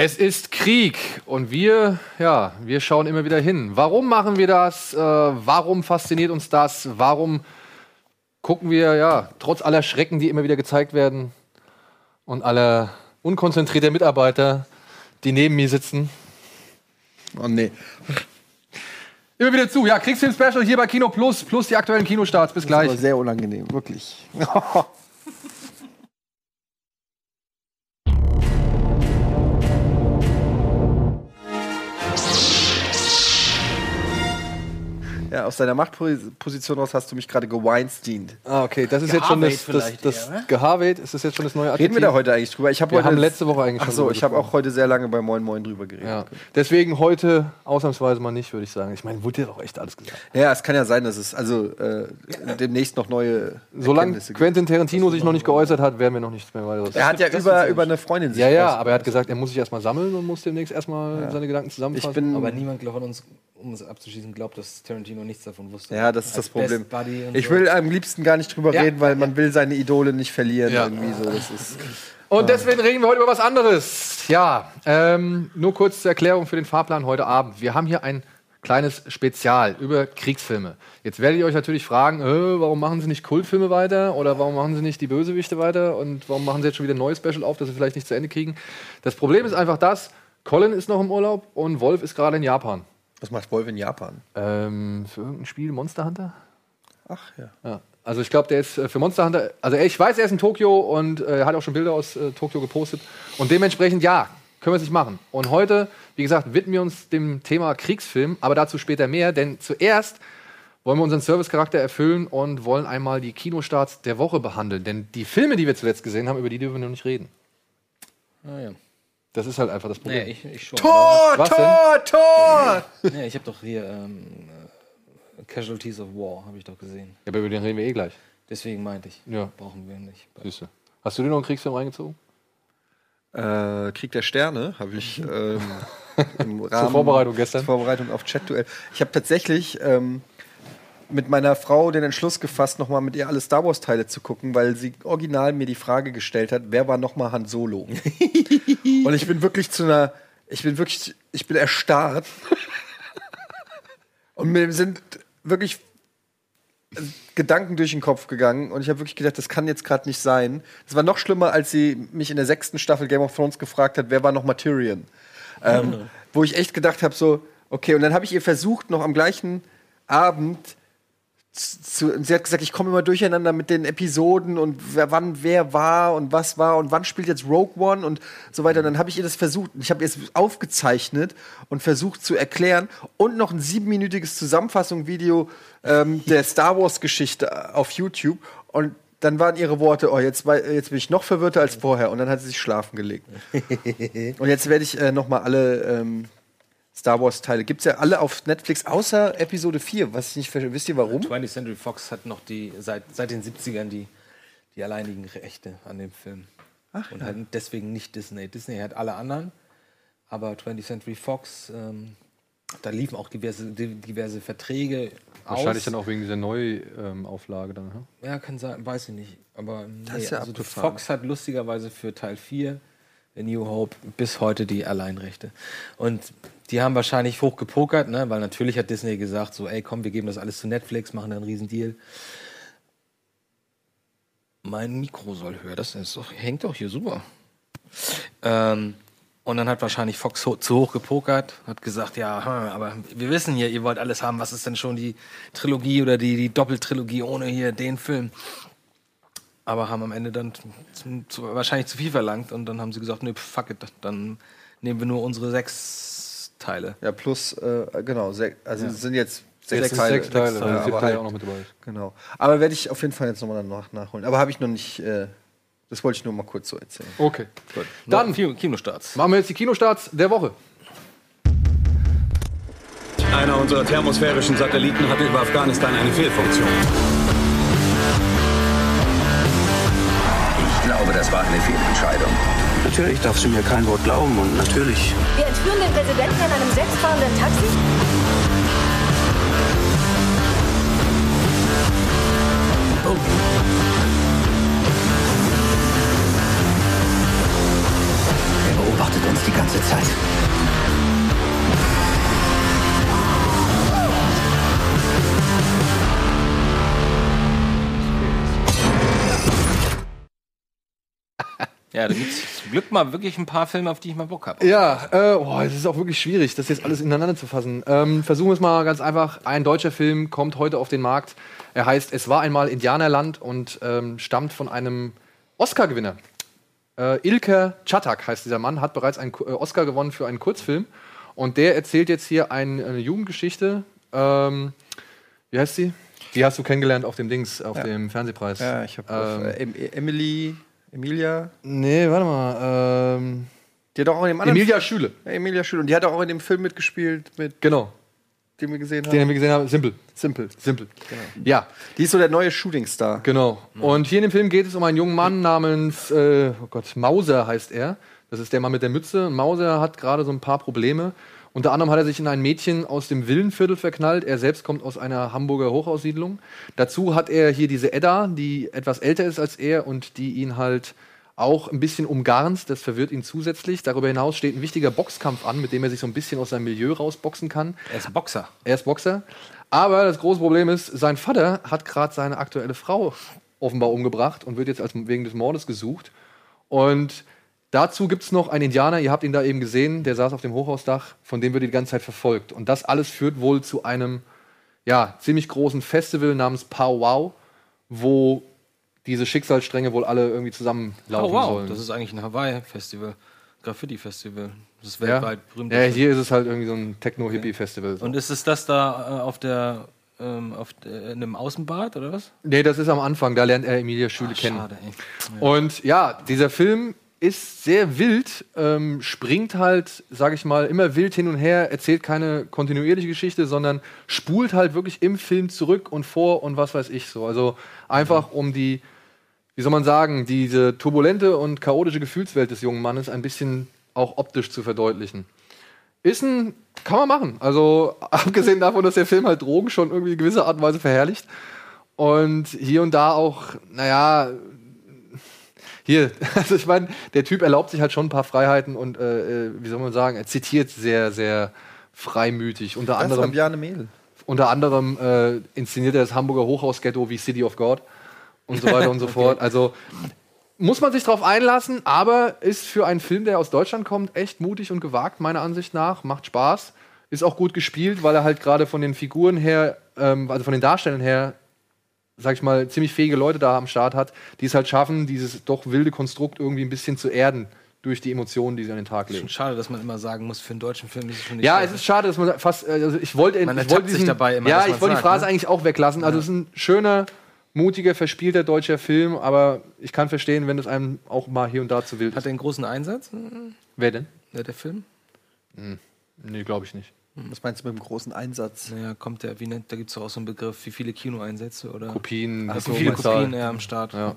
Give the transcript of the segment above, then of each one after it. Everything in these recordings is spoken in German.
Es ist Krieg und wir, ja, wir schauen immer wieder hin. Warum machen wir das? Äh, warum fasziniert uns das? Warum gucken wir, ja, trotz aller Schrecken, die immer wieder gezeigt werden und aller unkonzentrierter Mitarbeiter, die neben mir sitzen, Oh nee. immer wieder zu. Ja, Kriegsfilm-Special hier bei Kino Plus, plus die aktuellen Kinostarts. Bis Das gleich. war sehr unangenehm, wirklich. Ja, aus deiner Machtposition raus hast du mich gerade geweinsteint. Ah, okay, das ist jetzt schon das, das, das ne? Geharveyt. Ist das jetzt schon das neue Reden wir da heute eigentlich drüber? Ich habe Wir heute haben letzte Woche eigentlich Ach schon so, ich habe auch heute sehr lange bei Moin Moin drüber geredet. Ja. Deswegen heute ausnahmsweise mal nicht, würde ich sagen. Ich meine, wurde ja doch echt alles gesagt. Ja, es kann ja sein, dass es also äh, demnächst noch neue Solange. Quentin Tarantino sich noch nicht geäußert hat, werden wir noch nichts mehr weiteres. Er hat ja Das über, über eine Freundin sich Ja, ja, aber er hat gesagt, er muss sich erstmal sammeln und muss demnächst erstmal seine Gedanken zusammenfassen. Ich bin, Aber niemand von uns, um es abzuschließen, glaubt, dass Tarantino nichts davon wusste. ja, das ist das Problem. Ich so. will am liebsten gar nicht drüber Ja. reden, weil man will seine Idole nicht verlieren. Ja. Irgendwie so. Das ist, Und deswegen reden wir heute über was anderes. Ja, ähm, nur kurz zur Erklärung für den Fahrplan heute Abend. Wir haben hier ein kleines Spezial über Kriegsfilme. Jetzt werdet ihr euch natürlich fragen, äh, warum machen sie nicht Kultfilme weiter oder warum machen sie nicht die Bösewichte weiter und warum machen sie jetzt schon wieder ein neues Special auf, das sie vielleicht nicht zu Ende kriegen. Das Problem ist einfach das, Colin ist noch im Urlaub und Wolf ist gerade in Japan. Was macht Wolf in Japan? Ähm, für irgendein Spiel Monster Hunter? Ach ja. Ja. Also ich glaube, der ist äh, für Monster Hunter. Also ich weiß, er ist in Tokio und äh, er hat auch schon Bilder aus äh, Tokio gepostet. Und dementsprechend, ja, können wir es nicht machen. Und heute, wie gesagt, widmen wir uns dem Thema Kriegsfilm, aber dazu später mehr, denn zuerst wollen wir unseren Servicecharakter erfüllen und wollen einmal die Kinostarts der Woche behandeln. Denn die Filme, die wir zuletzt gesehen haben, über die dürfen wir noch nicht reden. Ah, ja. Das ist halt einfach das Problem. Nee, ich, ich schon. Tor, Was Tor, Tor! Nee, ich habe doch hier ähm, äh, Casualties of War, habe ich doch gesehen. Ja, aber über den reden wir eh gleich. Deswegen meinte ich, Ja. brauchen wir nicht. Du. Hast du dir noch einen Kriegsfilm reingezogen? Äh, Krieg der Sterne habe ich ähm, im Rahmen Zur Vorbereitung gestern? Zur Vorbereitung auf Chat-Duell. Ich habe tatsächlich ähm, mit meiner Frau den Entschluss gefasst, nochmal mit ihr alle Star Wars-Teile zu gucken, weil sie original mir die Frage gestellt hat, wer war nochmal Han Solo? Und ich bin wirklich zu einer, ich bin wirklich, ich bin erstarrt. Und mir sind wirklich Gedanken durch den Kopf gegangen und ich habe wirklich gedacht, das kann jetzt gerade nicht sein. Das war noch schlimmer, als sie mich in der sechsten Staffel Game of Thrones gefragt hat, wer war noch mal Tyrion? Ähm, wo ich echt gedacht habe, so, okay, und dann habe ich ihr versucht, noch am gleichen Abend zu, sie hat gesagt, ich komme immer durcheinander mit den Episoden und wer, wann wer war und was war und wann spielt jetzt Rogue One und so weiter. Und dann habe ich ihr das versucht. Ich habe ihr es aufgezeichnet und versucht zu erklären und noch ein siebenminütiges Zusammenfassung-Video ähm, der Star Wars-Geschichte auf YouTube. Und dann waren ihre Worte, oh, jetzt, jetzt bin ich noch verwirrter als vorher. Und dann hat sie sich schlafen gelegt. und jetzt werde ich äh, noch mal alle ähm, Star Wars-Teile. Gibt es ja alle auf Netflix, außer Episode 4. Was ich nicht verstehe. Wisst ihr warum? 20th Century Fox hat noch die, seit, seit den 70ern die, die alleinigen Rechte an dem Film. Ach, Und halt deswegen nicht Disney. Disney hat alle anderen, aber 20th Century Fox, ähm, da liefen auch diverse, di- diverse Verträge Wahrscheinlich aus. dann auch wegen dieser Neuauflage dann. hm? Ja, kann sein, weiß ich nicht. Aber nee, ist ja also. Fox hat lustigerweise für Teil 4 A New Hope bis heute die Alleinrechte. Und die haben wahrscheinlich hoch gepokert, ne? weil natürlich hat Disney gesagt, so, ey, komm, wir geben das alles zu Netflix, machen da einen riesen Deal. Mein Mikro soll höher, das doch, hängt doch hier super. Ähm, und dann hat wahrscheinlich Fox ho zu hoch gepokert, hat gesagt, ja, aber wir wissen hier, ihr wollt alles haben, was ist denn schon die Trilogie oder die, die Doppeltrilogie ohne hier den Film? Aber haben am Ende dann zu, zu, wahrscheinlich zu viel verlangt und dann haben sie gesagt, nee, fuck it, dann nehmen wir nur unsere sechs Teile. Ja, plus, äh, genau, also es sind jetzt sechs, sind Teile. sechs Teile, Sechs weil der aber halt, ja auch noch mit dabei. Genau. Aber werde ich auf jeden Fall jetzt nochmal nach, nachholen. Aber habe ich noch nicht, äh, das wollte ich nur mal kurz so erzählen. Okay. Dann Dann Kino Kinostarts. machen wir jetzt die Kinostarts der Woche. Einer unserer thermosphärischen Satelliten hatte über Afghanistan eine Fehlfunktion. Das war eine Fehlentscheidung. Natürlich darf sie mir kein Wort glauben und natürlich Wir entführen den Präsidenten in einem selbstfahrenden Taxi? er beobachtet uns die ganze Zeit. Ja, da gibt es zum Glück mal wirklich ein paar Filme, auf die ich mal Bock habe. Ja, äh, oh, es ist auch wirklich schwierig, das jetzt alles ineinander zu fassen. Ähm, versuchen wir es mal ganz einfach. Ein deutscher Film kommt heute auf den Markt. Er heißt Es war einmal Indianerland und ähm, stammt von einem Oscar-Gewinner. Äh, Ilker Chatak heißt dieser Mann, hat bereits einen äh, Oscar gewonnen für einen Kurzfilm. Und der erzählt jetzt hier ein, eine Jugendgeschichte. Ähm, wie heißt sie? Die hast du kennengelernt auf dem Dings, auf Ja. dem Fernsehpreis. Ja, ich habe Ähm, äh, em Emily, Emilia, Nee, warte mal. Ähm, die hat auch in dem anderen Emilia Schüle. Ja, Emilia Schül. Und die hat auch in dem Film mitgespielt, mit Genau. dem wir gesehen Den haben. wir gesehen haben. Simple. Simple. Simple. Ja, Die ist so der neue Shootingstar. genau. Und hier in dem Film geht es um einen jungen Mann namens, äh, oh Gott, Mauser heißt er. Das ist der Mann mit der Mütze. Mauser hat gerade so ein paar Probleme. Unter anderem hat er sich in ein Mädchen aus dem Villenviertel verknallt. Er selbst kommt aus einer Hamburger Hochhaussiedlung. Dazu hat er hier diese Edda, die etwas älter ist als er und die ihn halt auch ein bisschen umgarnt. Das verwirrt ihn zusätzlich. Darüber hinaus steht ein wichtiger Boxkampf an, mit dem er sich so ein bisschen aus seinem Milieu rausboxen kann. Er ist Boxer. Er ist Boxer. Aber das große Problem ist, sein Vater hat gerade seine aktuelle Frau offenbar umgebracht und wird jetzt als wegen des Mordes gesucht. Und dazu gibt es noch einen Indianer, ihr habt ihn da eben gesehen, der saß auf dem Hochhausdach, von dem wird die ganze Zeit verfolgt. Und das alles führt wohl zu einem ja, ziemlich großen Festival namens Pow Wow, wo diese Schicksalsstränge wohl alle irgendwie zusammenlaufen Oh wow, sollen. das ist eigentlich ein Hawaii-Festival. Graffiti-Festival. Das ist ja. weltweit berühmt. ja, hier ist es halt irgendwie so ein Techno-Hippie-Festival. So. Und ist es das da äh, auf der ähm, auf in einem Außenbad oder was? Nee, das ist am Anfang, da lernt er Emilia Schüle kennen. Schade, ey. Und ja, dieser Film ist sehr wild, ähm, springt halt, sag ich mal, immer wild hin und her, erzählt keine kontinuierliche Geschichte, sondern spult halt wirklich im Film zurück und vor und was weiß ich so. Also einfach um die, wie soll man sagen, diese turbulente und chaotische Gefühlswelt des jungen Mannes ein bisschen auch optisch zu verdeutlichen. Ist ein, kann man machen. Also abgesehen davon, dass der Film halt Drogen schon irgendwie in gewisser Art und Weise verherrlicht. Und hier und da auch, naja, hier, also ich meine, der Typ erlaubt sich halt schon ein paar Freiheiten und, äh, äh, wie soll man sagen, er zitiert sehr, sehr freimütig. Unter Das anderem, Fabiane Mehl. unter anderem äh, inszeniert er das Hamburger Hochhausghetto wie City of God und so weiter und so fort. Also muss man sich drauf einlassen, aber ist für einen Film, der aus Deutschland kommt, echt mutig und gewagt, meiner Ansicht nach. Macht Spaß. Ist auch gut gespielt, weil er halt gerade von den Figuren her, ähm, also von den Darstellern her, sag ich mal, ziemlich fähige Leute da am Start hat, die es halt schaffen, dieses doch wilde Konstrukt irgendwie ein bisschen zu erden durch die Emotionen, die sie an den Tag legen. Schon schade, dass man immer sagen muss, für einen deutschen Film ist es schon nicht Ja, so. es ist schade, dass man fast, also ich wollte, Man ich sich dabei immer, ja, ich wollte die Phrase ne? eigentlich auch weglassen. Also es ist ein schöner, mutiger, verspielter deutscher Film, aber ich kann verstehen, wenn es einem auch mal hier und da zu wild Hat ist. er einen großen Einsatz, Wer denn? der, der Film? Nee, glaube ich nicht. Was meinst du mit dem großen Einsatz? Naja, kommt der, wie nennt, da gibt es auch so einen Begriff, wie viele Kinoeinsätze oder Kopien, Ach so, wie viele Kopien, Kopien er am Start Ja.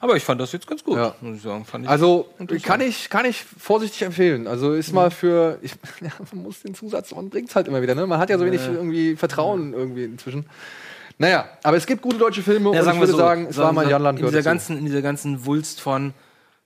Aber ich fand das jetzt ganz gut, Ja. muss ich sagen. Fand ich Also kann ich, kann ich vorsichtig empfehlen. Also ist mal für, ich, ja, man muss den Zusatz, man bringt es halt immer wieder. Ne? Man hat ja so wenig irgendwie Vertrauen irgendwie inzwischen. Naja, aber es gibt gute deutsche Filme Ja, und ich würde so, sagen, es war mal sagen- Janland in dieser dazu. ganzen In dieser ganzen Wulst von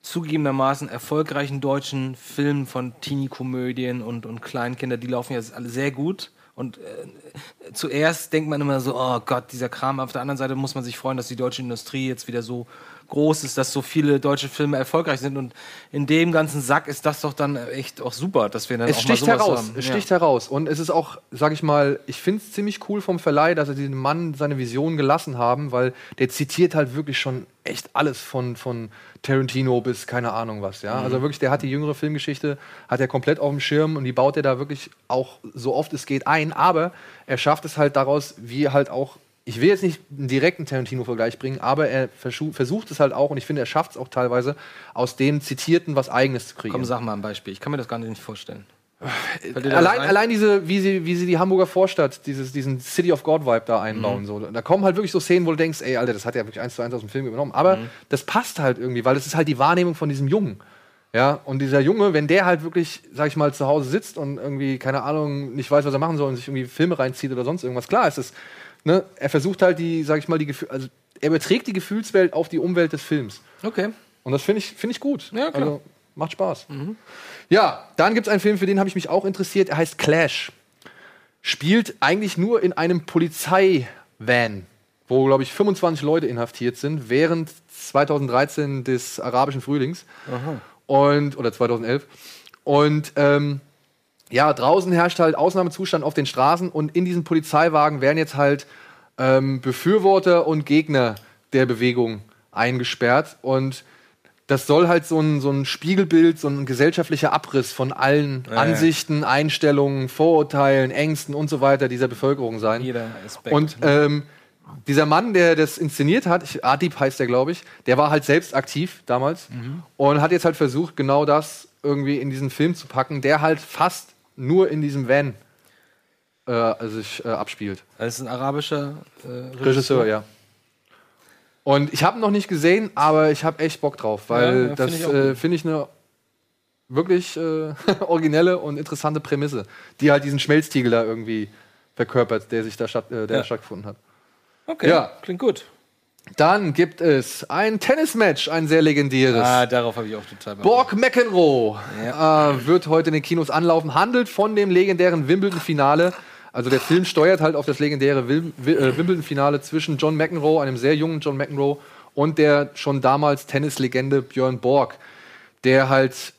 zugegebenermaßen erfolgreichen deutschen Filmen von Teenie-Komödien und, und Kleinkinder, die laufen ja alle sehr gut. Und äh, zuerst denkt man immer so, oh Gott, dieser Kram. Auf der anderen Seite muss man sich freuen, dass die deutsche Industrie jetzt wieder so groß ist, dass so viele deutsche Filme erfolgreich sind. Und in dem ganzen Sack ist das doch dann echt auch super, dass wir dann Es auch mal sticht sowas heraus, haben. es Ja. sticht heraus. Und es ist auch, sag ich mal, ich finde es ziemlich cool vom Verleih, dass er diesem Mann seine Vision gelassen haben, weil der zitiert halt wirklich schon echt alles von, von Tarantino bis keine Ahnung was. Ja? Mhm. Also wirklich, der hat die jüngere Filmgeschichte, hat er komplett auf dem Schirm und die baut er da wirklich auch so oft es geht ein. Aber er schafft es halt daraus, wie halt auch ich will jetzt nicht einen direkten Tarantino-Vergleich bringen, aber er versucht es halt auch und ich finde, er schafft es auch teilweise, aus dem Zitierten was Eigenes zu kreieren. Komm, sag mal ein Beispiel. Ich kann mir das gar nicht vorstellen. Allein, allein diese, wie sie, wie sie die Hamburger Vorstadt, dieses, diesen City of God Vibe da einbauen. Mhm. So. Da kommen halt wirklich so Szenen, wo du denkst, ey, Alter, das hat er wirklich eins zu eins aus dem Film übernommen. Aber Mhm. das passt halt irgendwie, weil das ist halt die Wahrnehmung von diesem Jungen. Ja, und dieser Junge, wenn der halt wirklich, sag ich mal, zu Hause sitzt und irgendwie, keine Ahnung, nicht weiß, was er machen soll und sich irgendwie Filme reinzieht oder sonst irgendwas, klar ist es, ne, er versucht halt die, sag ich mal, die Gefühle, also er überträgt die Gefühlswelt auf die Umwelt des Films. Okay. Und das finde ich, find ich gut. Ja, klar. Also, macht Spaß. Ja, dann gibt es einen Film, für den habe ich mich auch interessiert. Er heißt Clash. Spielt eigentlich nur in einem Polizeivan. wo, glaube ich, 25 Leute inhaftiert sind, während 2013 des arabischen Frühlings. Und, oder 2011. Und ähm, ja, draußen herrscht halt Ausnahmezustand auf den Straßen und in diesen Polizeiwagen werden jetzt halt ähm, Befürworter und Gegner der Bewegung eingesperrt. Und das soll halt so ein, so ein Spiegelbild, so ein gesellschaftlicher Abriss von allen ja. Einsichten, Einstellungen, Vorurteilen, Ängsten und so weiter dieser Bevölkerung sein. Jeder Aspekt. Und ähm, dieser Mann, der das inszeniert hat, ich- Adib heißt der, glaube ich, der war halt selbst aktiv damals und hat jetzt halt versucht, genau das irgendwie in diesen Film zu packen, der halt fast nur in diesem Van äh, sich äh, abspielt. Das ist ein arabischer äh, Regisseur, ja. Und ich habe ihn noch nicht gesehen, aber ich habe echt Bock drauf, weil Ja, ja, das find ich äh, gut. finde ich eine wirklich äh, originelle und interessante Prämisse, die halt diesen Schmelztiegel da irgendwie verkörpert, der sich da statt, äh, der Ja. stattgefunden hat. Okay, Ja. klingt gut. Dann gibt es ein Tennismatch, ein sehr legendäres. Ah, darauf habe ich auch total Bock. Borg McEnroe äh, wird heute in den Kinos anlaufen, handelt von dem legendären Wimbledon-Finale. Also der Film steuert halt auf das legendäre äh, Wimbledon-Finale zwischen John McEnroe, einem sehr jungen John McEnroe, und der schon damals Tennislegende Björn Borg, der halt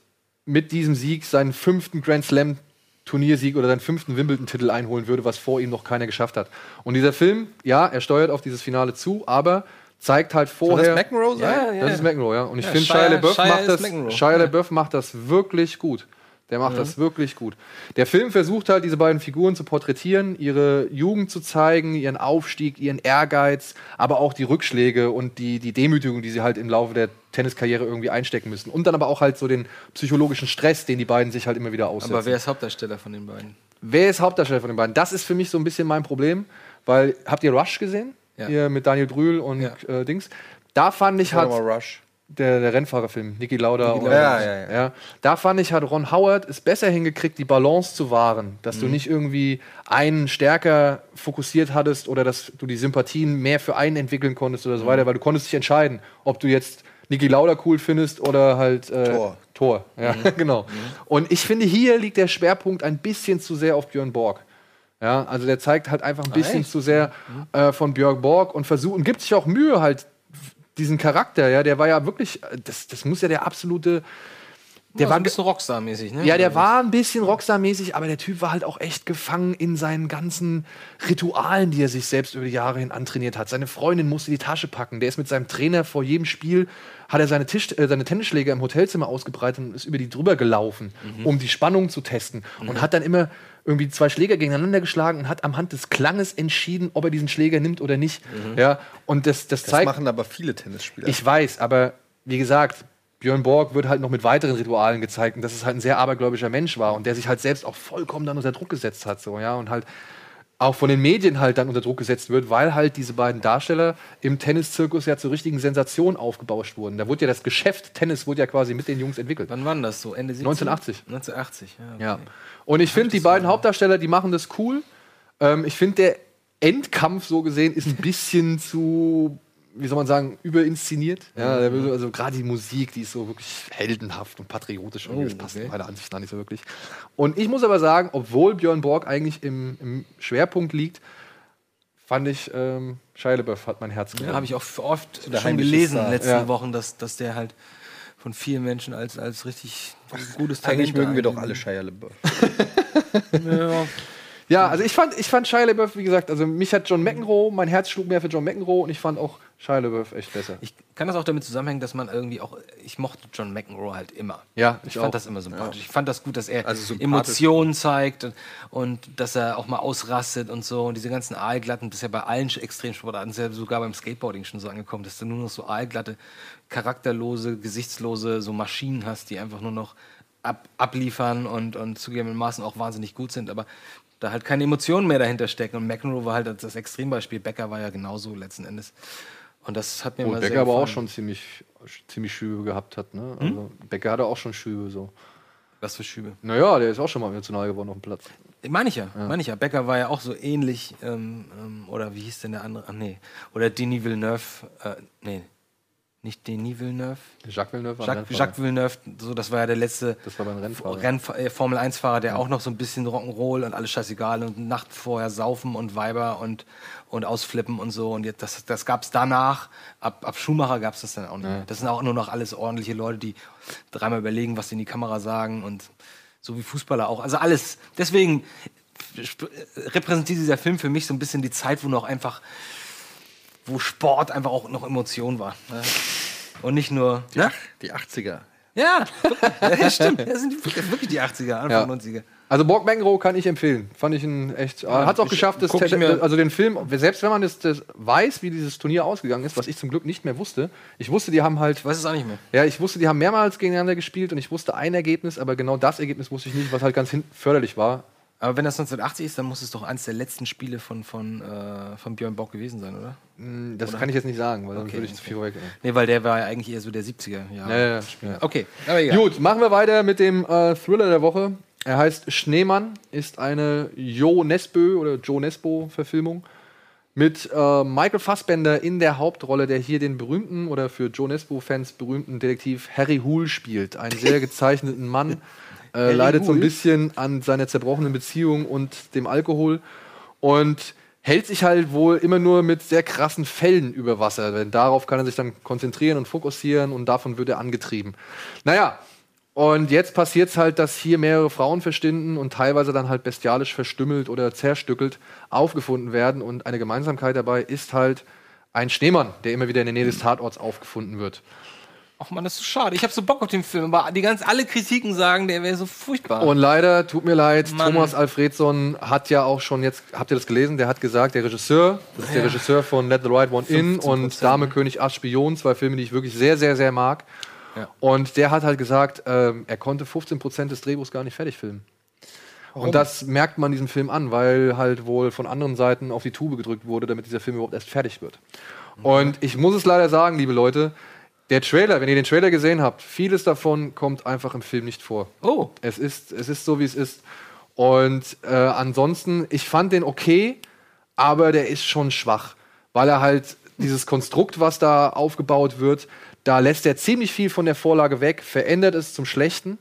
mit diesem Sieg seinen fünften Grand Slam Turniersieg oder seinen fünften Wimbledon-Titel einholen würde, was vor ihm noch keiner geschafft hat. Und dieser Film, ja, er steuert auf dieses Finale zu, aber zeigt halt vorher. das McEnroe sein? Ja, ja, Das ja. ist McEnroe, ja. Und ich Ja, finde, Shia- Shia LaBeouf Shia macht das, McEnroe. Shia Ja. LaBeouf macht das wirklich gut. Der macht das wirklich gut. Der Film versucht halt, diese beiden Figuren zu porträtieren, ihre Jugend zu zeigen, ihren Aufstieg, ihren Ehrgeiz, aber auch die Rückschläge und die, die Demütigung, die sie halt im Laufe der Tenniskarriere irgendwie einstecken müssen. Und dann aber auch halt so den psychologischen Stress, den die beiden sich halt immer wieder aussetzen. Aber wer ist Hauptdarsteller von den beiden? Wer ist Hauptdarsteller von den beiden? Das ist für mich so ein bisschen mein Problem, weil habt ihr Rush gesehen? Ja. Hier mit Daniel Brühl und Ja. äh, Dings. Da fand ich mal, Rush. Der, der Rennfahrerfilm, Niki Lauda. und- Ja, ja, ja. Da fand ich, hat Ron Howard es besser hingekriegt, die Balance zu wahren. Dass Mhm. du nicht irgendwie einen stärker fokussiert hattest oder dass du die Sympathien mehr für einen entwickeln konntest oder so Mhm. weiter, weil du konntest dich entscheiden, ob du jetzt Niki Lauda cool findest oder halt äh, Thor. Thor, ja, Mhm. genau. Und ich finde, hier liegt der Schwerpunkt ein bisschen zu sehr auf Björn Borg. Ja, also der zeigt halt einfach ein bisschen echt? zu sehr äh, von Björn Borg und versucht und gibt sich auch Mühe halt diesen Charakter, ja, der war ja wirklich, äh, das, das muss ja der absolute, der Der war ein bisschen Rockstar-mäßig, ne? ja, der war ein bisschen Rockstar-mäßig, aber der Typ war halt auch echt gefangen in seinen ganzen Ritualen, die er sich selbst über die Jahre hin antrainiert hat. Seine Freundin musste die Tasche packen. Der ist mit seinem Trainer vor jedem Spiel, hat er seine, Tisch, äh, seine Tennisschläger im Hotelzimmer ausgebreitet und ist über die drüber gelaufen, um die Spannung zu testen. Und hat dann immer irgendwie zwei Schläger gegeneinander geschlagen und hat am Hand des Klanges entschieden, ob er diesen Schläger nimmt oder nicht. Ja, und das, das Das zeigt. machen aber viele Tennisspieler. Ich weiß, aber wie gesagt, Björn Borg wird halt noch mit weiteren Ritualen gezeigt und dass es halt ein sehr abergläubischer Mensch war und der sich halt selbst auch vollkommen dann unter Druck gesetzt hat, so, ja, und halt auch von den Medien halt dann unter Druck gesetzt wird, weil halt diese beiden Darsteller im Tenniszirkus ja zur richtigen Sensation aufgebauscht wurden. Da wurde ja das Geschäft Tennis wurde ja quasi mit den Jungs entwickelt. Wann war denn das so? Ende 70? 1980. 1980, ja. Okay. Ja. Und ich finde, die beiden Hauptdarsteller, die machen das cool. Ähm, ich finde, der Endkampf so gesehen ist ein bisschen zu, wie soll man sagen, überinszeniert. Ja, also gerade die Musik, die ist so wirklich heldenhaft und patriotisch. Irgendwie. das passt okay. meiner Ansicht nach nicht so wirklich. Und ich muss aber sagen, obwohl Björn Borg eigentlich im, im Schwerpunkt liegt, fand ich, ähm, Shia LaBeouf hat mein Herz Ja, gewonnen. habe ich auch oft der schon gelesen in den letzten Ja. Wochen, dass, dass der halt von vielen Menschen als, als richtig gutes Talent Eigentlich mögen wir doch alle Shia LaBeouf. Ja. Ja, also ich fand, ich fand Shia LaBeouf, wie gesagt, also mich hat John McEnroe, mein Herz schlug mehr für John McEnroe und ich fand auch Shia LaBeouf echt besser. Ich kann das auch damit zusammenhängen, dass man irgendwie auch, ich mochte John McEnroe halt immer. Ja, ich, ich fand auch. das immer sympathisch. Ich fand das gut, dass er Also. Emotionen zeigt und, und dass er auch mal ausrastet und so. Und diese ganzen Aalglatten, das ist ja bei allen Extremsportarten, ist ja sogar beim Skateboarding schon so angekommen, dass du nur noch so aalglatte, charakterlose, gesichtslose so Maschinen hast, die einfach nur noch ab, abliefern und, und zugegebenermaßen auch wahnsinnig gut sind, aber da halt keine Emotionen mehr dahinter stecken. Und McEnroe war halt das Extrembeispiel. Becker war ja genauso letzten Endes. Und das hat mir Wo mal Becker sehr aber auch schon ziemlich, ziemlich Schübe gehabt hat. Ne? Also Becker hatte auch schon Schübe so. Was für Schübe. Naja, der ist auch schon mal emotional geworden auf dem Platz. Meine ich ja, meine ich ja. Becker war ja auch so ähnlich, ähm, ähm, oder wie hieß denn der andere? Ach nee. Oder Denis Villeneuve, äh, nee. Nicht Denis Villeneuve. Jacques Villeneuve war Jacques. Jacques Villeneuve, so, das war ja der letzte Das war Rennfahrer. Renn, äh, Formel 1-Fahrer, der auch noch so ein bisschen Rock'n'Roll und alles scheißegal und Nacht vorher saufen und Weiber und, und ausflippen und so. Und jetzt, das, das gab es danach. Ab, ab Schumacher gab es das dann auch nicht mehr. Das sind auch nur noch alles ordentliche Leute, die dreimal überlegen, was sie in die Kamera sagen und so wie Fußballer auch. Also alles. Deswegen äh, repräsentiert dieser Film für mich so ein bisschen die Zeit, wo noch einfach, wo Sport einfach auch noch Emotion war. Ne? Und nicht nur. Ne? Die 80er. Ja, ja stimmt. Das sind die, wirklich die 80er, Anfang Ja. 90er. Also Borg Benro kann ich empfehlen. Fand ich ihn echt. hat es auch geschafft, das, also den Film, selbst wenn man das, das weiß, wie dieses Turnier ausgegangen ist, was ich zum Glück nicht mehr wusste. Ich wusste, die haben halt. Ich weiß es auch nicht mehr. Ja, ich wusste, die haben mehrmals gegeneinander gespielt und ich wusste ein Ergebnis, aber genau das Ergebnis wusste ich nicht, was halt ganz hin förderlich war. Aber wenn das 1980 ist, dann muss es doch eins der letzten Spiele von, von, äh, von Björn Bock gewesen sein, oder? Das kann ich jetzt nicht sagen, weil dann Okay, würde ich zu okay. viel vorweg. Nee, weil der war ja eigentlich eher so der 70er. Ja. Ja, ja, ja. Okay, aber egal. Gut, machen wir weiter mit dem äh, Thriller der Woche. Er heißt Schneemann, ist eine Jo Nesbø oder Joe Nesbo-Verfilmung mit äh, Michael Fassbender in der Hauptrolle, der hier den berühmten oder für Joe Nesbo-Fans berühmten Detektiv Harry Hool spielt. Einen sehr gezeichneten Mann, äh, leidet so ein bisschen an seiner zerbrochenen Beziehung und dem Alkohol und hält sich halt wohl immer nur mit sehr krassen Fällen über Wasser. Denn darauf kann er sich dann konzentrieren und fokussieren und davon wird er angetrieben. Naja, und jetzt passiert es halt, dass hier mehrere Frauen verschwinden und teilweise dann halt bestialisch verstümmelt oder zerstückelt aufgefunden werden. Und eine Gemeinsamkeit dabei ist halt ein Schneemann, der immer wieder in der Nähe des Tatorts aufgefunden wird. Ach man, das ist so schade. Ich habe so Bock auf den Film, aber die ganz alle Kritiken sagen, der wäre so furchtbar. Und leider, tut mir leid, Mann. Thomas Alfredson hat ja auch schon jetzt, habt ihr das gelesen? Der hat gesagt, der Regisseur, das ist der Regisseur von Let the Right One In 15%, und Dame, König, Ass, Spion, zwei Filme, die ich wirklich sehr, sehr, sehr mag. Ja. Und der hat halt gesagt, ähm, er konnte 15% des Drehbuchs gar nicht fertig filmen. Und das merkt man diesem Film an, weil halt wohl von anderen Seiten auf die Tube gedrückt wurde, damit dieser Film überhaupt erst fertig wird. Und ich muss es leider sagen, liebe Leute, der Trailer, wenn ihr den Trailer gesehen habt, vieles davon kommt einfach im Film nicht vor. oh, Es ist, es ist so, wie es ist. Und äh, ansonsten, ich fand den okay, aber der ist schon schwach, weil er halt dieses Konstrukt, was da aufgebaut wird, da lässt er ziemlich viel von der Vorlage weg, verändert es zum Schlechten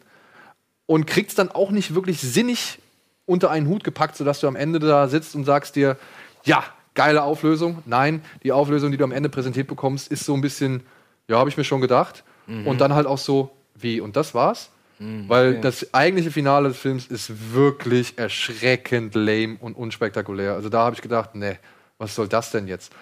und kriegt es dann auch nicht wirklich sinnig unter einen Hut gepackt, sodass du am Ende da sitzt und sagst dir, ja, geile Auflösung. Nein, die Auflösung, die du am Ende präsentiert bekommst, ist so ein bisschen, ja, habe ich mir schon gedacht. Und dann halt auch so, wie, und das war's? Weil das eigentliche Finale des Films ist wirklich erschreckend lame und unspektakulär. Also da habe ich gedacht, nee, was soll das denn jetzt?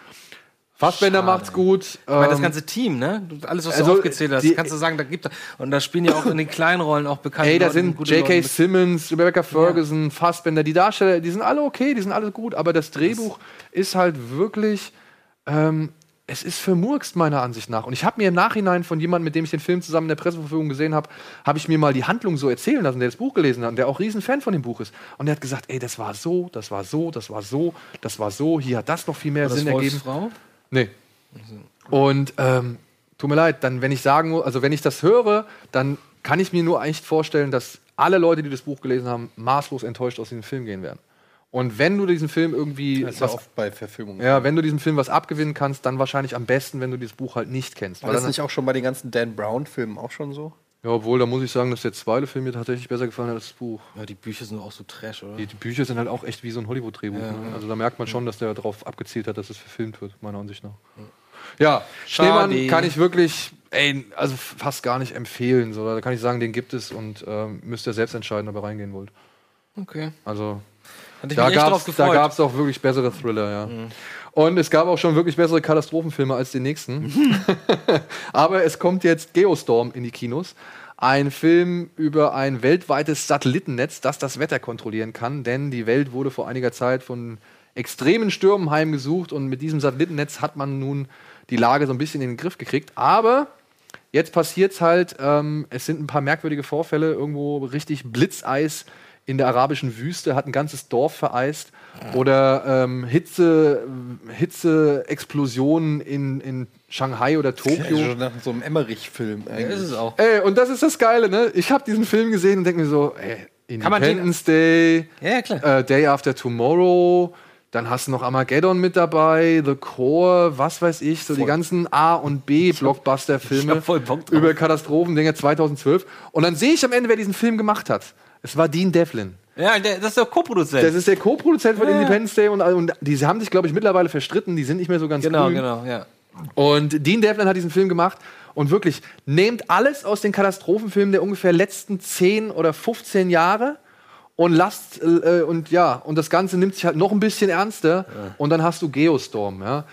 Fassbender Schade. macht's gut. ich meine, das ähm, ganze Team, ne? Alles, was also, du aufgezählt hast, die- kannst du sagen, da gibt und da spielen ja auch in den kleinen Rollen auch bekannte Ey, da sind J.K. Simmons, Rebecca Ferguson, Fassbender, die Darsteller, die sind alle okay, die sind alle gut, aber das Drehbuch ist halt wirklich, ähm, es ist vermurkst meiner Ansicht nach. Und ich habe mir im Nachhinein von jemandem, mit dem ich den Film zusammen in der Presseverfügung gesehen habe, habe ich mir mal die Handlung so erzählen lassen, der das Buch gelesen hat und der auch riesen Fan von dem Buch ist. Und der hat gesagt, ey, das war so, das war so, das war so, das war so, hier hat das noch viel mehr War das Sinn ergeben. Wolfsfrau? Nee. Und ähm, tut mir leid, dann, wenn ich sagen also wenn ich das höre, dann kann ich mir nur echt vorstellen, dass alle Leute, die das Buch gelesen haben, maßlos enttäuscht aus diesem Film gehen werden. Und wenn du diesen Film irgendwie Das ist ja oft bei Verfilmungen. ja, wenn du diesem Film was abgewinnen kannst, dann wahrscheinlich am besten, wenn du dieses Buch halt nicht kennst. War das dann, nicht auch schon bei den ganzen Dan Brown-Filmen auch schon so? ja, obwohl, da muss ich sagen, dass der zweite Film mir tatsächlich besser gefallen hat als das Buch. Ja, die Bücher sind auch so trash, oder? Die, die Bücher sind halt auch echt wie so ein Hollywood-Drehbuch. ne? Also da merkt man schon, dass der darauf abgezielt hat, dass es verfilmt wird, meiner Ansicht nach. Ja, Schade. Schneemann kann ich wirklich, ey, also fast gar nicht empfehlen. So, da kann ich sagen, den gibt es und ähm, müsst ihr selbst entscheiden, ob ihr reingehen wollt. Okay. Also Hatte ich da mich echt drauf gab's, da gefreut. gab's auch wirklich bessere Thriller, ja. Und es gab auch schon wirklich bessere Katastrophenfilme als den nächsten. Aber es kommt jetzt Geostorm in die Kinos. Ein Film über ein weltweites Satellitennetz, das das Wetter kontrollieren kann, denn die Welt wurde vor einiger Zeit von extremen Stürmen heimgesucht und mit diesem Satellitennetz hat man nun die Lage so ein bisschen in den Griff gekriegt. Aber Jetzt passiert's halt, ähm, es sind ein paar merkwürdige Vorfälle, irgendwo richtig Blitzeis in der arabischen Wüste, hat ein ganzes Dorf vereist. Oder ähm, Hitze, Hitze-Explosionen in, in Shanghai oder Tokio. Also nach so einem Emmerich-Film Ja, ist es auch. Ey, und das ist das Geile, ne? Ich habe diesen Film gesehen und denke mir so, ey, Independence Day, Ja, äh, Day After Tomorrow, Dann hast du noch Armageddon mit dabei, The Core, was weiß ich, so die ganzen A- und B-Blockbuster-Filme voll über Katastrophendinge 2012. Und dann sehe ich am Ende, wer diesen Film gemacht hat. Es war Dean Devlin. Ja, der, das ist der Co-Produzent. Das ist der Co-Produzent von Independence Day und, und die haben sich, glaube ich, mittlerweile verstritten. Die sind nicht mehr so ganz Genau, grün. genau, ja. Und Dean Devlin hat diesen Film gemacht und wirklich nehmt alles aus den Katastrophenfilmen der ungefähr letzten 10 oder 15 Jahre und lasst äh, und ja und das Ganze nimmt sich halt noch ein bisschen ernster und dann hast du Geostorm. Ja.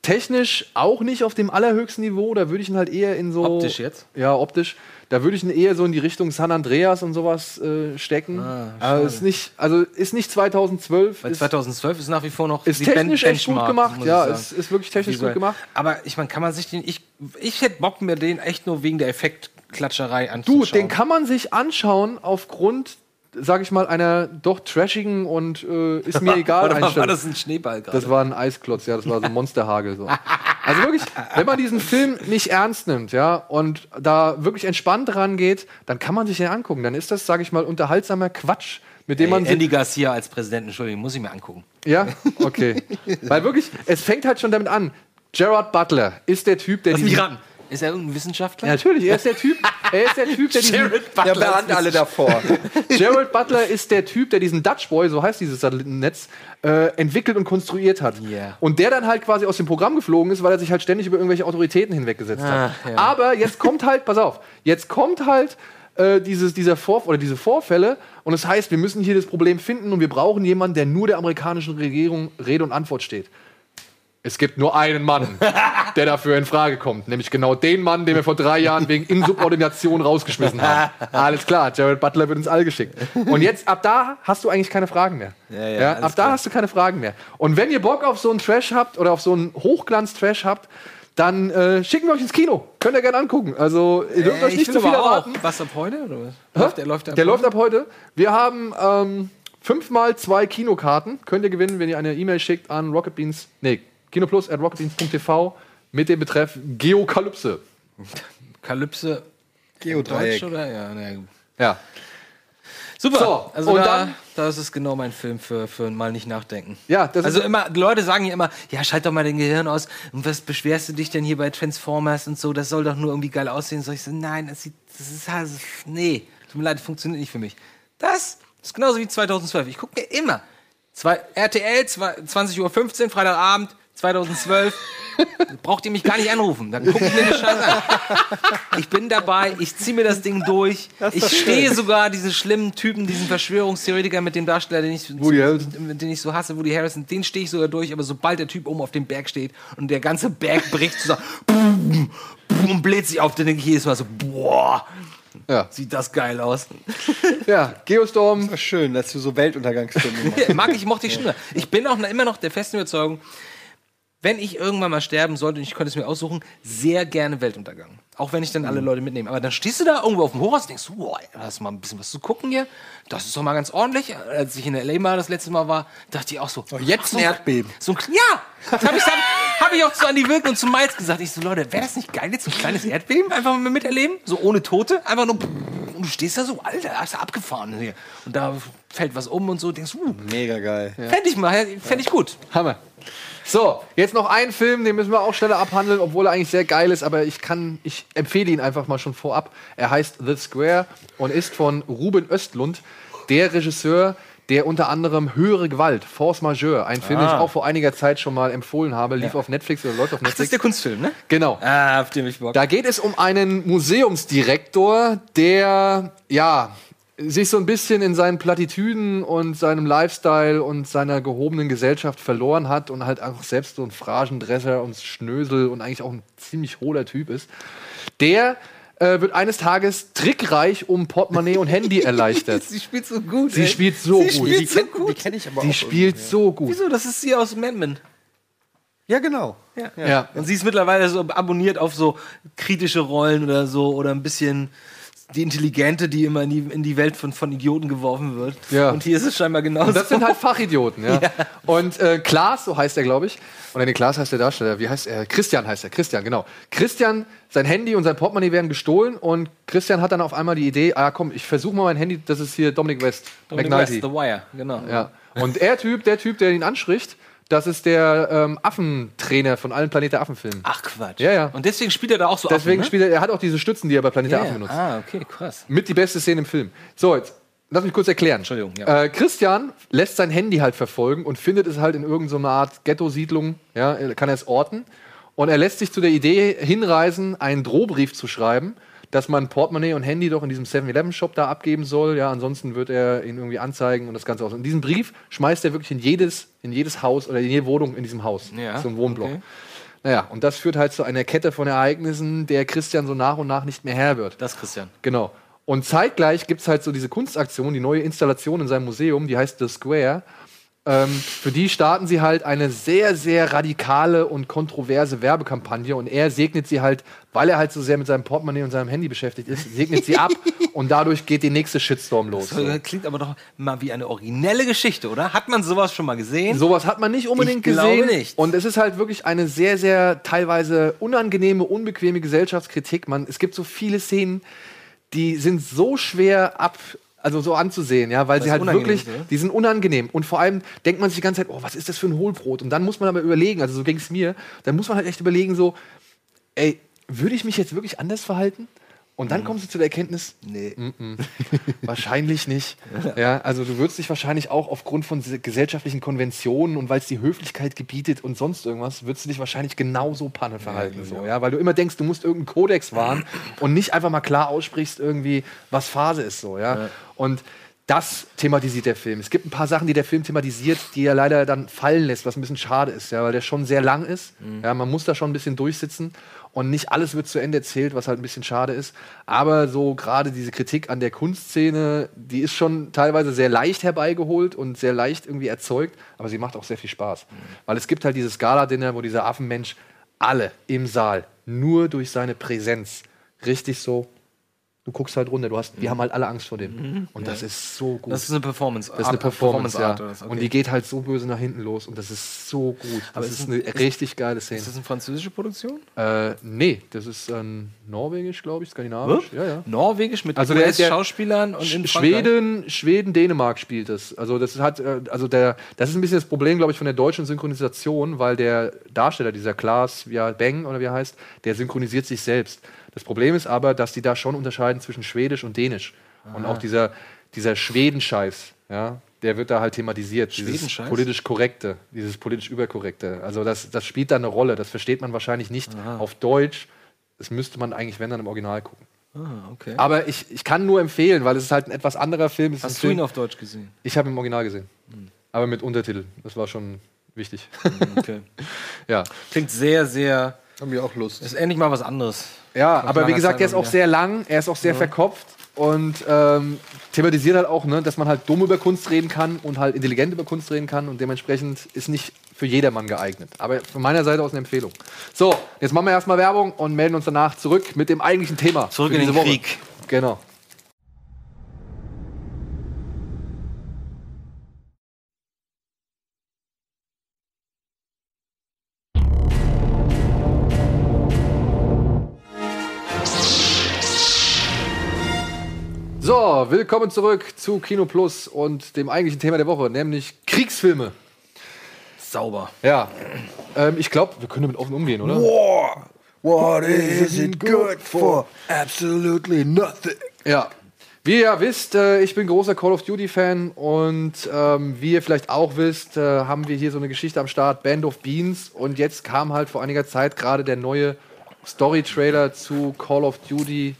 Technisch auch nicht auf dem allerhöchsten Niveau, da würde ich ihn halt eher in so Optisch jetzt? Ja, optisch. Da würde ich ihn eher so in die Richtung San Andreas und sowas äh, stecken. also ist nicht, also ist nicht 2012. Weil ist, 2012 ist nach wie vor noch ist die technisch echt gut gemacht. Ja, es ist wirklich technisch Visuell. gut gemacht. Aber ich meine, kann man sich den. Ich, ich hätte Bock, mir den echt nur wegen der Effektklatscherei Du, anzuschauen. den kann man sich anschauen aufgrund, sag ich mal, einer doch trashigen und äh, ist mir egal Oder war das ein Schneeball gerade? Das war ein Eisklotz, ja, das war so ein Monsterhagel. So. Also wirklich, wenn man diesen Film nicht ernst nimmt, ja, und da wirklich entspannt rangeht, dann kann man sich den angucken. Dann ist das, sag ich mal, unterhaltsamer Quatsch, mit dem man Ey, Andy Garcia als Präsident, Entschuldigung, muss ich mir angucken. Ja, okay. Weil wirklich, es fängt halt schon damit an. Gerard Butler ist der Typ, der Lass mich ran. Ist er irgendein Wissenschaftler? Ja, natürlich, er ist der Typ, er ist der Typ, der diesen, Ja, beahnt alle davor. Gerald Butler ist der Typ, der diesen Dutch Boy, so heißt dieses Satellitennetz, äh, entwickelt und konstruiert hat. Yeah. Und der dann halt quasi aus dem Programm geflogen ist, weil er sich halt ständig über irgendwelche Autoritäten hinweggesetzt hat. Ah, ja. Aber jetzt kommt halt, pass auf, jetzt kommt halt äh, dieses, dieser Vor oder diese Vorfälle und das heißt, wir müssen hier das Problem finden und wir brauchen jemanden, der nur der amerikanischen Regierung Rede und Antwort steht. Es gibt nur einen Mann, der dafür in Frage kommt. Nämlich genau den Mann, den wir vor drei Jahren wegen Insubordination rausgeschmissen haben. Alles klar, Jared Butler wird ins All geschickt. Und jetzt, ab da hast du eigentlich keine Fragen mehr. Ja, ja, ab alles da klar. hast du keine Fragen mehr. Und wenn ihr Bock auf so einen Trash habt oder auf so einen Hochglanz-Trash habt, dann äh, schicken wir euch ins Kino. Könnt ihr gerne angucken. Also, ihr dürft Äh, euch ich nicht zu viel erwarten. Was ab heute? Läuft, der läuft ab Der heute? läuft ab heute. Wir haben ähm, fünfmal zwei Kinokarten. Könnt ihr gewinnen, wenn ihr eine E-Mail schickt an rocketbeans, nee, kinoplus at rocketbeans.tv mit dem Betreff Geokalypse. Kalypse. Geodreieck. Deutsch oder? Ja, na gut. Ja. Super. So, also und da, dann- das ist genau mein Film für, für mal nicht nachdenken. Ja, das also ist- immer, die Leute sagen ja immer, ja, schalt doch mal dein Gehirn aus. Und was beschwerst du dich denn hier bei Transformers und so? Das soll doch nur irgendwie geil aussehen. Soll ich so, nein, das sieht, das ist, ist nee, tut mir leid, das funktioniert nicht für mich. Das ist genauso wie 2012. Ich gucke mir immer zwei, RTL, zwei- 20.15 Uhr, Freitagabend, 2012. Braucht ihr mich gar nicht anrufen. Dann gucke ich mir den Scheiß an. Ich bin dabei, ich ziehe mir das Ding durch. Ich stehe sogar diesen schlimmen Typen, diesen Verschwörungstheoretiker mit dem Darsteller, den ich, den ich so hasse, Woody Harrison, den stehe ich sogar durch. Aber sobald der Typ oben auf dem Berg steht und der ganze Berg bricht, so boom, boom, bläht sich auf, dann denke ich jedes Mal so, boah, Ja. sieht das geil aus. ja, Geostorm. War schön, dass du so Weltuntergangsfilme machst. Mag ich, mochte ich schon. Ich bin auch immer noch der festen Überzeugung, wenn ich irgendwann mal sterben sollte und ich könnte es mir aussuchen, sehr gerne Weltuntergang. Auch wenn ich dann alle Leute mitnehme. Aber dann stehst du da irgendwo auf dem Hochhaus und denkst, boah, hast mal ein bisschen was zu gucken hier? Das ist doch mal ganz ordentlich. Als ich in L.A. mal das letzte Mal war, dachte ich auch so. jetzt so ein Erdbeben. So ein, ja, das habe ich, hab, hab ich auch zu Andy Wilken und zu Miles gesagt. Ich so, Leute, wäre das nicht geil, jetzt so ein kleines Erdbeben einfach mal miterleben? So ohne Tote? Einfach nur, und du stehst da so, Alter, hast du abgefahren hier. Und da fällt was um und so, denkst, uh, Mega geil. Fände ich mal, fände ich gut. Hammer. So, jetzt noch ein Film, den müssen wir auch schneller abhandeln, obwohl er eigentlich sehr geil ist, aber ich kann, ich empfehle ihn einfach mal schon vorab. Er heißt The Square und ist von Ruben Östlund, der Regisseur, der unter anderem Höhere Gewalt, Force Majeure, ein Film, den ich auch vor einiger Zeit schon mal empfohlen habe, lief auf Netflix oder läuft auf Ach, das Netflix. ist der Kunstfilm, ne? genau. Ah, auf den ich Bock. Da geht es um einen Museumsdirektor, der ja sich so ein bisschen in seinen Plattitüden und seinem Lifestyle und seiner gehobenen Gesellschaft verloren hat und halt auch selbst so ein Phragendresser und Schnösel und eigentlich auch ein ziemlich hohler Typ ist. Der äh, wird eines Tages trickreich um Portemonnaie und Handy erleichtert. Sie spielt so gut. Sie ey. spielt so Sie gut. spielt Die so kenn- gut. Die kenne ich aber Die auch. spielt so gut. Wieso? Das ist sie aus Mad Men. Ja, genau. Ja. Und sie ist mittlerweile so abonniert auf so kritische Rollen oder so oder ein bisschen die Intelligente, die immer in die, in die Welt von, von Idioten geworfen wird. Ja. Und hier ist es scheinbar genauso. Und das sind halt Fachidioten, ja. Und äh, Klaas, so heißt er, glaube ich. Oder nee, Klaas heißt der Darsteller. Wie heißt er? Christian heißt er. Christian, genau. Christian, sein Handy und sein Portemonnaie werden gestohlen und Christian hat dann auf einmal die Idee, ah komm, ich versuche mal mein Handy, das ist hier Dominic West. Dominic McNulty. West, The Wire, genau. Ja. Und der Typ, der Typ, der ihn anspricht, das ist der ähm, Affentrainer von allen Planet der Affen-Filmen. Ach Quatsch. Ja, ja. Und deswegen spielt er da auch so Deswegen Affen, ne? spielt er, er hat auch diese Stützen, die er bei Planet der Affen benutzt. Ah, okay, krass. Mit die beste Szene im Film. So, jetzt lass mich kurz erklären. Entschuldigung, ja. Äh, Christian lässt sein Handy halt verfolgen und findet es halt in irgendeiner Art Ghetto-Siedlung, ja, kann er es orten. Und er lässt sich zu der Idee hinreisen, einen Drohbrief zu schreiben, dass man Portemonnaie und Handy doch in diesem 7-Eleven-Shop da abgeben soll. Ja, ansonsten wird er ihn irgendwie anzeigen und das Ganze aus. Und diesen Brief schmeißt er wirklich in jedes, in jedes Haus oder in jede Wohnung in diesem Haus. Ja, so ein Wohnblock. okay. Naja, und das führt halt zu einer Kette von Ereignissen, der Christian so nach und nach nicht mehr Herr wird. Das ist Christian. Genau. Und zeitgleich gibt es halt so diese Kunstaktion, die neue Installation in seinem Museum, die heißt The Square. Ähm, für die starten sie halt eine sehr, sehr radikale und kontroverse Werbekampagne und er segnet sie halt, weil er halt so sehr mit seinem Portemonnaie und seinem Handy beschäftigt ist, segnet sie ab und dadurch geht die nächste Shitstorm los. Das So. klingt aber doch mal wie eine originelle Geschichte, oder? Hat man sowas schon mal gesehen? Sowas hat man nicht unbedingt Ich gesehen. nicht. Und es ist halt wirklich eine sehr, sehr teilweise unangenehme, unbequeme Gesellschaftskritik. Man, es gibt so viele Szenen, die sind so schwer ab, also so anzusehen, ja, weil sie es halt wirklich, oder? die sind unangenehm. Und vor allem denkt man sich die ganze Zeit, oh, was ist das für ein Hohlbrot? Und dann muss man aber überlegen, also so ging es mir, dann muss man halt echt überlegen, so, ey, würde ich mich jetzt wirklich anders verhalten? Und Mhm. dann kommst du zu der Erkenntnis, Nee. Wahrscheinlich nicht. Ja, also du würdest dich wahrscheinlich auch aufgrund von se- gesellschaftlichen Konventionen und weil es die Höflichkeit gebietet und sonst irgendwas, würdest du dich wahrscheinlich genauso Panne verhalten. so, ja? Weil du immer denkst, du musst irgendeinen Kodex wahren und nicht einfach mal klar aussprichst, irgendwie, was Phase ist so, ja. Und das thematisiert der Film. Es gibt ein paar Sachen, die der Film thematisiert, die er leider dann fallen lässt, was ein bisschen schade ist, ja, weil der schon sehr lang ist. Ja, man muss da schon ein bisschen durchsitzen und nicht alles wird zu Ende erzählt, was halt ein bisschen schade ist. Aber so gerade diese Kritik an der Kunstszene, die ist schon teilweise sehr leicht herbeigeholt und sehr leicht irgendwie erzeugt, aber sie macht auch sehr viel Spaß. Weil es gibt halt dieses Gala-Dinner, wo dieser Affenmensch alle im Saal nur durch seine Präsenz richtig so Du guckst halt runter, du hast, die haben halt alle Angst vor dem. Und das ist so gut. Das ist eine Performance. Das ist eine Performance, ja. oder was? Okay. Und die geht halt so böse nach hinten los und das ist so gut. Aber das ist ist es- eine richtig geile Szene. ist das eine französische Produktion? Äh, nee, das ist ähm, norwegisch, glaube ich, skandinavisch. Ja, ja. Norwegisch mit Also US-Schauspielern und in? Schweden, Schweden, Dänemark spielt es. Also das hat, äh, also der, das ist ein bisschen das Problem, glaube ich, von der deutschen Synchronisation, weil der Darsteller, dieser Klaas ja, Beng oder wie er heißt, der synchronisiert sich selbst. Das Problem ist aber, dass die da schon unterscheiden zwischen Schwedisch und Dänisch. Und auch dieser, dieser Schwedenscheiß, ja, der wird da halt thematisiert. Dieses Schwedenscheiß? politisch korrekte, dieses politisch überkorrekte. Also das, das spielt da eine Rolle. Das versteht man wahrscheinlich nicht auf Deutsch. Das müsste man eigentlich, wenn dann im Original gucken. Ah, okay. Aber ich, ich kann nur empfehlen, weil es ist halt ein etwas anderer Film. Es Hast du Film, ihn auf Deutsch gesehen? ich habe ihn im Original gesehen. Aber mit Untertitel. Das war schon wichtig. Okay. ja. Klingt sehr, sehr. Haben wir auch Lust. Ist endlich mal was anderes. Ja, aber wie gesagt, Zeit der ist auch sehr lang, er ist auch sehr verkopft und ähm, thematisiert halt auch, ne, dass man halt dumm über Kunst reden kann und halt intelligent über Kunst reden kann und dementsprechend ist nicht für jedermann geeignet. Aber von meiner Seite aus eine Empfehlung. So, jetzt machen wir erstmal Werbung und melden uns danach zurück mit dem eigentlichen Thema. Zurück in den Woche. Krieg. Genau. So, willkommen zurück zu Kino Plus und dem eigentlichen Thema der Woche, nämlich Kriegsfilme. Sauber. Ja, ähm, ich glaube, wir können damit offen umgehen, oder? War. What is it good for? Absolutely nothing. Ja. Wie ihr ja wisst, äh, ich bin großer Call of Duty-Fan und ähm, wie ihr vielleicht auch wisst, äh, haben wir hier so eine Geschichte am Start, Band of Beans. Und jetzt kam halt vor einiger Zeit gerade der neue Story-Trailer zu Call of Duty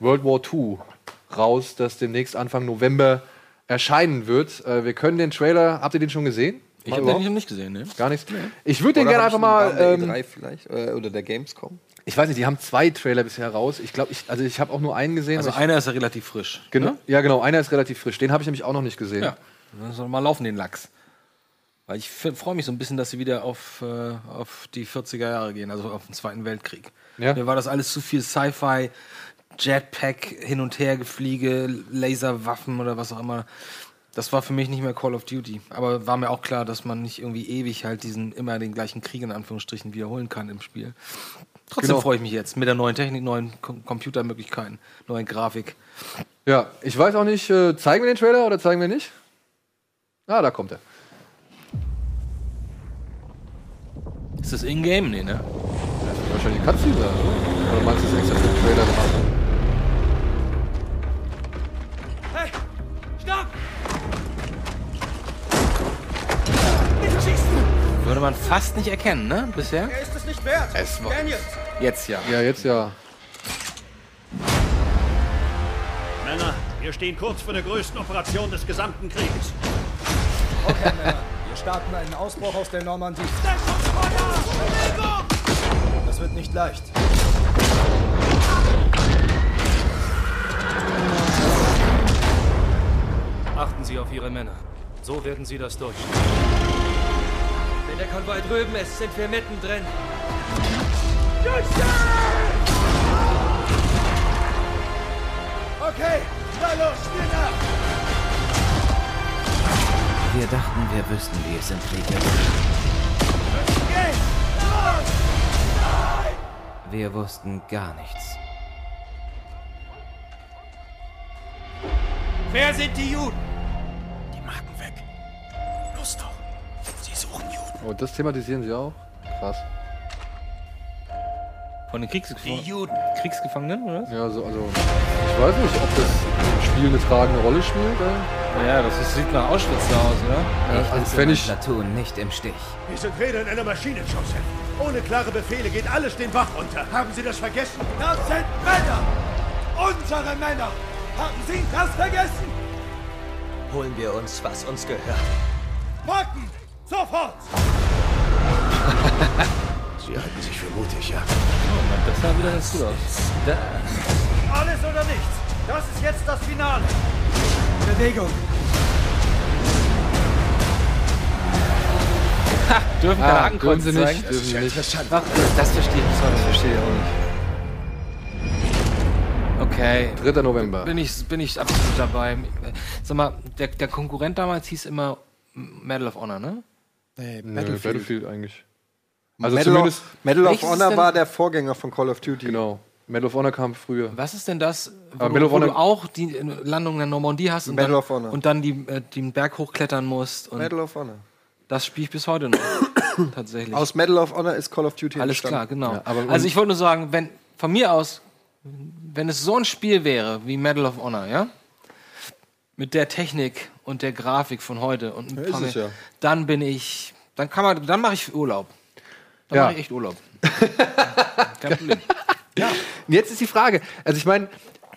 World War II raus, das demnächst Anfang November erscheinen wird. Äh, wir können den Trailer, habt ihr den schon gesehen? Ich habe den überhaupt? nicht, gesehen, ne? Gar nichts. Ich würde den gerne einfach mal. Der Ähm, E3 vielleicht oder der Gamescom. ich weiß nicht, die haben zwei Trailer bisher raus. Ich glaube, ich, also ich habe auch nur einen gesehen. Also einer ist ja relativ frisch. genau, ne? Ja, genau, einer ist relativ frisch. Den habe ich nämlich auch noch nicht gesehen. Ja. Dann soll mal laufen, den Lachs. Weil ich freue mich so ein bisschen, dass sie wieder auf, äh, auf die 40er Jahre gehen, also auf den Zweiten Weltkrieg. Ja. Mir war das alles zu viel Sci-Fi, Jetpack, hin und her gefliege, Laserwaffen oder was auch immer. Das war für mich nicht mehr Call of Duty. Aber war mir auch klar, dass man nicht irgendwie ewig halt diesen immer den gleichen Krieg in Anführungsstrichen wiederholen kann im Spiel. Trotzdem Genau. freue ich mich jetzt mit der neuen Technik, neuen Com Computermöglichkeiten, neuen Grafik. Ja, ich weiß auch nicht, äh, zeigen wir den Trailer oder zeigen wir nicht? Ah, da kommt er. Ist das Ingame? Nee, ne? Wahrscheinlich die Cutscene oder? Oder meinst du das extra für den Trailer gemacht? Würde man fast nicht erkennen, ne? Bisher? Er ist es nicht wert! Es war- Daniels! Jetzt ja. Ja, jetzt ja. Männer, wir stehen kurz vor der größten Operation des gesamten Krieges. Okay, Männer. Wir starten einen Ausbruch aus der Normandie. Das wird nicht leicht. Achten Sie auf Ihre Männer. So werden Sie das durchstehen. Wenn der Konvoi drüben ist, sind wir mittendrin. Okay, na los, spiel nach! Wir dachten, wir wüssten, wie es im Krieg ist. Geh! Los! Wir wussten gar nichts. Wer sind die Juden? Oh, das thematisieren sie auch? Krass. Von den Kriegsgef Die Juden. Kriegsgefangenen, oder? Ja, so, also. Ich weiß nicht, ob das im Spiel eine tragende Rolle spielt. Äh? Ja, das ist, sieht nach Auschwitz da aus, oder? Ja, Ich also wenn ich. Platoon nicht im Stich. Wir sind weder in einer Maschine, Joseph. Ohne klare Befehle geht alles den Bach runter. Haben Sie das vergessen? Das sind Männer! Unsere Männer! Haben Sie das vergessen? Holen wir uns, was uns gehört. Packen! Sofort! Sie halten sich für mutig, ja? Das sah wieder ganz gut aus. Alles oder nichts! Das ist jetzt das Finale! Bewegung! Dürfen keine Ah, dürfen Hakenkreuze sie nicht. Dürfen sie nicht. Ach, das verstehe ich. Das verstehe ich auch nicht. Okay. 3. November. Bin ich, bin ich absolut dabei. Sag mal, der, der Konkurrent damals hieß immer Medal of Honor, ne? Nee, Battlefield. Battlefield eigentlich. Also Medal, zumindest. of, Medal of Honor war der Vorgänger von Call of Duty. Genau. Medal of Honor kam früher. Was ist denn das, wo, du, wo du auch die Landung in der Normandie hast und Medal dann, und dann die, äh, den Berg hochklettern musst? Und Medal of Honor. das spiele ich bis heute noch. Tatsächlich. Aus Medal of Honor ist Call of Duty Alles entstanden. klar, genau. Ja, aber- also ich wollte nur sagen, wenn von mir aus, wenn es so ein Spiel wäre wie Medal of Honor, ja, mit der Technik und der Grafik von heute und ein Ja, paar mehr, ja. dann bin ich, dann kann man, dann mache ich Urlaub. Dann Ja. mache ich echt Urlaub. Kein Problem. Und jetzt ist die Frage, also ich meine,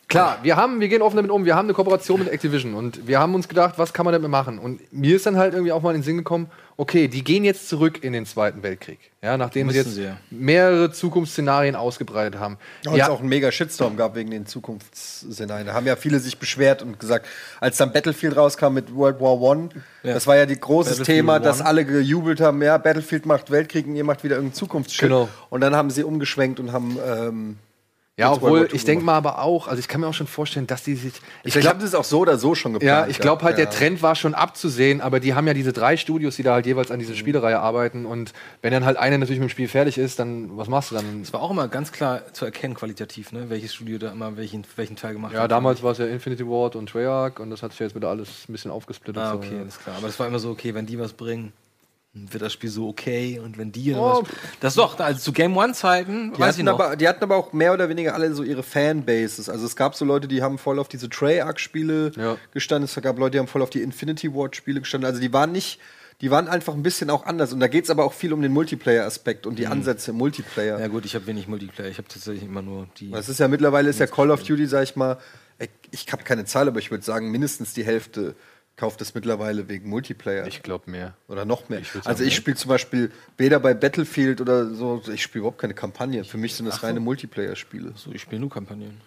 klar, wir haben, wir gehen offen damit um, wir haben eine Kooperation mit Activision und wir haben uns gedacht, was kann man damit machen? Und mir ist dann halt irgendwie auch mal in den Sinn gekommen, okay, die gehen jetzt zurück in den Zweiten Weltkrieg, ja, nachdem sie Müssen jetzt sie ja. mehrere Zukunftsszenarien ausgebreitet haben. Ja, und es auch einen mega Shitstorm gab wegen den Zukunftsszenarien. Da haben ja viele sich beschwert und gesagt, als dann Battlefield rauskam mit World War One, das war ja die großes Battlefield Thema, One. dass alle gejubelt haben, ja, Battlefield macht Weltkrieg und ihr macht wieder irgendeinen Zukunftsshit. Genau. Und dann haben sie umgeschwenkt und haben ähm, ja, obwohl, ich denke mal aber auch, also ich kann mir auch schon vorstellen, dass die sich, ich glaube, sie es auch so oder so schon geplant. Ja, ich glaube halt, ja. der Trend war schon abzusehen, aber die haben ja diese drei Studios, die da halt jeweils an dieser Spielereihe arbeiten. Und wenn dann halt eine natürlich mit dem Spiel fertig ist, dann was machst du dann? Es war auch immer ganz klar zu erkennen, qualitativ, ne? welches Studio da immer welchen, welchen Teil gemacht Ja, hat. damals war es ja Infinity Ward und Treyarch und das hat sich jetzt wieder alles ein bisschen aufgesplittet. Ah, so, okay, ja. alles klar. Aber das war immer so, okay, wenn die was bringen, wird das Spiel so okay. Und wenn die. Oh, das doch, also zu Game One-Zeiten, Die weiß ich hatten, noch. aber, die hatten aber auch mehr oder weniger alle so ihre Fanbases. Also es gab so Leute, die haben voll auf diese Treyarch-Spiele Ja. gestanden. Es gab Leute, die haben voll auf die Infinity Ward-Spiele gestanden. Also die waren nicht, die waren einfach ein bisschen auch anders. Und da geht es aber auch viel um den Multiplayer-Aspekt und die Ansätze im Multiplayer. ja, gut, ich habe wenig Multiplayer. Ich habe tatsächlich immer nur die. Das ist ja mittlerweile ist ja Call of Duty, sag ich mal, ich habe keine Zahl, aber ich würde sagen, mindestens die Hälfte kauft es mittlerweile wegen Multiplayer. Ich glaube mehr. oder noch mehr. sagen, also ich spiele zum Beispiel weder bei Battlefield oder so, ich spiele überhaupt keine Kampagne. Für mich sind das reine Multiplayer-Spiele. so, ich spiele nur Kampagnen.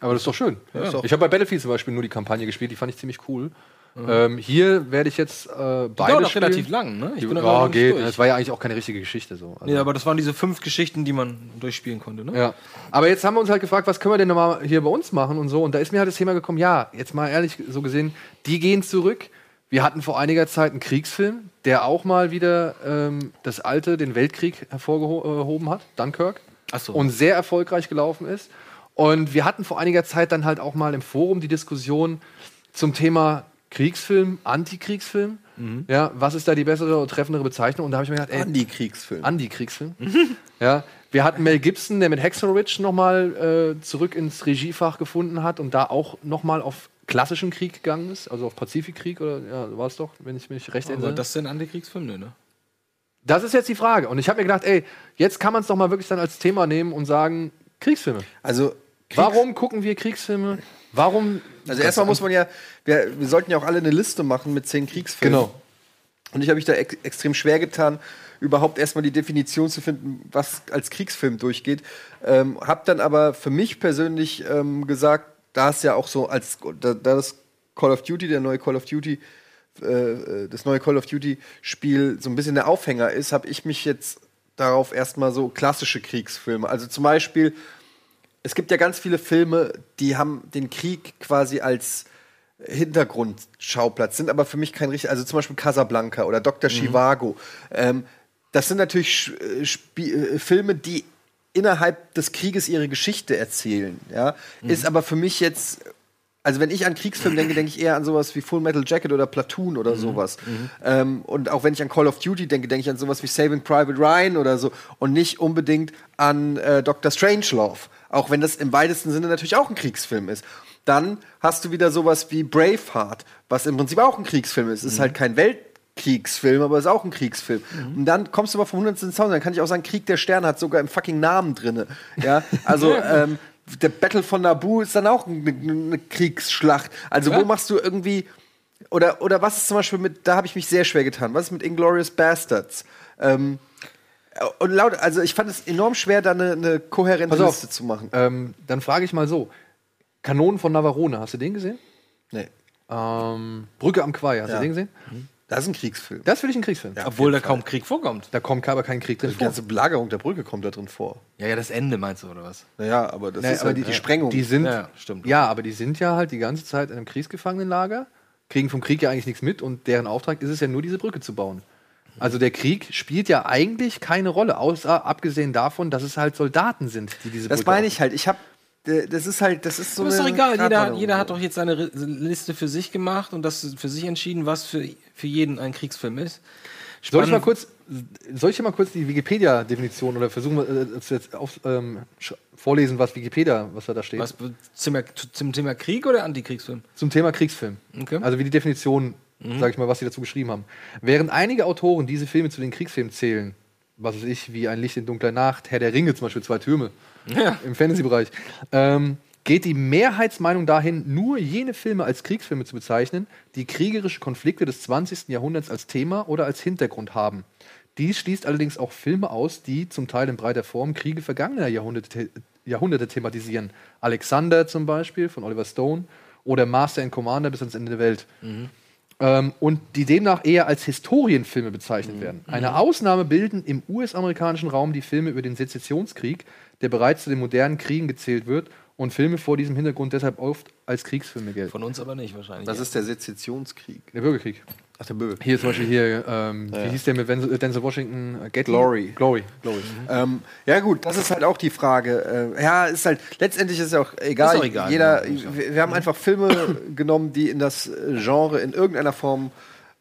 Aber das ist doch schön. ist doch- Ich habe bei Battlefield zum Beispiel nur die Kampagne gespielt, die fand ich ziemlich cool. Ähm, hier werde ich jetzt äh, beide dauert auch spielen. relativ lang, ne? Ich Die, bin ja, geht. durch. Das war ja eigentlich auch keine richtige Geschichte so. Also, Nee, aber das waren diese fünf Geschichten, die man durchspielen konnte, ne? Ja. Aber jetzt haben wir uns halt gefragt, was können wir denn nochmal hier bei uns machen und so. Und da ist mir halt das Thema gekommen, ja, jetzt mal ehrlich so gesehen, die gehen zurück. Wir hatten vor einiger Zeit einen Kriegsfilm, der auch mal wieder ähm, das alte, den Weltkrieg hervorgehoben hat, Dunkirk. Ach so. Und sehr erfolgreich gelaufen ist. Und wir hatten vor einiger Zeit dann halt auch mal im Forum die Diskussion zum Thema Kriegsfilm, Antikriegsfilm. Ja, was ist da die bessere und treffendere Bezeichnung? Und da habe ich mir gedacht, ey, Anti-Kriegsfilm. Anti-Kriegsfilm. ja, wir hatten Mel Gibson, der mit Hexorich nochmal äh, zurück ins Regiefach gefunden hat und da auch nochmal auf klassischen Krieg gegangen ist, also auf Pazifikkrieg oder ja, war es doch, wenn ich mich recht erinnere. Aber das sind Antikriegsfilme, ne? Das ist jetzt die Frage. Und ich habe mir gedacht, ey, jetzt kann man es doch mal wirklich dann als Thema nehmen und sagen, Kriegsfilme. Also, Warum gucken wir Kriegsfilme? Warum? Also erstmal muss man ja, wir, wir sollten ja auch alle eine Liste machen mit zehn Kriegsfilmen. Genau. Und ich habe mich da ex extrem schwer getan, überhaupt erstmal die Definition zu finden, was als Kriegsfilm durchgeht. Ähm, hab dann aber für mich persönlich ähm, gesagt, da es ja auch so als da, da das Call of Duty, der neue Call of Duty, äh, äh, das neue Call of Duty Spiel so ein bisschen der Aufhänger ist, habe ich mich jetzt darauf erstmal so klassische Kriegsfilme. Also zum Beispiel, es gibt ja ganz viele Filme, die haben den Krieg quasi als Hintergrundschauplatz, sind aber für mich kein richtig, also zum Beispiel Casablanca oder Dr. Chivago. Ähm, das sind natürlich äh, Spie- äh, Filme, die innerhalb des Krieges ihre Geschichte erzählen. Ja? Ist aber für mich jetzt, also wenn ich an Kriegsfilm denke, denke ich eher an sowas wie Full Metal Jacket oder Platoon oder sowas. Ähm, und auch wenn ich an Call of Duty denke, denke ich an sowas wie Saving Private Ryan oder so und nicht unbedingt an äh, Dr. Strangelove. Auch wenn das im weitesten Sinne natürlich auch ein Kriegsfilm ist. Dann hast du wieder sowas wie Braveheart, was im Prinzip auch ein Kriegsfilm ist. Es ist halt kein Weltkriegsfilm, aber es ist auch ein Kriegsfilm. Und dann kommst du mal vom Hundertsten Sound, dann kann ich auch sagen, Krieg der Sterne hat sogar im fucking Namen drinne. Ja, also ähm, der Battle von Naboo ist dann auch eine, eine Kriegsschlacht. Also wo machst du irgendwie oder oder was ist zum Beispiel mit? Da habe ich mich sehr schwer getan. Was ist mit Inglorious Bastards? Ähm, und laut, also ich fand es enorm schwer, da eine, eine kohärente auf. Liste zu machen. Ähm, dann frage ich mal so: Kanonen von Navarone, hast du den gesehen? Nee. Ähm, Brücke am Quai, hast Ja. du den gesehen? Das ist ein Kriegsfilm. Das ist für dich ein Kriegsfilm. Obwohl da kaum Krieg vorkommt. Da kommt aber kein Krieg drin Die vor. ganze Belagerung der Brücke kommt da drin vor. Ja, ja, das Ende meinst du, oder was? Naja, aber das Nee, ist aber halt die, die- Sprengung. Die sind, Ja, ja, ja, stimmt. aber die sind ja halt die ganze Zeit in einem Kriegsgefangenenlager, kriegen vom Krieg ja eigentlich nichts mit und deren Auftrag ist es ja nur, diese Brücke zu bauen. Also der Krieg spielt ja eigentlich keine Rolle, außer abgesehen davon, dass es halt Soldaten sind, die diese das Brücke meine ich halt. Ich habe, das ist halt, das ist so. Aber ist doch egal, jeder, jeder hat doch jetzt seine Liste für sich gemacht und das für sich entschieden, was für, für jeden ein Kriegsfilm ist. Soll ich mal Spannend- kurz, soll ich mal kurz die Wikipedia-Definition oder versuchen wir äh, zu jetzt auf, ähm, vorlesen, was Wikipedia, was da, da steht? Was, zum, zum Thema Krieg oder Antikriegsfilm? Zum Thema Kriegsfilm. Okay. Also wie die Definition, sag ich mal, was sie dazu geschrieben haben. Während einige Autoren diese Filme zu den Kriegsfilmen zählen, was weiß ich, wie Ein Licht in dunkler Nacht, Herr der Ringe zum Beispiel, zwei Türme Ja. im Fantasy-Bereich, ähm, geht die Mehrheitsmeinung dahin, nur jene Filme als Kriegsfilme zu bezeichnen, die kriegerische Konflikte des 20. Jahrhunderts als Thema oder als Hintergrund haben. Dies schließt allerdings auch Filme aus, die zum Teil in breiter Form Kriege vergangener Jahrhunderte, Jahrhunderte thematisieren. Alexander zum Beispiel von Oliver Stone oder Master and Commander bis ans Ende der Welt. Ähm, und die demnach eher als Historienfilme bezeichnet werden. Eine Ausnahme bilden im US-amerikanischen Raum die Filme über den Sezessionskrieg, der bereits zu den modernen Kriegen gezählt wird und Filme vor diesem Hintergrund deshalb oft als Kriegsfilme gelten. Von uns aber nicht wahrscheinlich. Das ist der Sezessionskrieg. Der Bürgerkrieg. Ach, der Bürgerkrieg. Hier zum Beispiel hier, ähm, wie hieß der mit Denzel Denzel Washington? Äh, Getty? Glory. Glory. Glory. Ähm, ja gut, das ist halt auch die Frage. Äh, ja, ist halt letztendlich ist ja auch egal. Ist auch egal, Jeder, ja. wir, wir haben einfach Filme genommen, die in das äh, Genre in irgendeiner Form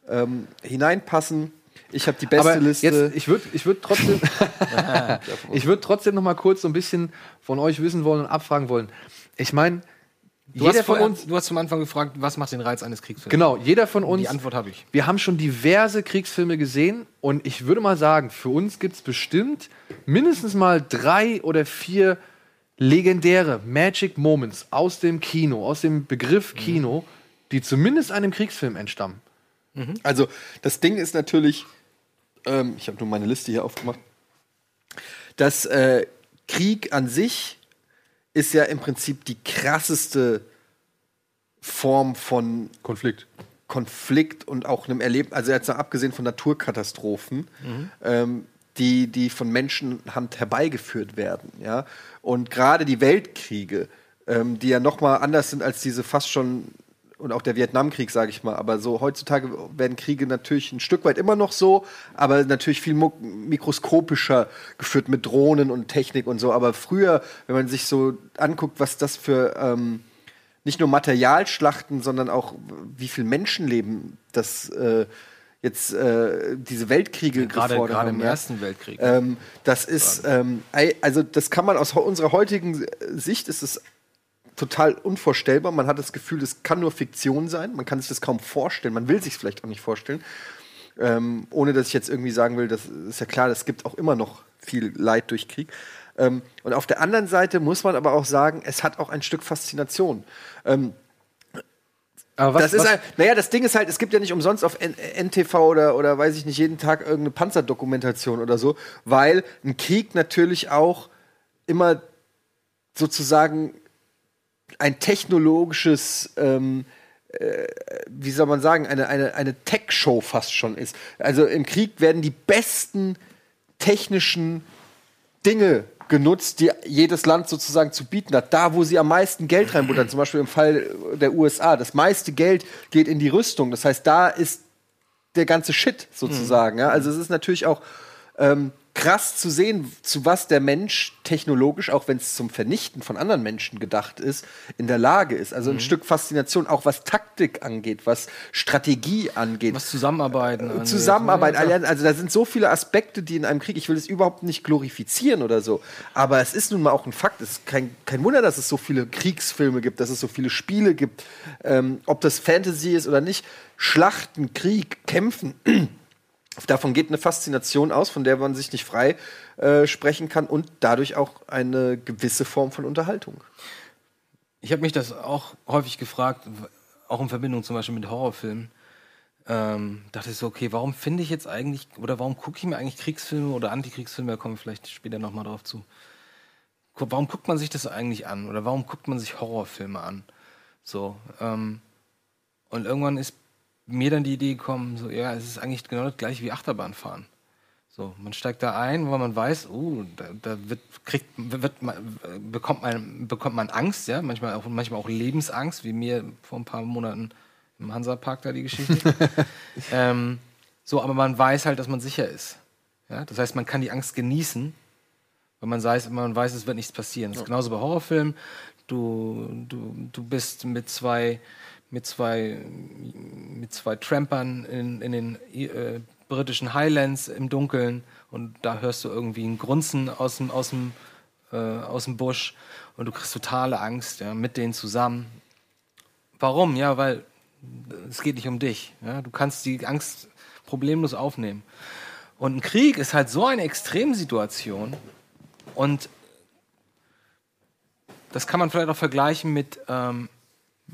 ähm, hineinpassen. Ich habe die beste Aber Liste. jetzt, ich würde ich würd trotzdem, ich würde trotzdem noch mal kurz so ein bisschen von euch wissen wollen und abfragen wollen. Ich meine, du, jeder hast von uns, du hast zum Anfang gefragt, was macht den Reiz eines Kriegsfilms? genau, jeder von uns, Die Antwort habe ich. wir haben schon diverse Kriegsfilme gesehen und ich würde mal sagen, für uns gibt es bestimmt mindestens mal drei oder vier legendäre Magic Moments aus dem Kino, aus dem Begriff Kino, die zumindest einem Kriegsfilm entstammen. Also, das Ding ist natürlich, ähm, ich habe nur meine Liste hier aufgemacht, dass äh, Krieg an sich ist ja im Prinzip die krasseste Form von Konflikt. Konflikt und auch einem Erleben, also jetzt abgesehen von Naturkatastrophen, ähm, die, die von Menschenhand herbeigeführt werden. Ja? Und gerade die Weltkriege, ähm, die ja noch mal anders sind als diese fast schon und auch der Vietnamkrieg, sage ich mal. Aber so heutzutage werden Kriege natürlich ein Stück weit immer noch so, aber natürlich viel mikroskopischer geführt mit Drohnen und Technik und so. Aber früher, wenn man sich so anguckt, was das für ähm, nicht nur Materialschlachten, sondern auch wie viel Menschenleben das äh, jetzt äh, diese Weltkriege Gerade gefordert gerade im haben, ja. Ersten Weltkrieg. Ähm, das ist, ähm, also das kann man aus unserer heutigen Sicht ist es total unvorstellbar. Man hat das Gefühl, das kann nur Fiktion sein. Man kann sich das kaum vorstellen. Man will sich es vielleicht auch nicht vorstellen. Ähm, ohne dass ich jetzt irgendwie sagen will, das ist ja klar, es gibt auch immer noch viel Leid durch Krieg. Ähm, und auf der anderen Seite muss man aber auch sagen, es hat auch ein Stück Faszination. Ähm, Aber was, das ist was, halt, naja, das Ding ist halt, es gibt ja nicht umsonst auf N NTV oder, oder weiß ich nicht, jeden Tag irgendeine Panzerdokumentation oder so, weil ein Krieg natürlich auch immer sozusagen ein technologisches, ähm, äh, wie soll man sagen, eine, eine, eine Tech-Show fast schon ist. Also im Krieg werden die besten technischen Dinge genutzt, die jedes Land sozusagen zu bieten hat. Da, wo sie am meisten Geld reinbuttern, zum Beispiel im Fall der USA, das meiste Geld geht in die Rüstung. Das heißt, da ist der ganze Shit sozusagen. Ja? Also es ist natürlich auch ähm, krass zu sehen, zu was der Mensch technologisch, auch wenn es zum Vernichten von anderen Menschen gedacht ist, in der Lage ist. Also ein Stück Faszination, auch was Taktik angeht, was Strategie angeht. Was Zusammenarbeiten angeht. Zusammenarbeit, Ja, klar. Allianz, also da sind so viele Aspekte, die in einem Krieg, ich will es überhaupt nicht glorifizieren oder so, aber es ist nun mal auch ein Fakt. Es ist kein, kein Wunder, dass es so viele Kriegsfilme gibt, dass es so viele Spiele gibt, ähm, ob das Fantasy ist oder nicht. Schlachten, Krieg, Kämpfen. Davon geht eine Faszination aus, von der man sich nicht frei äh, sprechen kann und dadurch auch eine gewisse Form von Unterhaltung. Ich habe mich das auch häufig gefragt, auch in Verbindung zum Beispiel mit Horrorfilmen. Ähm, dachte ich so, okay, warum finde ich jetzt eigentlich, oder warum gucke ich mir eigentlich Kriegsfilme oder Antikriegsfilme, da kommen wir vielleicht später nochmal drauf zu. Warum guckt man sich das eigentlich an? Oder warum guckt man sich Horrorfilme an? So, ähm, und irgendwann ist mir dann die Idee gekommen, so, ja, es ist eigentlich genau das gleiche wie Achterbahnfahren. So, man steigt da ein, weil man weiß, oh, da, da wird, kriegt, wird, man, bekommt, man, bekommt man Angst, ja, manchmal auch, manchmal auch Lebensangst, wie mir vor ein paar Monaten im Hansapark da die Geschichte. ähm, so, aber man weiß halt, dass man sicher ist. Ja? Das heißt, man kann die Angst genießen, weil man weiß, man weiß, es wird nichts passieren. Das ist genauso bei Horrorfilmen. Du, du, du bist mit zwei, mit zwei, mit zwei Trampern in, in den äh, britischen Highlands im Dunkeln und da hörst du irgendwie ein Grunzen aus dem, aus dem, äh, aus dem Busch und du kriegst totale Angst ja, mit denen zusammen. Warum? Ja, weil es geht nicht um dich. Ja? Du kannst die Angst problemlos aufnehmen. Und ein Krieg ist halt so eine Extremsituation und das kann man vielleicht auch vergleichen mit, ähm,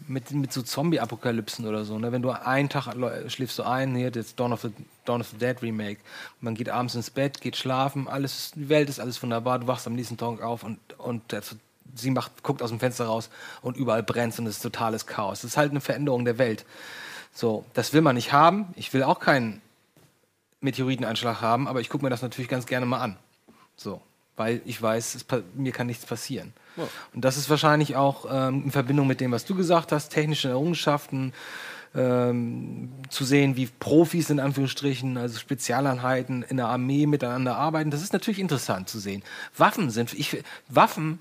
mit, mit so Zombie-Apokalypsen oder so. Ne? Wenn du einen Tag schläfst du ein, hier das Dawn of, the, Dawn of the Dead Remake. Man geht abends ins Bett, geht schlafen, alles, die Welt ist alles wunderbar, du wachst am nächsten Tag auf und, und der, sie macht, guckt aus dem Fenster raus und überall brennt und es ist totales Chaos. Das ist halt eine Veränderung der Welt. So, das will man nicht haben. Ich will auch keinen Meteoriteneinschlag haben, aber ich gucke mir das natürlich ganz gerne mal an. So, weil ich weiß, es, mir kann nichts passieren. Und das ist wahrscheinlich auch ähm, in Verbindung mit dem, was du gesagt hast, technische Errungenschaften, ähm, zu sehen, wie Profis in Anführungsstrichen, also Spezialeinheiten in der Armee miteinander arbeiten. Das ist natürlich interessant zu sehen. Waffen sind, ich, Waffen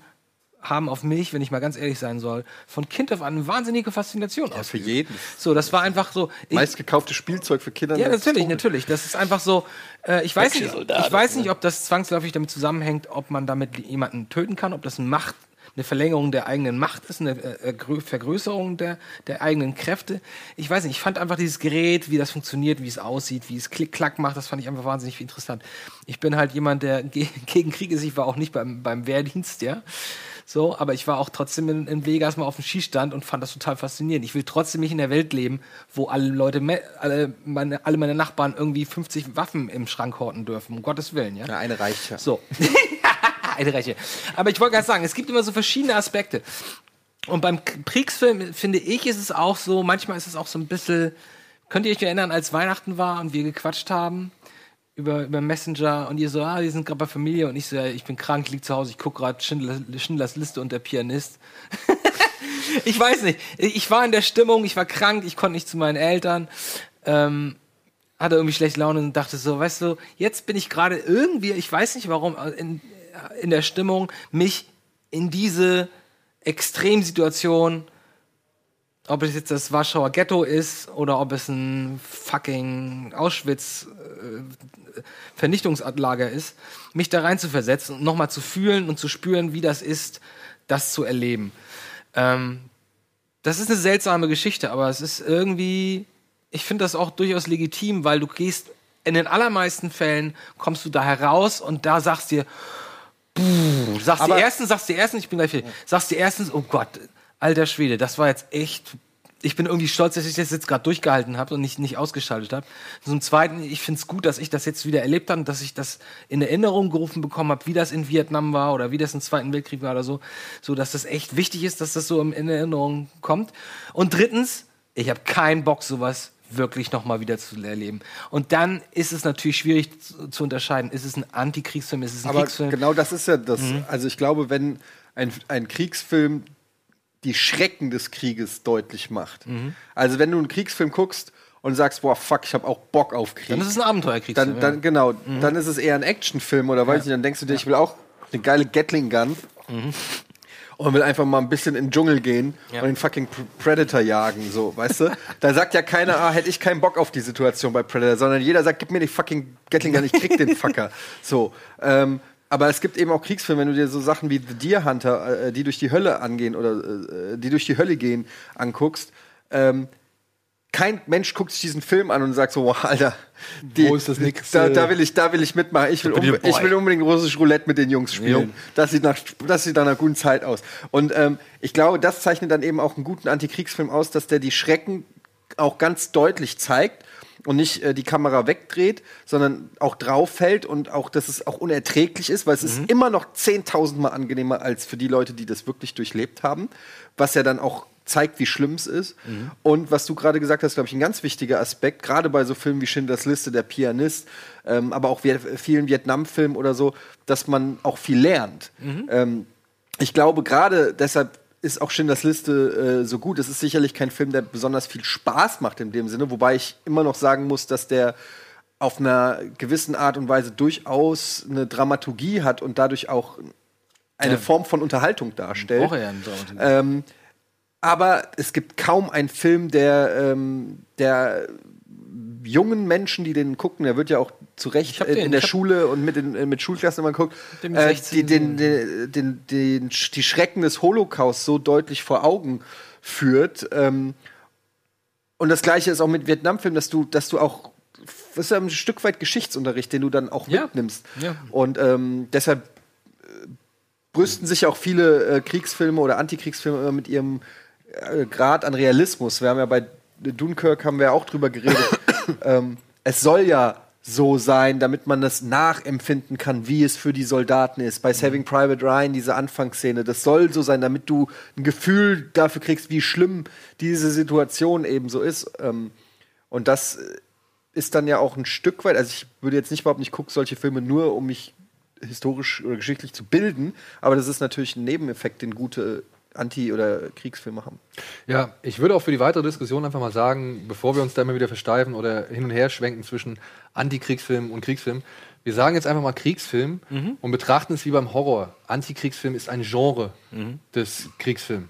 haben auf mich, wenn ich mal ganz ehrlich sein soll, von Kind auf an eine wahnsinnige Faszination ja, für jeden. So, das war einfach so. Meistgekauftes Spielzeug für Kinder. ja, ist natürlich, natürlich. Das ist einfach so. Äh, ich weiß nicht, ich weiß ne? nicht, ob das zwangsläufig damit zusammenhängt, ob man damit jemanden töten kann, ob das eine Macht, eine Verlängerung der eigenen Macht ist, eine äh, Grö- Vergrößerung der, der eigenen Kräfte. Ich weiß nicht, ich fand einfach dieses Gerät, wie das funktioniert, wie es aussieht, wie es Klick-Klack macht, das fand ich einfach wahnsinnig interessant. Ich bin halt jemand, der ge gegen Krieg ist. Ich war auch nicht beim, beim Wehrdienst, ja. So, aber ich war auch trotzdem in, in Vegas mal auf dem Skistand und fand das total faszinierend. Ich will trotzdem nicht in der Welt leben, wo alle Leute, alle meine, alle meine Nachbarn irgendwie 50 Waffen im Schrank horten dürfen. Um Gottes Willen, ja. Ja, eine reicht ja. So. eine Reiche. Aber ich wollte gerade sagen, es gibt immer so verschiedene Aspekte. Und beim Kriegsfilm, finde ich, ist es auch so, manchmal ist es auch so ein bisschen, könnt ihr euch erinnern, als Weihnachten war und wir gequatscht haben über, über Messenger und ihr so, ah, die sind gerade bei Familie und ich so, ja, ich bin krank, lieg zu Hause, ich gucke gerade Schindler, Schindlers Liste und der Pianist. ich weiß nicht, ich war in der Stimmung, ich war krank, ich konnte nicht zu meinen Eltern. Ähm, hatte irgendwie schlechte Laune und dachte so, weißt du, jetzt bin ich gerade irgendwie, ich weiß nicht warum, in, in der Stimmung, mich in diese Extremsituation ob es jetzt das Warschauer Ghetto ist oder ob es ein fucking Auschwitz äh, Vernichtungslager ist, mich da rein zu versetzen und nochmal zu fühlen und zu spüren, wie das ist, das zu erleben. Ähm, das ist eine seltsame Geschichte, aber es ist irgendwie, ich finde das auch durchaus legitim, weil du gehst, in den allermeisten Fällen kommst du da heraus und da sagst dir, puh, sagst Aber- dir erstens, sagst dir erstens, ich bin gleich fertig, sagst dir erstens, oh Gott, alter Schwede, das war jetzt echt. Ich bin irgendwie stolz, dass ich das jetzt gerade durchgehalten habe und nicht, nicht ausgeschaltet habe. Zum Zweiten, ich finde es gut, dass ich das jetzt wieder erlebt habe und dass ich das in Erinnerung gerufen bekommen habe, wie das in Vietnam war oder wie das im Zweiten Weltkrieg war oder so. So, dass das echt wichtig ist, dass das so in in Erinnerung kommt. Und drittens, ich habe keinen Bock, sowas wirklich nochmal wieder zu erleben. Und dann ist es natürlich schwierig zu, zu unterscheiden. Ist es ein Antikriegsfilm, ist es ein Aber Kriegsfilm? genau das ist ja das. Mhm. Also ich glaube, wenn ein, ein Kriegsfilm die Schrecken des Krieges deutlich macht. Mhm. Also wenn du einen Kriegsfilm guckst und sagst, boah, fuck, ich habe auch Bock auf Krieg. Dann ist es ein Abenteuerkriegsfilm, Dann, dann, ja. Genau, Mhm. dann ist es eher ein Actionfilm oder weiß Ja. nicht, dann denkst du dir, ich will auch eine geile Gatling-Gun und will einfach mal ein bisschen in den Dschungel gehen Ja. und den fucking Pr- Predator jagen, so, weißt du? da sagt ja keiner, ah, hätte ich keinen Bock auf die Situation bei Predator, sondern jeder sagt, gib mir die fucking Gatling Gun, ich krieg den Fucker. So, ähm, aber es gibt eben auch Kriegsfilme, wenn du dir so Sachen wie The Deer Hunter, äh, die durch die Hölle angehen oder äh, die durch die Hölle gehen, anguckst, ähm, kein Mensch guckt sich diesen Film an und sagt so, wow, Alter, die, Wo ist das nächste- da, da will ich, da will ich mitmachen. Ich will, unbe ich will unbedingt russisch Roulette mit den Jungs spielen. Jo. Das sieht nach, das sieht nach einer guten Zeit aus. Und ähm, ich glaube, das zeichnet dann eben auch einen guten Antikriegsfilm aus, dass der die Schrecken auch ganz deutlich zeigt und nicht äh, die Kamera wegdreht, sondern auch drauf fällt und auch, dass es auch unerträglich ist, weil es ist immer noch 10.000 Mal angenehmer als für die Leute, die das wirklich durchlebt haben, was ja dann auch zeigt, wie schlimm es ist. Und was du gerade gesagt hast, glaube ich, ein ganz wichtiger Aspekt, gerade bei so Filmen wie Schindlers Liste, der Pianist, ähm, aber auch Viet vielen Vietnam-Filmen oder so, dass man auch viel lernt. Ähm, ich glaube, gerade deshalb ist auch Schindlers Liste äh, so gut. Es ist sicherlich kein Film, der besonders viel Spaß macht in dem Sinne, wobei ich immer noch sagen muss, dass der auf einer gewissen Art und Weise durchaus eine Dramaturgie hat und dadurch auch eine Ja. Form von Unterhaltung darstellt. Ja eine Dramaturgie. Ähm, aber es gibt kaum einen Film, der, ähm, der jungen Menschen, die den gucken, der wird ja auch zu Recht hab äh, in der Schule und mit, den, äh, mit Schulklassen immer guckt, Den mit äh, 16 die, den, den, den, die Schrecken des Holocaust so deutlich vor Augen führt. Ähm, und das gleiche ist auch mit Vietnamfilmen, dass du, dass du auch das ist ja ein Stück weit Geschichtsunterricht, den du dann auch Ja. mitnimmst. Ja. Und ähm, deshalb äh, brüsten sich auch viele äh, Kriegsfilme oder Antikriegsfilme immer mit ihrem äh, Grad an Realismus. Wir haben ja bei Dunkirk haben wir auch drüber geredet. ähm, es soll ja so sein, damit man das nachempfinden kann, wie es für die Soldaten ist. Bei Saving Private Ryan, diese Anfangsszene, das soll so sein, damit du ein Gefühl dafür kriegst, wie schlimm diese Situation eben so ist. Ähm, und das ist dann ja auch ein Stück weit, also ich würde jetzt nicht behaupten, ich gucke solche Filme nur, um mich historisch oder geschichtlich zu bilden, aber das ist natürlich ein Nebeneffekt, den gute Anti- oder Kriegsfilme haben. Ja, ich würde auch für die weitere Diskussion einfach mal sagen, bevor wir uns da immer wieder versteifen oder hin und her schwenken zwischen Antikriegsfilm und Kriegsfilm, wir sagen jetzt einfach mal Kriegsfilm Mhm. und betrachten es wie beim Horror. Antikriegsfilm ist ein Genre Mhm. des Kriegsfilms.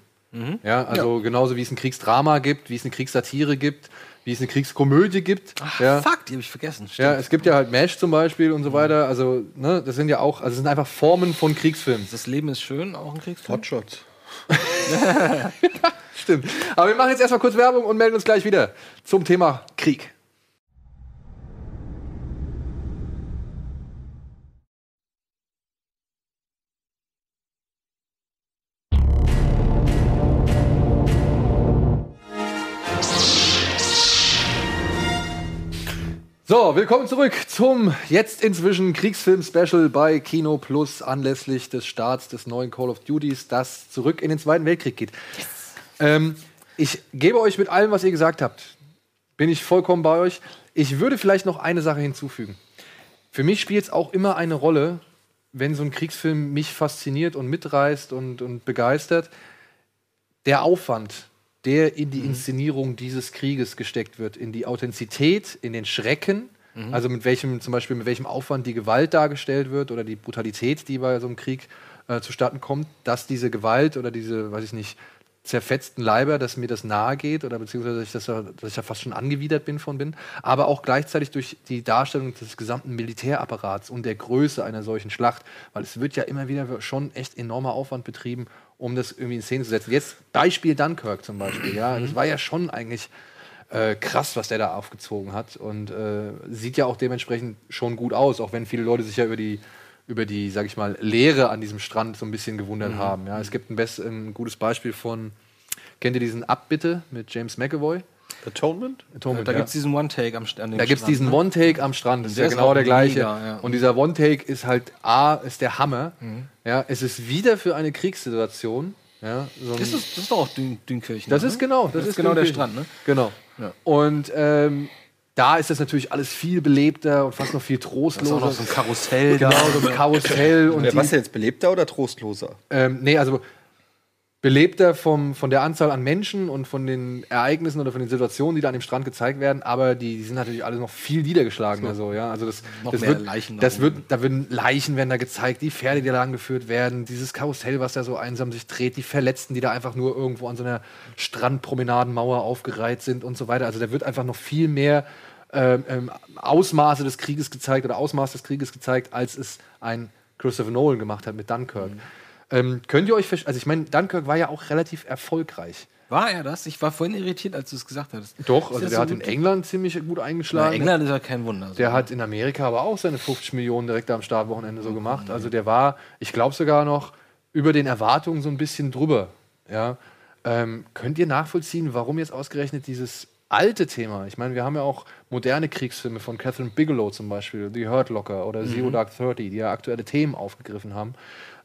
Ja, also genauso wie es ein Kriegsdrama gibt, wie es eine Kriegssatire gibt, wie es eine Kriegskomödie gibt. ja. Fuck, die habe ich vergessen. Ja, es gibt ja halt Mesh zum Beispiel und so weiter. Also, ne, das sind ja auch, also es sind einfach Formen von Kriegsfilmen. Das Leben ist schön, auch ein Kriegsfilm. Hotshots. Stimmt. Aber wir machen jetzt erstmal kurz Werbung und melden uns gleich wieder zum Thema Krieg. So, willkommen zurück zum jetzt inzwischen Kriegsfilm-Special bei Kino Plus anlässlich des Starts des neuen Call of Duties, das zurück in den Zweiten Weltkrieg geht. Ähm, ich gebe euch mit allem, was ihr gesagt habt, bin ich vollkommen bei euch. Ich würde vielleicht noch eine Sache hinzufügen. Für mich spielt es auch immer eine Rolle, wenn so ein Kriegsfilm mich fasziniert und mitreißt und, und begeistert, der Aufwand, der in die Inszenierung dieses Krieges gesteckt wird, in die Authentizität, in den Schrecken, also mit welchem, zum Beispiel mit welchem Aufwand die Gewalt dargestellt wird oder die Brutalität, die bei so einem Krieg äh, zustatten kommt, dass diese Gewalt oder diese, weiß ich nicht, zerfetzten Leiber, dass mir das nahe geht oder beziehungsweise dass ich, das, ja- dass ich da fast schon angewidert bin von bin, aber auch gleichzeitig durch die Darstellung des gesamten Militärapparats und der Größe einer solchen Schlacht, weil es wird ja immer wieder schon echt enormer Aufwand betrieben, um das irgendwie in Szene zu setzen. Jetzt Beispiel Dunkirk zum Beispiel, ja, das war ja schon eigentlich äh, krass, was der da aufgezogen hat und äh, sieht ja auch dementsprechend schon gut aus, auch wenn viele Leute sich ja über die über die, sag ich mal, Leere an diesem Strand so ein bisschen gewundert Mhm. haben. Ja, es gibt ein, best, ein gutes Beispiel von, kennt ihr diesen Abbitte mit James McAvoy? Atonement? Atonement da ja. gibt es diesen One-Take am St- an dem Da gibt es Strand, diesen ne? One-Take am Strand. Das ist ja ist genau der gleiche. mega, ja. Und dieser One-Take ist halt A, ist der Hammer. Mhm. Ja, es ist wieder für eine Kriegssituation. Ja, so ein- Das ist, das ist doch auch Dün Dünkirchen. das oder? ist genau, das, ist genau der. Strand, ne? Genau. Ja. Und ähm, da ist das natürlich alles viel belebter und fast noch viel Da ist trostloser. auch noch so ein Karussell genau, da. so ein Karussell. und die- was jetzt belebter oder trostloser? Ähm, nee, also belebter vom, von der Anzahl an Menschen und von den Ereignissen oder von den Situationen, die da an dem Strand gezeigt werden, aber die, die sind natürlich alle noch viel niedergeschlagener so, ja. Also das, Noch das mehr wird, Leichen das da wird, da werden Leichen werden da gezeigt, die Pferde, die da angeführt werden, dieses Karussell, was da so einsam sich dreht, die Verletzten, die da einfach nur irgendwo an so einer Strandpromenadenmauer aufgereiht sind und so weiter. Also da wird einfach noch viel mehr ähm, ähm, Ausmaße des Krieges gezeigt oder Ausmaß des Krieges gezeigt, als es ein Christopher Nolan gemacht hat mit Dunkirk. Ähm, könnt ihr euch verstehen? Also ich meine, Dunkirk war ja auch relativ erfolgreich. War er das? Ich war vorhin irritiert, als du es gesagt hattest. Doch, Ist also der so hat in? England ziemlich gut Na, eingeschlagen. England ist ja kein Wunder. Der hat in Amerika aber auch seine 50 Millionen direkt am Startwochenende so gemacht. Also der war, ich glaube sogar noch über den Erwartungen so ein bisschen drüber. Ja. Ähm, könnt ihr nachvollziehen, warum jetzt ausgerechnet dieses alte Thema, ich meine, wir haben ja auch moderne Kriegsfilme von Catherine Bigelow zum Beispiel, The Hurt Locker oder Zero Mhm. Dark Thirty, die ja aktuelle Themen aufgegriffen haben.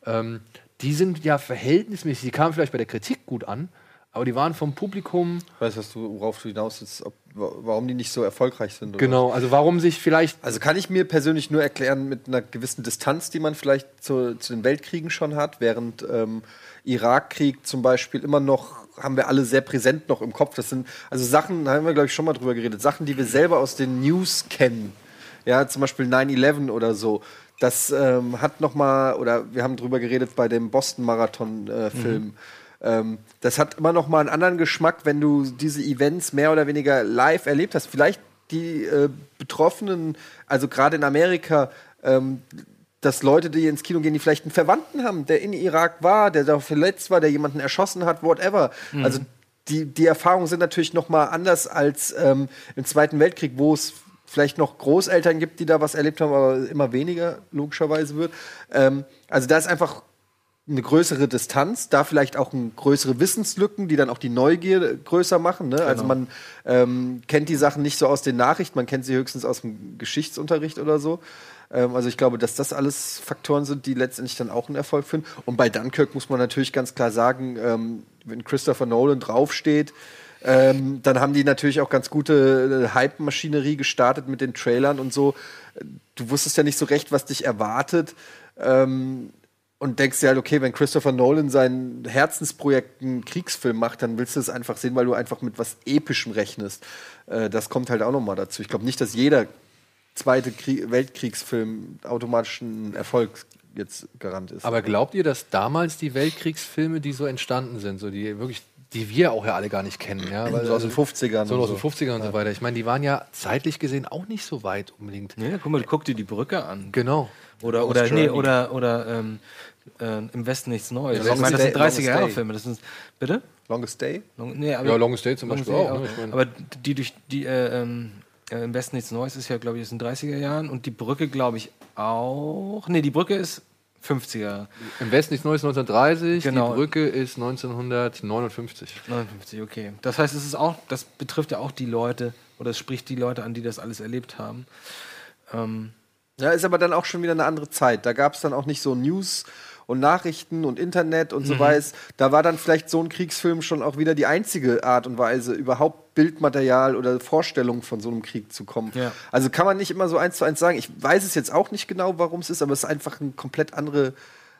Ähm, die sind ja verhältnismäßig, die kamen vielleicht bei der Kritik gut an, aber die waren vom Publikum Weißt was du, worauf du hinaus willst, ob, wa- warum die nicht so erfolgreich sind? Genau, also warum sich vielleicht. Also kann ich mir persönlich nur erklären mit einer gewissen Distanz, die man vielleicht zu, zu den Weltkriegen schon hat, während ähm, Irakkrieg zum Beispiel immer noch haben wir alle sehr präsent noch im Kopf. Das sind also Sachen, da haben wir glaube ich schon mal drüber geredet, Sachen, die wir selber aus den News kennen. Ja, zum Beispiel 9/11 oder so. Das ähm, hat noch mal oder wir haben drüber geredet bei dem Boston Marathon äh, Film. Ähm, das hat immer noch mal einen anderen Geschmack, wenn du diese Events mehr oder weniger live erlebt hast. Vielleicht die äh, Betroffenen, also gerade in Amerika, ähm, dass Leute, die ins Kino gehen, die vielleicht einen Verwandten haben, der in Irak war, der da verletzt war, der jemanden erschossen hat, whatever. Mhm. Also die, die Erfahrungen sind natürlich noch mal anders als ähm, im Zweiten Weltkrieg, wo es vielleicht noch Großeltern gibt, die da was erlebt haben, aber immer weniger logischerweise wird. Ähm, also da ist einfach eine größere Distanz, da vielleicht auch größere Wissenslücken, die dann auch die Neugier größer machen. Ne? Also man ähm, kennt die Sachen nicht so aus den Nachrichten, man kennt sie höchstens aus dem Geschichtsunterricht oder so. Ähm, also ich glaube, dass das alles Faktoren sind, die letztendlich dann auch einen Erfolg finden. Und bei Dunkirk muss man natürlich ganz klar sagen, ähm, wenn Christopher Nolan draufsteht, ähm, dann haben die natürlich auch ganz gute äh, Hype-Maschinerie gestartet mit den Trailern und so. Du wusstest ja nicht so recht, was dich erwartet. Ähm, und denkst dir halt, okay, wenn Christopher Nolan sein Herzensprojekt einen Kriegsfilm macht, dann willst du es einfach sehen, weil du einfach mit was Epischem rechnest. Äh, das kommt halt auch noch mal dazu. Ich glaube nicht, dass jeder zweite Krieg Weltkriegsfilm automatisch ein Erfolg jetzt garant ist. Aber glaubt ihr, dass damals die Weltkriegsfilme, die so entstanden sind, so die wirklich, die wir auch ja alle gar nicht kennen, ja, weil So aus den 50ern so und aus den so. 50ern und so weiter. Ich meine, die waren ja zeitlich gesehen auch nicht so weit unbedingt. Ja, guck mal, guck dir die Brücke an. Genau. Oder, oder, nee, oder, oder ähm, äh, im Westen nichts Neues. Ja, ich meine, das sind Longest 30er Day- Jahre Longest Filme. Das sind, bitte? Longest Day? Long, nee, Ja, Longest Day zum Longest Beispiel Day auch, ne? Ich meine- aber die durch die äh, ähm, äh, im Westen nichts Neues ist ja, glaube ich, aus den 30er Jahren. Und die Brücke, glaube ich, auch. Nee, die Brücke ist 50er. Im Westen ist 1930, Genau. die Brücke ist 1959. 59, okay. Das heißt, es ist auch, das betrifft ja auch die Leute, oder es spricht die Leute an, die das alles erlebt haben. Ähm, Ja, ist aber dann auch schon wieder eine andere Zeit. Da gab es dann auch nicht so News und Nachrichten und Internet und so Mhm. weiß. Da war dann vielleicht so ein Kriegsfilm schon auch wieder die einzige Art und Weise, überhaupt Bildmaterial oder Vorstellungen von so einem Krieg zu kommen. Ja. Also kann man nicht immer so eins zu eins sagen. Ich weiß es jetzt auch nicht genau, warum es ist, aber es ist einfach eine komplett andere,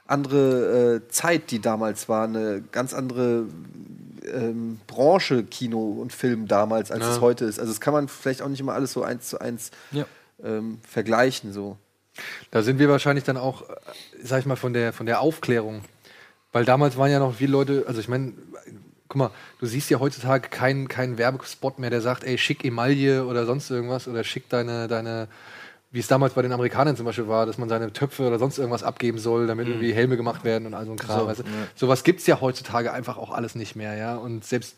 andere äh, Zeit, die damals war. Eine ganz andere ähm, Branche, Kino und Film damals, als Ja. es heute ist. Also das kann man vielleicht auch nicht immer alles so eins zu eins Ja. ähm, vergleichen. So. Da sind wir wahrscheinlich dann auch, äh, sag ich mal, von der, von der Aufklärung. Weil damals waren ja noch viele Leute, also ich meine, guck mal, du siehst ja heutzutage keinen keinen Werbespot mehr, der sagt, ey, schick Emaille oder sonst irgendwas oder schick deine, deine, wie es damals bei den Amerikanern zum Beispiel war, dass man seine Töpfe oder sonst irgendwas abgeben soll, damit Mhm. irgendwie Helme gemacht werden und all so ein Kram. So, weißt du? ja. Sowas gibt's ja heutzutage einfach auch alles nicht mehr, ja. Und selbst,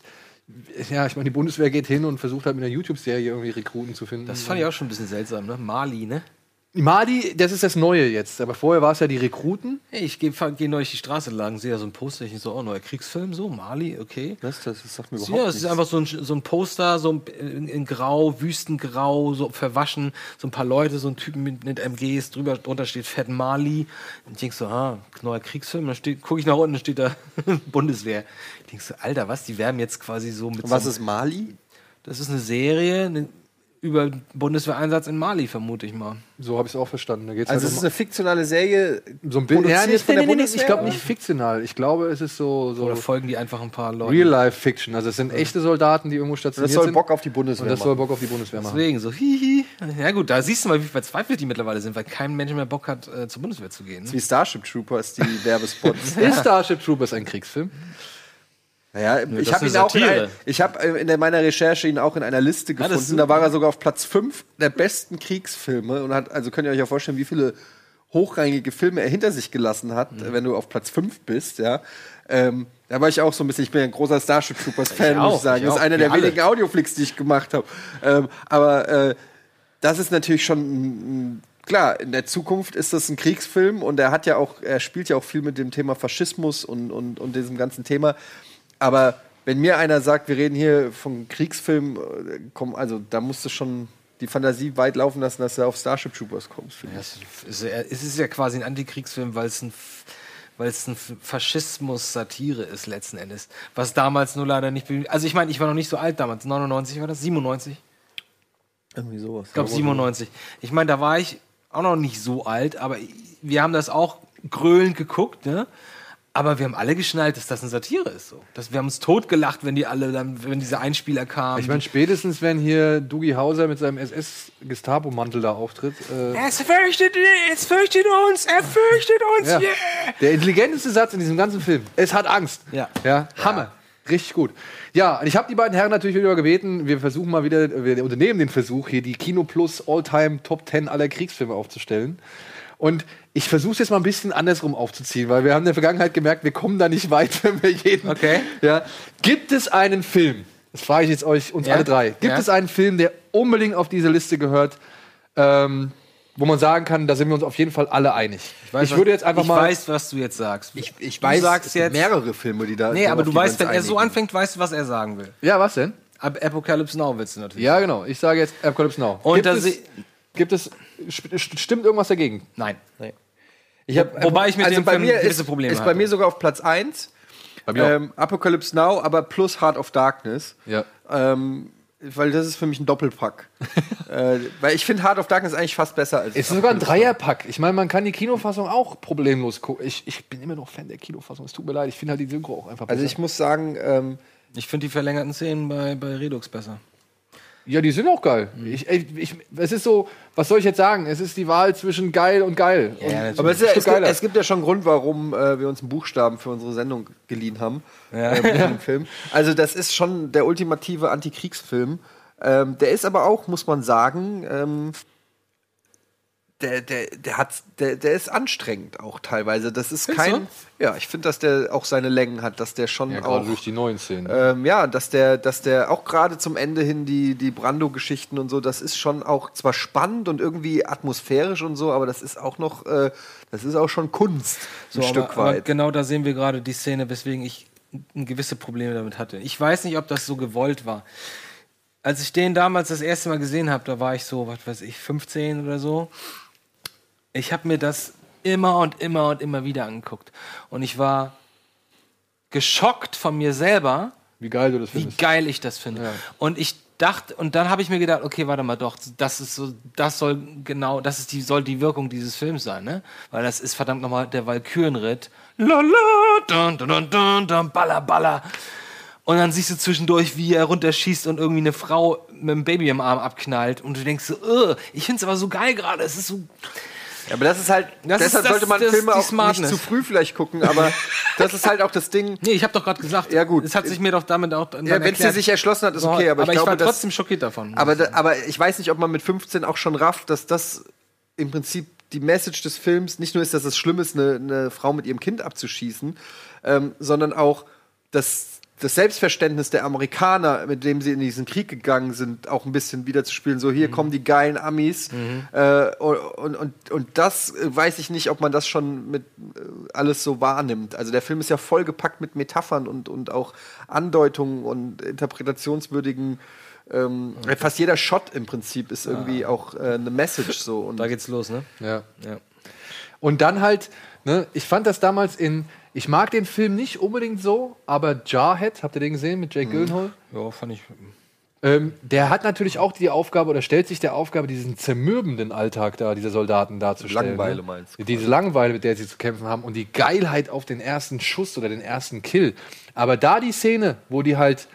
ja, ich meine, die Bundeswehr geht hin und versucht halt mit einer YouTube-Serie irgendwie Rekruten zu finden. Das fand ich auch schon ein bisschen seltsam, ne? Mali, ne? Mali, das ist das Neue jetzt, aber vorher war es ja die Rekruten. Hey, ich gehe geh neulich die Straße lang, sehe da so ein Poster, ich so, oh, neuer Kriegsfilm, so, Mali, okay. Was? Das, das sagt mir überhaupt Ja, es ist einfach so ein, so ein Poster, so ein, in, in Grau, Wüstengrau, so verwaschen, so ein paar Leute, so ein Typen mit, mit MGs, drüber, drunter steht Fett Mali. Und ich denk so, ah, neuer Kriegsfilm, dann steht, gucke ich nach unten, dann steht da Bundeswehr. Ich denk so, Alter, was, die werben jetzt quasi so mit Und was so, ist Mali? Das ist eine Serie eine, über Bundeswehreinsatz in Mali, vermute ich mal. So habe ich es auch verstanden. Da geht's Also halt es ist um- eine fiktionale Serie. so ein Bild. Ja, von nee, der nee, Bundeswehr, ich glaube nicht fiktional. Ich glaube, es ist so, so Oder folgen die einfach ein paar Leute? Real-Life-Fiction. Also es sind echte Soldaten, die irgendwo stationiert das soll sind. Bock auf die Bundeswehr und das soll machen. Bock auf die Bundeswehr machen. Deswegen so, hihi. Ja gut, da siehst du mal, wie verzweifelt die mittlerweile sind, weil kein Mensch mehr Bock hat, äh, zur Bundeswehr zu gehen. Ne? Wie Starship Troopers, die Werbespots. Ist Starship Troopers ein Kriegsfilm? Naja, ich das habe ihn auch in, ein, ich hab äh, in meiner Recherche ihn auch in einer Liste gefunden. ist da war er sogar auf Platz 5 der besten Kriegsfilme und hat, also könnt ihr euch ja vorstellen, wie viele hochrangige Filme er hinter sich gelassen hat, Mhm. wenn du auf Platz 5 bist, ja. Ähm, da war ich auch so ein bisschen, ich bin ein großer Starship Troopers Fan, Ich muss auch, ich sagen. ich das ist einer der alle. wenigen Audioflicks, die ich gemacht habe. Ähm, aber äh, das ist natürlich schon klar, in der Zukunft ist das ein Kriegsfilm und er hat ja auch, er spielt ja auch viel mit dem Thema Faschismus und, und, und diesem ganzen Thema. Aber wenn mir einer sagt, wir reden hier von Kriegsfilm, äh, komm, also da musst du schon die Fantasie weit laufen lassen, dass du auf Starship Troopers kommst. Ja, es, ist, ja- quasi ein Antikriegsfilm, weil es ein, weil es ein Faschismus-Satire ist letzten Endes. Was damals nur leider nicht. Also ich meine, ich war noch nicht so alt damals. 99 war das? 97? Irgendwie sowas. Ich glaube 97. Ich meine, da war ich auch noch nicht so alt, aber wir haben das auch gröhlend geguckt, ne? Aber wir haben alle geschnallt, dass das eine Satire ist. So. Das, wir haben uns totgelacht, wenn die alle, dann, wenn diese Einspieler kamen. Ich meine, spätestens, wenn hier Dugi Hauser mit seinem SS-Gestapo-Mantel da auftritt. Äh, es fürchtet, es fürchtet uns, er fürchtet uns, ja. yeah! Der intelligenteste Satz in diesem ganzen Film. Es hat Angst. Ja. ja Hammer. Richtig gut. Ja, und ich habe die beiden Herren natürlich wieder gebeten, wir versuchen mal wieder, wir unternehmen den Versuch, hier die Kino Plus All-Time Top 10 aller Kriegsfilme aufzustellen. Und ich versuche es jetzt mal ein bisschen andersrum aufzuziehen, weil wir haben in der Vergangenheit gemerkt, wir kommen da nicht weit, wenn wir jeden. Okay. Ja. Gibt es einen Film? Das frage ich jetzt euch uns Ja. alle drei. Gibt Ja. es einen Film, der unbedingt auf diese Liste gehört, ähm, wo man sagen kann, da sind wir uns auf jeden Fall alle einig? Ich, weiß, würde was- jetzt einfach ich mal. weiß, was du jetzt sagst. Ich, ich Du weiß, sagst es gibt jetzt- mehrere Filme, die da. nee, aber du weißt, wenn er so anfängt, weißt du, was er sagen will. ja, was denn? Ab Apocalypse Now willst du natürlich. Ja, genau. Ich sage jetzt Apocalypse Now. Und gibt, da es, gibt es. st- st- Stimmt irgendwas dagegen? Nein. Ich hab, Wobei ich mit also dem bei Film mir gewisse ist, Probleme ist bei hatte. mir sogar auf Platz 1. Bei mir auch. Ähm, Apocalypse Now, aber plus Heart of Darkness. Ja. Ähm, weil das ist für mich ein Doppelpack. äh, weil ich finde Heart of Darkness eigentlich fast besser als. Es ist sogar ein. Dreierpack. Ich meine, man kann die Kinofassung auch problemlos gucken. Ich, ich bin immer noch Fan der Kinofassung. Es tut mir leid. Ich finde halt die Synchro auch einfach besser. Also ich muss sagen, ähm, Ich finde die verlängerten Szenen bei, bei Redux besser. Ja, die sind auch geil. Ich, ey, ich, es ist so, was soll ich jetzt sagen? Es ist die Wahl zwischen geil und geil. und natürlich. aber es, ist ja, es, gibt, es gibt ja schon einen Grund, warum äh, wir uns einen Buchstaben für unsere Sendung geliehen haben. Äh, mit dem Film. Also das ist schon der ultimative Antikriegsfilm. Ähm, der ist aber auch, muss man sagen, ähm, der, der, der, hat, der, der ist anstrengend auch teilweise. Das ist Findest kein. Ja, ich finde, dass der auch seine Längen hat, dass der schon ja, auch. durch die neuen Szenen. Ähm, ja, dass der, dass der auch gerade zum Ende hin die, die Brando-Geschichten und so, das ist schon auch zwar spannend und irgendwie atmosphärisch und so, aber das ist auch noch, äh, das ist auch schon Kunst, ein So, Stück aber, aber weit. genau da sehen wir gerade die Szene, weswegen ich gewisse Probleme damit hatte. Ich weiß nicht, ob das so gewollt war. Als ich den damals das erste Mal gesehen habe, da war ich so, was weiß ich, 15 oder so. Ich habe mir das immer und immer und immer wieder angeguckt. Und ich war geschockt von mir selber, Wie geil du das wie findest. geil ich das finde. Ja. Und ich dachte, und dann habe ich mir gedacht, okay, warte mal, doch, das ist so, das soll genau, das ist die, soll die Wirkung dieses Films sein, ne? Weil das ist verdammt nochmal der Walkürenritt. Lala, dun, dun, dun, dun, baller, baller. Und dann siehst du zwischendurch, wie er runterschießt und irgendwie eine Frau mit einem Baby im Arm abknallt. Und du denkst so, ich finde es aber so geil gerade. Es ist so, Ja, aber das ist halt, Das ist deshalb das- sollte man das ist Filme die auch nicht zu früh vielleicht gucken, aber das ist halt auch das Ding. Nee, ich habe doch gerade gesagt, Ja, gut. es hat sich mir doch damit auch dann Ja, wenn es dir sich erschlossen hat, ist okay, aber, aber ich ich glaube, war dass- trotzdem schockiert davon. Aber, aber ich weiß nicht, ob man mit 15 auch schon rafft, dass das im Prinzip die Message des Films nicht nur ist, dass es schlimm ist, eine, eine Frau mit ihrem Kind abzuschießen, ähm, sondern auch, dass das Selbstverständnis der Amerikaner, mit dem sie in diesen Krieg gegangen sind, auch ein bisschen wiederzuspielen. So, Mhm. hier kommen die geilen Amis. Äh, und, und, und das äh, weiß ich nicht, ob man das schon mit äh, alles so wahrnimmt. Also der Film ist ja vollgepackt mit Metaphern und, und auch Andeutungen und interpretationswürdigen ähm, fast jeder Shot im Prinzip ist irgendwie auch äh, eine Message so. Und da geht's los, ne? Ja. Ja. Und dann halt, ne, ich fand das damals in, ich mag den Film nicht unbedingt so, aber Jarhead, habt ihr den gesehen mit Jake Gyllenhaal? Ja, fand ich. Ähm, der hat natürlich auch die Aufgabe oder stellt sich der Aufgabe, diesen zermürbenden Alltag da dieser Soldaten darzustellen. Langeweile ne? meinst du Diese Langeweile, mit der sie zu kämpfen haben und die Geilheit auf den ersten Schuss oder den ersten Kill. Aber da die Szene, wo die halt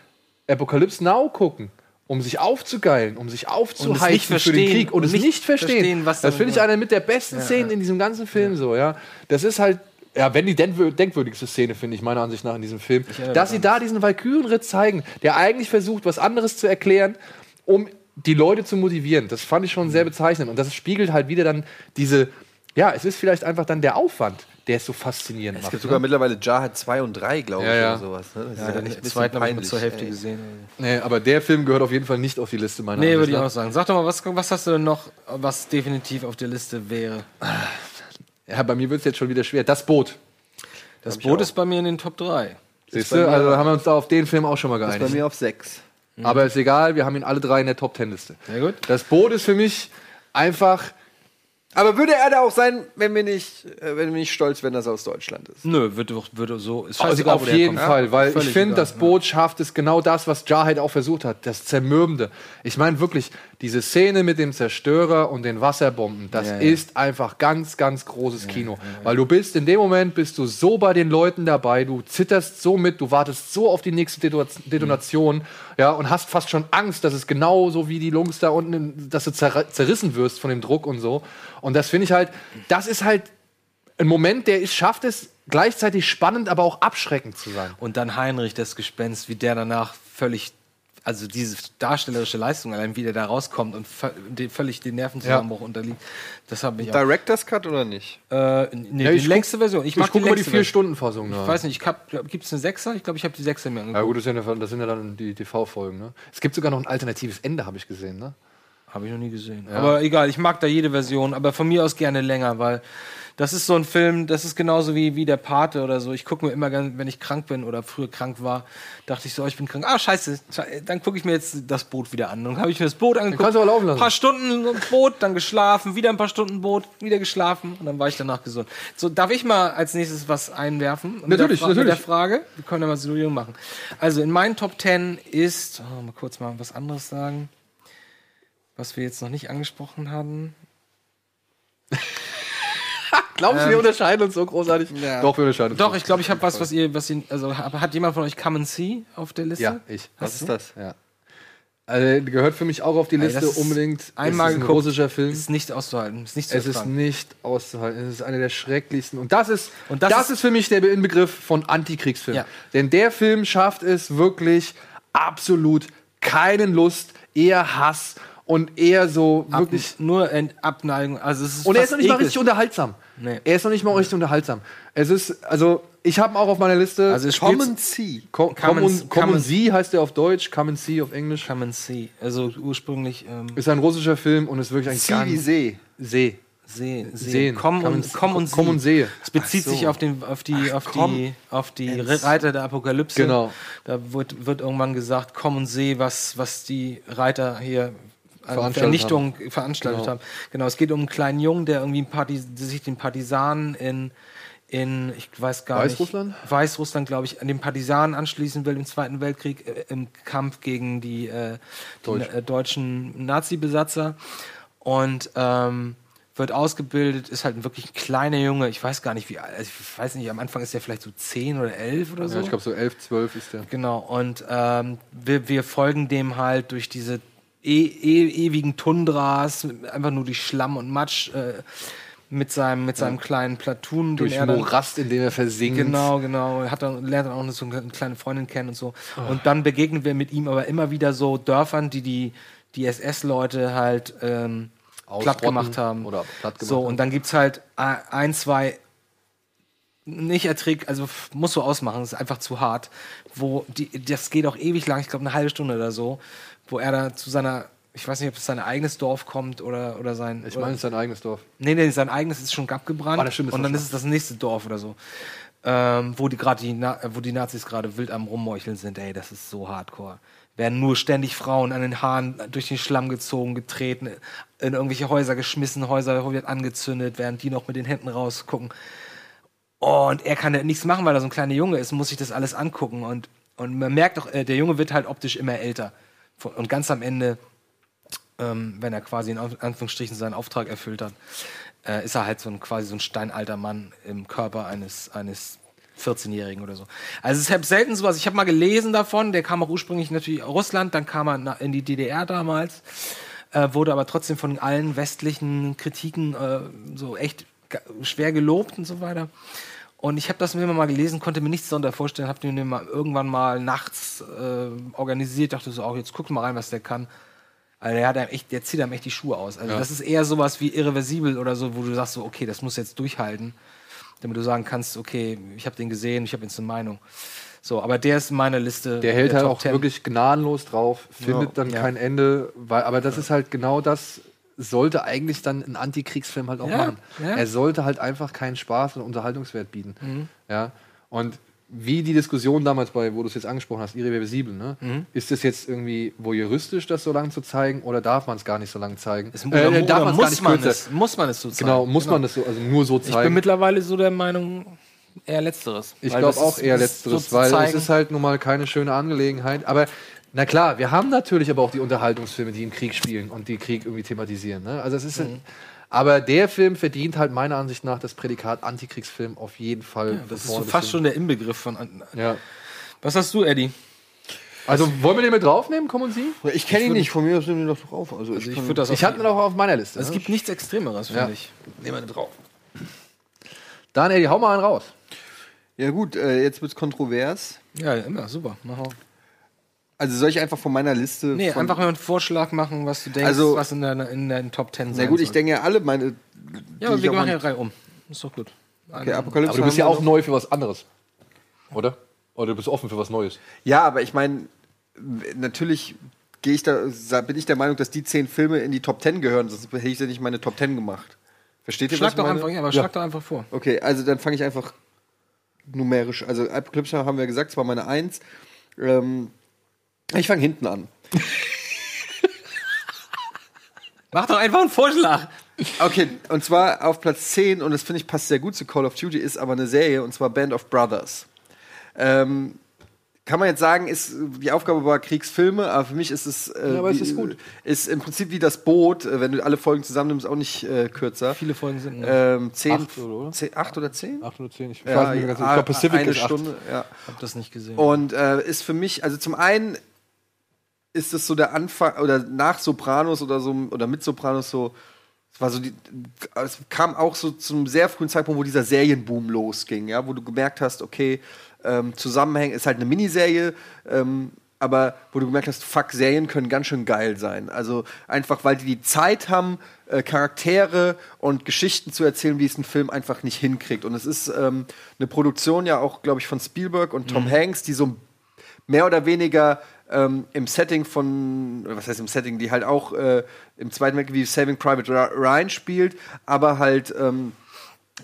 Apocalypse Now gucken, um sich aufzugeilen, um sich aufzuheizen für den Krieg und, und es nicht verstehen, verstehen, was das da- finde ich eine mit der besten Ja, Szenen ja. in diesem ganzen Film so, ja. Das ist halt ja, wenn die denkwür- denkwürdigste Szene, finde ich, meiner Ansicht nach in diesem Film. Dass sie da diesen Valkyrenritt zeigen, der eigentlich versucht, was anderes zu erklären, um die Leute zu motivieren. Das fand ich schon sehr bezeichnend. Und das spiegelt halt wieder dann diese, ja, es ist vielleicht einfach dann der Aufwand, der es so faszinierend es macht. gibt ne? sogar mittlerweile Jarhead 2 und 3, glaube ich, Ja, ja. oder sowas. Ne? Das Ja, ist ein bisschen zweiten habe ich nur zur Hälfte ey. gesehen. Nee, aber der Film gehört auf jeden Fall nicht auf die Liste meiner Nee, Ansicht würde ich auch sagen. Sag doch mal, was, was hast du denn noch, was definitiv auf der Liste wäre? Ja, bei mir wird es jetzt schon wieder schwer. Das Boot. Das Boot ist bei mir in den Top 3. Siehst du, also haben wir uns da auf den Film auch schon mal Das ist bei geeinigt. mir auf 6. Aber ist egal, wir haben ihn alle drei in der Top Ten Liste. Sehr gut. Das Boot ist für mich einfach. Aber würde er da auch sein, wenn wir nicht, äh, wenn wir nicht stolz wären, dass er aus Deutschland ist? Nö, würde, doch- so. Ist Also scheißegal, auf der jeden kommt. Fall, Ja, weil ich völlig finde, egal, das Boot schafft es genau das, was Jarhead auch versucht hat, das Zermürbende. Ich meine wirklich, diese Szene mit dem Zerstörer und den Wasserbomben, das Ja, ja. ist einfach ganz, ganz großes Kino. Weil du bist, in dem Moment bist du so bei den Leuten dabei, du zitterst so mit, du wartest so auf die nächste Deto- Detonation, ja, und hast fast schon Angst, dass es genauso wie die Lungs da unten, dass du zerr zerrissen wirst von dem Druck und so. Und das finde ich halt, das ist halt ein Moment, der es schafft es, gleichzeitig spannend, aber auch abschreckend zu sein. Und dann Heinrich, das Gespenst, wie der danach völlig, also diese darstellerische Leistung, allein wie der da rauskommt und völlig den Nervenzusammenbruch unterliegt, das habe ich auch. Director's Cut oder nicht? Äh, nee, Ja, die ich längste Version. Ich, Ich, gucke mal die längste Version. Vier-Stunden-Fassung. Ich weiß nicht, ich gibt es eine Sechser? Ich glaube, ich habe die Sechser mir angeguckt. Ja gut, das sind ja, das sind ja dann die TV-Folgen. Ne? Es gibt sogar noch ein alternatives Ende, habe ich gesehen. Ne? Habe ich noch nie gesehen. Aber egal, ich mag da jede Version, aber von mir aus gerne länger, weil das ist so ein Film, das ist genauso wie, wie der Pate oder so. Ich gucke mir immer wenn ich krank bin oder früher krank war, dachte ich so, oh, ich bin krank. Ah, scheiße, sche- dann gucke ich mir jetzt das Boot wieder an. Dann habe ich mir das Boot angeguckt. kannst du aber laufen lassen. Ein paar Stunden Boot, dann geschlafen, wieder ein paar Stunden Boot, wieder geschlafen und dann war ich danach gesund. So, darf ich mal als nächstes was einwerfen? Mit Natürlich, der Fra Mit natürlich. der Frage, wir können ja mal so machen. Also in meinen Top 10 ist, oh, mal kurz mal was anderes sagen was wir jetzt noch nicht angesprochen hatten. Glaubst du, wir unterscheiden uns so großartig? Ja. Doch, wir unterscheiden uns. Doch, ich glaube, ich habe was, was ihr, was ihr, also hat jemand von euch Come and See auf der Liste? Ja, ich. Was ist das? Ja. Also, gehört für mich auch auf die Liste ist unbedingt. einmal es ist ein russischer Film. Ist nicht auszuhalten, ist nicht zu Es ist nicht auszuhalten. Es ist einer der schrecklichsten. Und das ist, Und das, das ist, ist- für mich der Inbegriff von Antikriegsfilm. Ja. Denn der Film schafft es wirklich absolut keinen Lust, eher Hass und eher so Ab, wirklich. nur Abneigung. Also es ist Und er ist noch nicht mal Ekel. richtig unterhaltsam. Nee. Er ist noch nicht mal richtig unterhaltsam. Es ist, also, ich habe ihn auch auf meiner Liste. Also es spielt- Common See. Com Come and- Come and- See heißt er auf Deutsch, Come and See auf Englisch. Come and See. Also ursprünglich ähm, Ist ein russischer Film und ist wirklich ein See wie ganz See. See. See, See. Sehen. Komm Come und, and- komm und komm und sehe. Es bezieht sich auf, den, auf die, auf komm die, auf die Reiter der Apokalypse. Genau. Da wird, wird irgendwann gesagt, komm und seh, was, was die Reiter hier Veranstaltet Vernichtung veranstaltet Genau. haben. Genau, es geht um einen kleinen Jungen, der irgendwie ein Parti sich den Partisanen in, in, ich weiß gar Weißrussland? nicht. Weißrussland, glaube ich, an den Partisanen anschließen will im Zweiten Weltkrieg äh, im Kampf gegen die, äh, die Deutsch. äh, deutschen Nazi-Besatzer. Und ähm, wird ausgebildet, ist halt ein wirklich kleiner Junge. Ich weiß gar nicht, wie alt. Also ich weiß nicht, am Anfang ist der vielleicht so 10 oder 11 oder so. Ja, ich glaube, so 11, 12 ist der. Genau, und ähm, wir, wir folgen dem halt durch diese e e ewigen Tundras, einfach nur durch Schlamm und Matsch. Äh, mit seinem, mit seinem kleinen Platoon, Durch den er dann, Morast, in dem er versinkt. Genau, genau. Hat dann, lernt dann auch noch so eine kleine Freundin kennen und so. Und dann begegnen wir mit ihm aber immer wieder so Dörfern, die die, die SS-Leute halt ähm, platt gemacht haben. oder platt gemacht so, haben. und dann gibt's halt ein, zwei nicht erträgt, also muss so ausmachen, ist einfach zu hart. Wo die, das geht auch ewig lang, ich glaube eine halbe Stunde oder so, wo er da zu seiner, ich weiß nicht, ob es sein eigenes Dorf kommt oder, oder sein. Ich meine, es ist sein eigenes Dorf. Nee, nee, sein eigenes ist schon abgebrannt. Ah, das stimmt, und dann ist es das nächste Dorf oder so. Ähm, wo die die, Na wo die Nazis gerade wild am rummeucheln sind, ey, das ist so hardcore. Werden nur ständig Frauen an den Haaren durch den Schlamm gezogen, getreten, in irgendwelche Häuser geschmissen, Häuser wird angezündet, während die noch mit den Händen rausgucken. Und er kann ja nichts machen, weil er so ein kleiner Junge ist, muss sich das alles angucken. Und, und man merkt doch, äh, der Junge wird halt optisch immer älter. Und ganz am Ende, ähm, wenn er quasi in Anf- Anführungsstrichen seinen Auftrag erfüllt hat, äh, ist er halt so ein quasi so ein steinalter Mann im Körper eines, eines 14-Jährigen oder so. Also es ist halt selten sowas. Ich habe mal gelesen davon, der kam auch ursprünglich natürlich aus Russland, dann kam er in die DDR damals, äh, wurde aber trotzdem von allen westlichen Kritiken äh, so echt schwer gelobt und so weiter. Und ich habe das mir immer mal gelesen, konnte mir nichts darunter vorstellen, habe den mal irgendwann mal nachts äh, organisiert, dachte so, auch jetzt guck mal rein, was der kann. Also der, hat einem echt, der zieht einem echt die Schuhe aus. Also Ja. das ist eher sowas wie irreversibel oder so, wo du sagst so, okay, das muss jetzt durchhalten, damit du sagen kannst, okay, ich habe den gesehen, ich habe jetzt eine Meinung. So, aber der ist in meiner Liste. Der hält halt Top auch 10. wirklich gnadenlos drauf, findet Ja. dann Ja. kein Ende, weil, aber das ist halt genau das, sollte eigentlich dann ein Antikriegsfilm halt auch Ja, machen. ja. Er sollte halt einfach keinen Spaß und Unterhaltungswert bieten. Mhm. Ja. Und wie die Diskussion damals bei, wo du es jetzt angesprochen hast, irreversibel, ne? Mhm. Ist es jetzt irgendwie voyeuristisch, das so lange zu zeigen, oder darf man es gar nicht so lange zeigen? Es, Äh, oder, darf oder muss, man es, muss man es so zeigen? Genau, muss man das so, also nur so Ich bin zeigen? mittlerweile so der Meinung, eher Letzteres. Ich glaube auch eher letzteres, so weil es zeigen- ist halt nun mal keine schöne Angelegenheit. Aber na klar, wir haben natürlich aber auch die Unterhaltungsfilme, die im Krieg spielen und die Krieg irgendwie thematisieren. Ne? Also es ist, Mhm. aber der Film verdient halt meiner Ansicht nach das Prädikat Antikriegsfilm auf jeden Fall. Ja, das ist so fast schon der Inbegriff von. Ja. Was hast du, Eddie? Also wollen wir den mit draufnehmen, kommen Sie? Ich kenne ihn nicht, von mir aus nehmen wir doch drauf. Also, Also ich das Ich hatte ihn auch auf meiner Liste. Es ne? gibt nichts Extremeres, finde Ja. ich. Nehmen wir den drauf. Dann, Eddie, hau mal einen raus. Ja gut, äh, jetzt wird's kontrovers. Ja, immer, super. Mach auf. Also soll ich einfach von meiner Liste. Nee, von, einfach mal einen Vorschlag machen, was du denkst, Also- was in, deiner, in deinen Top 10 Na sein gut, ich denke ja alle meine. Ja, aber ich wir machen ja drei um. Ist doch gut. Okay, Apokalypse. Aber du bist ja auch neu für was anderes. Oder? Oder du bist offen für was Neues. Ja, aber ich meine, natürlich gehe ich da, bin ich der Meinung, dass die zehn Filme in die Top 10 gehören, sonst hätte ich ja nicht meine Top 10 gemacht. Versteht ihr, Schlag was ich doch meine? einfach, ja, aber schlag doch einfach vor. Okay, also dann fange ich einfach numerisch. Also Apocalypse Now haben wir gesagt, es war meine Eins. Ähm, ich fange hinten an. Mach doch einfach einen Vorschlag. Okay, und zwar auf Platz 10, und das finde ich passt sehr gut zu Call of Duty, ist aber eine Serie, und zwar Band of Brothers. Ähm, kann man jetzt sagen, ist die Aufgabe war Kriegsfilme, aber für mich ist es, äh, Ja, wie- ist gut. ist im Prinzip wie das Boot, äh, wenn du alle Folgen zusammennimmst, auch nicht äh, kürzer. Viele Folgen sind. Ähm, zehn, Acht, oder? zehn, acht oder zehn? 810, ich Ja, weiß nicht ja, Ich glaube, Pacific eine ist acht. Stunde, ja. hab das nicht gesehen. Und äh, ist für mich, also zum einen ist es so der Anfang oder nach Sopranos oder so oder mit Sopranos so, es war so die, es kam auch so zum sehr frühen Zeitpunkt, wo dieser Serienboom losging, ja, wo du gemerkt hast, okay, ähm, Zusammenhängen ist halt eine Miniserie, ähm, aber wo du gemerkt hast, fuck, Serien können ganz schön geil sein. Also einfach, weil die die Zeit haben, äh, Charaktere und Geschichten zu erzählen, wie es ein Film einfach nicht hinkriegt. Und es ist ähm, eine Produktion ja auch, glaube ich, von Spielberg und Tom Hanks, die so mehr oder weniger ähm, im Setting von, was heißt im Setting, die halt auch äh, im Zweiten Weltkrieg wie Saving Private Ry- Ryan spielt, aber halt ähm,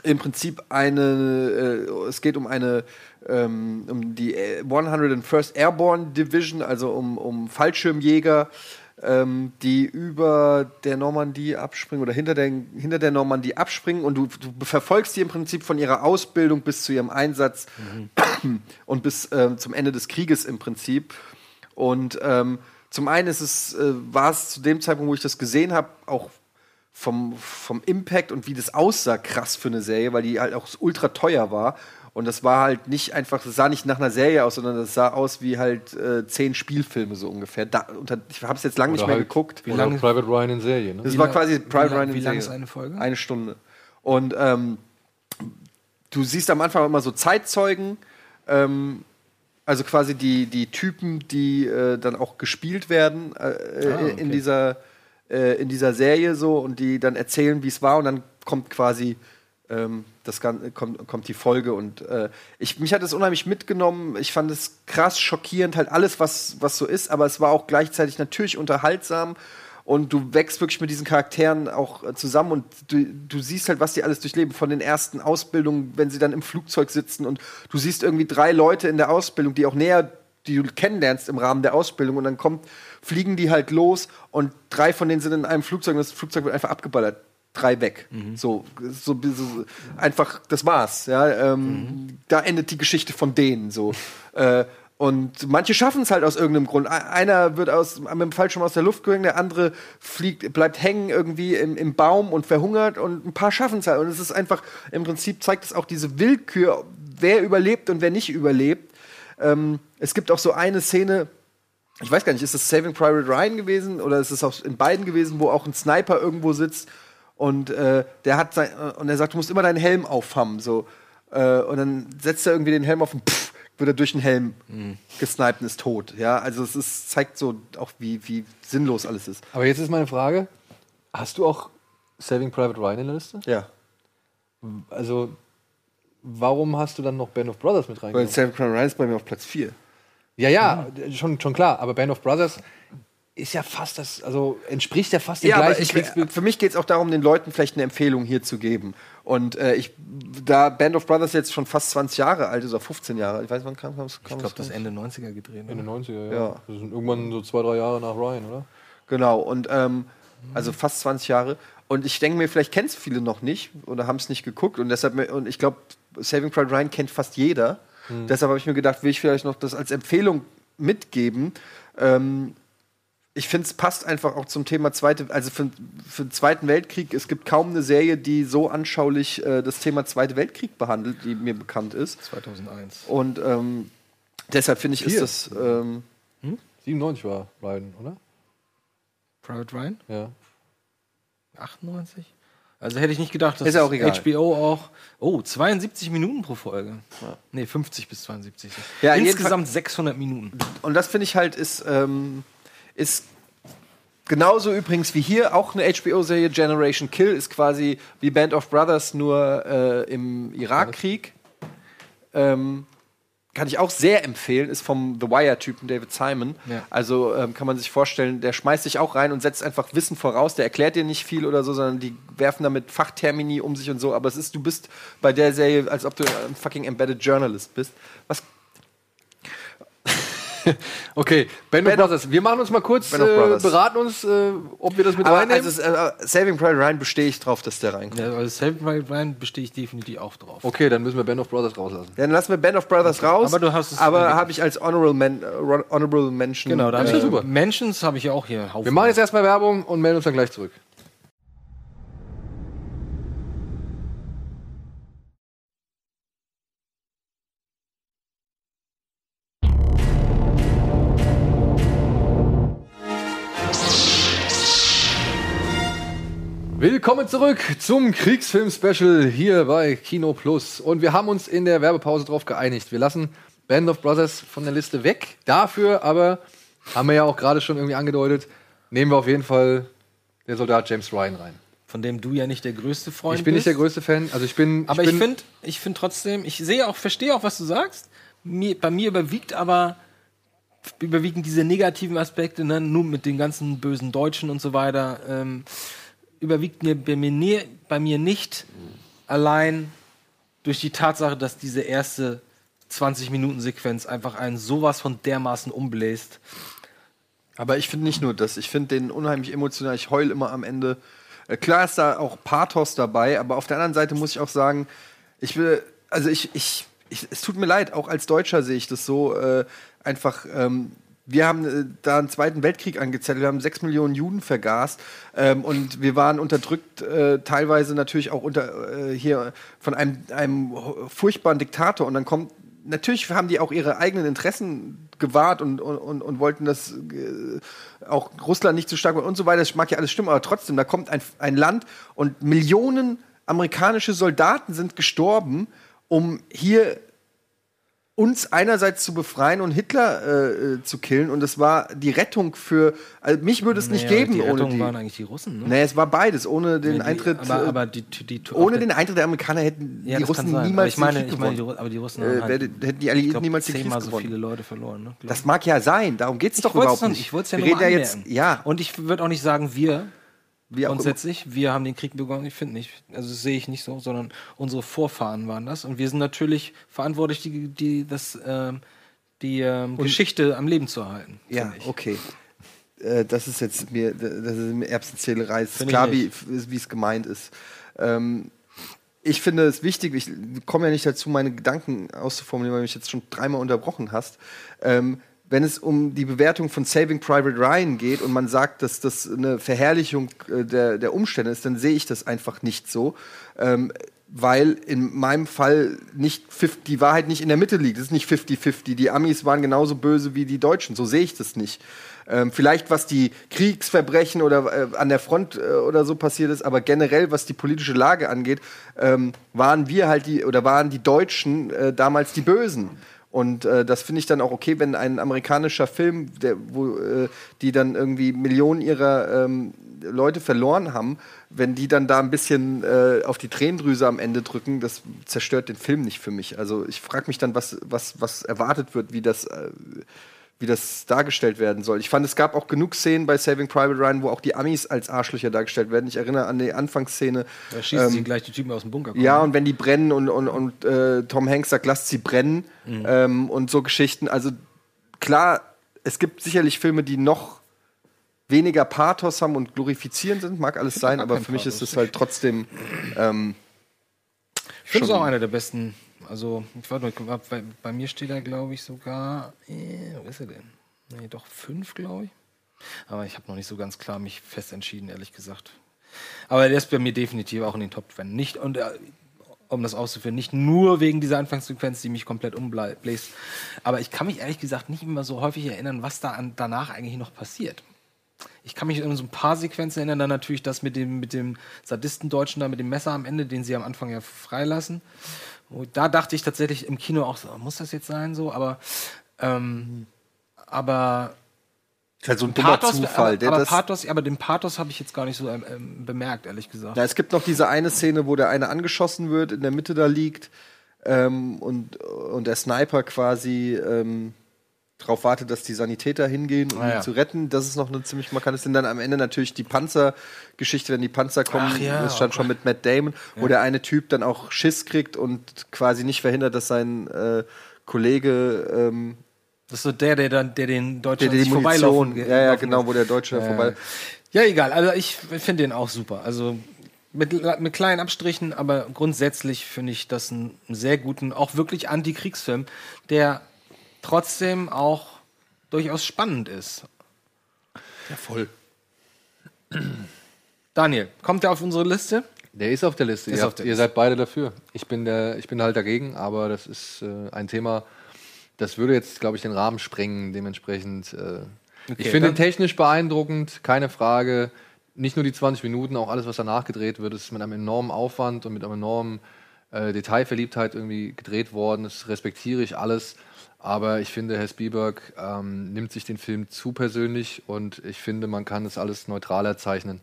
im Prinzip eine, äh, es geht um eine, ähm, um die äh, 101st Airborne Division, also um, um Fallschirmjäger, ähm, die über der Normandie abspringen oder hinter der, hinter der Normandie abspringen und du, du verfolgst die im Prinzip von ihrer Ausbildung bis zu ihrem Einsatz und bis ähm, zum Ende des Krieges im Prinzip. Und ähm, zum einen ist es, äh, war es zu dem Zeitpunkt, wo ich das gesehen habe, auch vom, vom Impact und wie das aussah, krass für eine Serie, weil die halt auch ultra teuer war. Und das war halt nicht einfach, das sah nicht nach einer Serie aus, sondern das sah aus wie halt äh, zehn Spielfilme so ungefähr. Da, unter, ich habe es jetzt lange nicht mehr halt geguckt. Wie lange Private Ryan in Serie, ne? Das Wie war quasi wie Private lang- Ryan in wie lang Serie. ist eine Folge? Eine Stunde. Und ähm, du siehst am Anfang immer so Zeitzeugen, ähm, also quasi die, die Typen, die äh, dann auch gespielt werden äh, Ah, okay. in, dieser, äh, in dieser Serie so und die dann erzählen, wie es war und dann kommt quasi ähm, das Ganze, kommt, kommt die Folge und äh, ich, mich hat es unheimlich mitgenommen. Ich fand es krass schockierend, halt alles, was, was so ist, aber es war auch gleichzeitig natürlich unterhaltsam und du wächst wirklich mit diesen Charakteren auch äh, zusammen und du, du siehst halt, was die alles durchleben von den ersten Ausbildungen, wenn sie dann im Flugzeug sitzen und du siehst irgendwie drei Leute in der Ausbildung, die auch näher, die du kennenlernst im Rahmen der Ausbildung und dann kommt, fliegen die halt los und drei von denen sind in einem Flugzeug und das Flugzeug wird einfach abgeballert. Drei weg. So, so, so, einfach, das war's. Ja, ähm, Da endet die Geschichte von denen so. äh, und manche schaffen es halt aus irgendeinem Grund. Einer wird aus, mit dem Fallschirm aus der Luft gegangen, der andere fliegt, bleibt hängen irgendwie im, im Baum und verhungert und ein paar schaffen es halt. Und es ist einfach, im Prinzip zeigt es auch diese Willkür, wer überlebt und wer nicht überlebt. Ähm, es gibt auch so eine Szene, ich weiß gar nicht, ist das Saving Private Ryan gewesen oder ist es auch in beiden gewesen, wo auch ein Sniper irgendwo sitzt und äh, der hat sein, äh, und er sagt, du musst immer deinen Helm aufhaben, so äh, und dann setzt er irgendwie den Helm auf und pff, wird er durch den Helm gesniped und ist tot. Ja, also es ist, zeigt so auch, wie, wie sinnlos alles ist. Aber jetzt ist meine Frage: Hast du auch Saving Private Ryan in der Liste? Ja. Also, warum hast du dann noch Band of Brothers mit Weil reingenommen? Saving Private Ryan ist bei mir auf Platz 4. Ja, ja, schon, schon klar. Aber Band of Brothers ist ja fast das, also entspricht ja fast dem Ja, aber gleichen ich, Kriegsbild. für mich geht es auch darum, den Leuten vielleicht eine Empfehlung hier zu geben. Und äh, ich, da Band of Brothers jetzt schon fast 20 Jahre alt ist, oder 15 Jahre, ich weiß, wann kam es? Ich glaube, das Ende 90er gedreht. In den oder? 90er, ja. Ja. Das sind irgendwann so zwei, drei Jahre nach Ryan, oder? Genau, und ähm, also fast 20 Jahre. Und ich denke mir, vielleicht kennen es viele noch nicht oder haben es nicht geguckt. Und deshalb, und ich glaube, Saving Private Ryan kennt fast jeder. Deshalb habe ich mir gedacht, will ich vielleicht noch das als Empfehlung mitgeben. Ähm, ich finde, es passt einfach auch zum Thema Zweite, also für, für den Zweiten Weltkrieg. Es gibt kaum eine Serie, die so anschaulich äh, das Thema Zweite Weltkrieg behandelt, die mir bekannt ist. 2001. Und ähm, deshalb finde ich, Vier. ist das. Ähm, 97 war Ryan, oder? Private Ryan? Ja. 98? Also hätte ich nicht gedacht, dass Ist ja auch egal. HBO auch. Oh, 72 Minuten pro Folge. Nee, 50 bis 72. Ja, Insgesamt 600 Minuten. Und das finde ich halt ist, ähm, ist genauso übrigens wie hier auch eine HBO-Serie Generation Kill ist quasi wie Band of Brothers nur äh, im Irakkrieg. Ähm, kann ich auch sehr empfehlen, ist vom The Wire-Typen David Simon. Ja. Also ähm, kann man sich vorstellen, der schmeißt sich auch rein und setzt einfach Wissen voraus. Der erklärt dir nicht viel oder so, sondern die werfen damit Fachtermini um sich und so. Aber es ist, du bist bei der Serie, als ob du ein fucking Embedded Journalist bist. Was Okay, Band of Band of- Brothers. Wir machen uns mal kurz, äh, beraten uns, äh, ob wir das mit Aber reinnehmen. also, äh, Saving Private Ryan bestehe ich drauf, dass der reinkommt. Ja, also Saving Private Ryan bestehe ich definitiv auch drauf. okay, dann müssen wir Band of Brothers rauslassen. Dann lassen wir Band of Brothers raus. Aber du hast es Aber habe ich als Honorable, Men äh, Honorable Mention. Genau, da habe ich super. Mentions habe ich ja auch hier. Wir machen jetzt erstmal Werbung und melden uns dann gleich zurück. Willkommen zurück zum Kriegsfilm-Special hier bei Kino Plus. Und wir haben uns in der Werbepause darauf geeinigt. Wir lassen Band of Brothers von der Liste weg. Dafür aber, haben wir ja auch gerade schon irgendwie angedeutet, nehmen wir auf jeden Fall der Soldat James Ryan rein. Von dem du ja nicht der größte Freund Ich bin nicht bist. der größte Fan. Also ich bin. Aber ich finde, ich finde trotzdem, ich sehe auch, verstehe auch, was du sagst. Mir, bei mir überwiegt aber überwiegen diese negativen Aspekte, ne, nur mit den ganzen bösen Deutschen und so weiter, ähm, überwiegt mir bei mir, bei mir nicht allein durch die Tatsache, dass diese erste 20-Minuten-Sequenz einfach einen sowas von dermaßen umbläst. Aber ich finde nicht nur das. Ich finde den unheimlich emotional. Ich heul immer am Ende. Äh, klar ist da auch Pathos dabei, aber auf der anderen Seite muss ich auch sagen, ich will, also ich, ich, ich es tut mir leid, auch als Deutscher sehe ich das so äh, einfach. Ähm, wir haben äh, da einen Zweiten Weltkrieg angezettelt, wir haben sechs Millionen Juden vergast. Ähm, und wir waren unterdrückt, äh, teilweise natürlich auch unter äh, hier von einem, einem furchtbaren Diktator. Und dann kommt natürlich haben die auch ihre eigenen Interessen gewahrt und, und, und, wollten das äh, auch Russland nicht zu stark machen und so weiter. Das mag ja alles stimmen, aber trotzdem, da kommt ein, ein Land und Millionen amerikanische Soldaten sind gestorben, um hier uns einerseits zu befreien und Hitler äh, äh, zu killen. Und es war die Rettung für. Also mich würde es nicht Naja, geben die ohne Rettung die. waren eigentlich die Russen, ne? Nee, es war beides. Ohne den Nee, die- Eintritt. aber- äh, aber die- die- ohne den der- Eintritt der Amerikaner hätten Ja, die Russen niemals ich meine, ich meine, gewonnen. Aber die Russen Äh, halt, hätten die Alliierten glaub, niemals den Krieg zehnmal so gewonnen. viele Leute verloren. Ne? Das mag ja sein, darum geht's doch ich wollt's überhaupt nicht. Ich wollte es ja Wir nur reden ja jetzt, ja, Und ich würde auch nicht sagen, wir. Grundsätzlich, wir haben den Krieg begonnen. Ich finde nicht, also sehe ich nicht so, sondern unsere Vorfahren waren das. Und wir sind natürlich verantwortlich, die, die, das, ähm, die ähm, Geschichte am Leben zu erhalten. Ja, ich. okay. Äh, das ist jetzt mir, das ist mir Erbsenzählerei. Es ist klar, wie es gemeint ist. Ähm, ich finde es wichtig, ich komme ja nicht dazu, meine Gedanken auszuformulieren, weil du mich jetzt schon dreimal unterbrochen hast. Ähm, wenn es um die Bewertung von Saving Private Ryan geht und man sagt, dass das eine Verherrlichung äh, der, der Umstände ist, dann sehe ich das einfach nicht so. Ähm, weil in meinem Fall nicht 50, die Wahrheit nicht in der Mitte liegt. Es ist nicht 50-50. Die Amis waren genauso böse wie die Deutschen. So sehe ich das nicht. Ähm, vielleicht was die Kriegsverbrechen oder äh, an der Front äh, oder so passiert ist, aber generell was die politische Lage angeht, ähm, waren wir halt die oder waren die Deutschen äh, damals die Bösen. Und äh, das finde ich dann auch okay, wenn ein amerikanischer Film, der, wo äh, die dann irgendwie Millionen ihrer ähm, Leute verloren haben, wenn die dann da ein bisschen äh, auf die Tränendrüse am Ende drücken, das zerstört den Film nicht für mich. Also ich frage mich dann, was, was, was erwartet wird, wie das, äh, wie das dargestellt werden soll. Ich fand, es gab auch genug Szenen bei Saving Private Ryan, wo auch die Amis als Arschlöcher dargestellt werden. Ich erinnere an die Anfangsszene. Da schießen sie ähm, gleich die Typen aus dem Bunker. kommen. ja, und wenn die brennen und, und, und äh, Tom Hanks sagt, lasst sie brennen Mhm. ähm, und so Geschichten. Also klar, es gibt sicherlich Filme, die noch weniger Pathos haben und glorifizierend sind, mag alles sein, aber für mich ist es halt trotzdem. Ähm, Ich finde es auch einer der besten. Also, ich warte mal, bei, bei mir steht er, glaube ich, sogar. Äh, wo ist er denn? Nee, doch fünf, glaube ich. Aber ich habe noch nicht so ganz klar mich fest entschieden, ehrlich gesagt. Aber der ist bei mir definitiv auch in den Top 10. Nicht, und äh, um das auszuführen, nicht nur wegen dieser Anfangssequenz, die mich komplett umbläst. Aber ich kann mich ehrlich gesagt nicht immer so häufig erinnern, was da an, danach eigentlich noch passiert. Ich kann mich an so ein paar Sequenzen erinnern, dann natürlich das mit dem, mit dem Sadistendeutschen da mit dem Messer am Ende, den sie am Anfang ja freilassen. Da dachte ich tatsächlich im Kino auch so, muss das jetzt sein so? Aber, ähm, aber ist halt so ein dummer Zufall. aber, der aber das- Pathos, aber den Pathos habe ich jetzt gar nicht so ähm, ähm, bemerkt, ehrlich gesagt. Ja, es gibt noch diese eine Szene, wo der eine angeschossen wird, in der Mitte da liegt ähm, und, und der Sniper quasi ähm, darauf wartet, dass die Sanitäter hingehen, um Ah, ja. ihn zu retten. Das ist noch eine ziemlich markante Szene. Dann am Ende natürlich die Panzergeschichte, wenn die Panzer kommen. Ach ja, das stand oh schon mit Matt Damon, wo Ja. der eine Typ dann auch Schiss kriegt und quasi nicht verhindert, dass sein äh, Kollege ähm, Das ist so der, der dann, der den Deutschen der, der vorbeilaufen ja, ja, genau, wo der Deutsche Ja, vorbei. Ja, egal. Also ich finde den auch super. Also mit, mit kleinen Abstrichen, aber grundsätzlich finde ich das einen sehr guten, auch wirklich Antikriegsfilm, der trotzdem auch durchaus spannend ist. Ja, voll. Daniel, kommt der auf unsere Liste? Der ist auf der Liste. Ist ihr, auf habt, der ihr Liste. seid beide dafür. Ich bin, der, ich bin halt dagegen, aber das ist äh, ein Thema, das würde jetzt, glaube ich, den Rahmen sprengen. Dementsprechend. Äh, Okay, ich finde ihn technisch beeindruckend, keine Frage. Nicht nur die 20 Minuten, auch alles, was danach gedreht wird, ist mit einem enormen Aufwand und mit einer enormen äh, Detailverliebtheit irgendwie gedreht worden. Das respektiere ich alles. Aber ich finde, Herr Spielberg ähm, nimmt sich den Film zu persönlich und ich finde, man kann es alles neutraler zeichnen.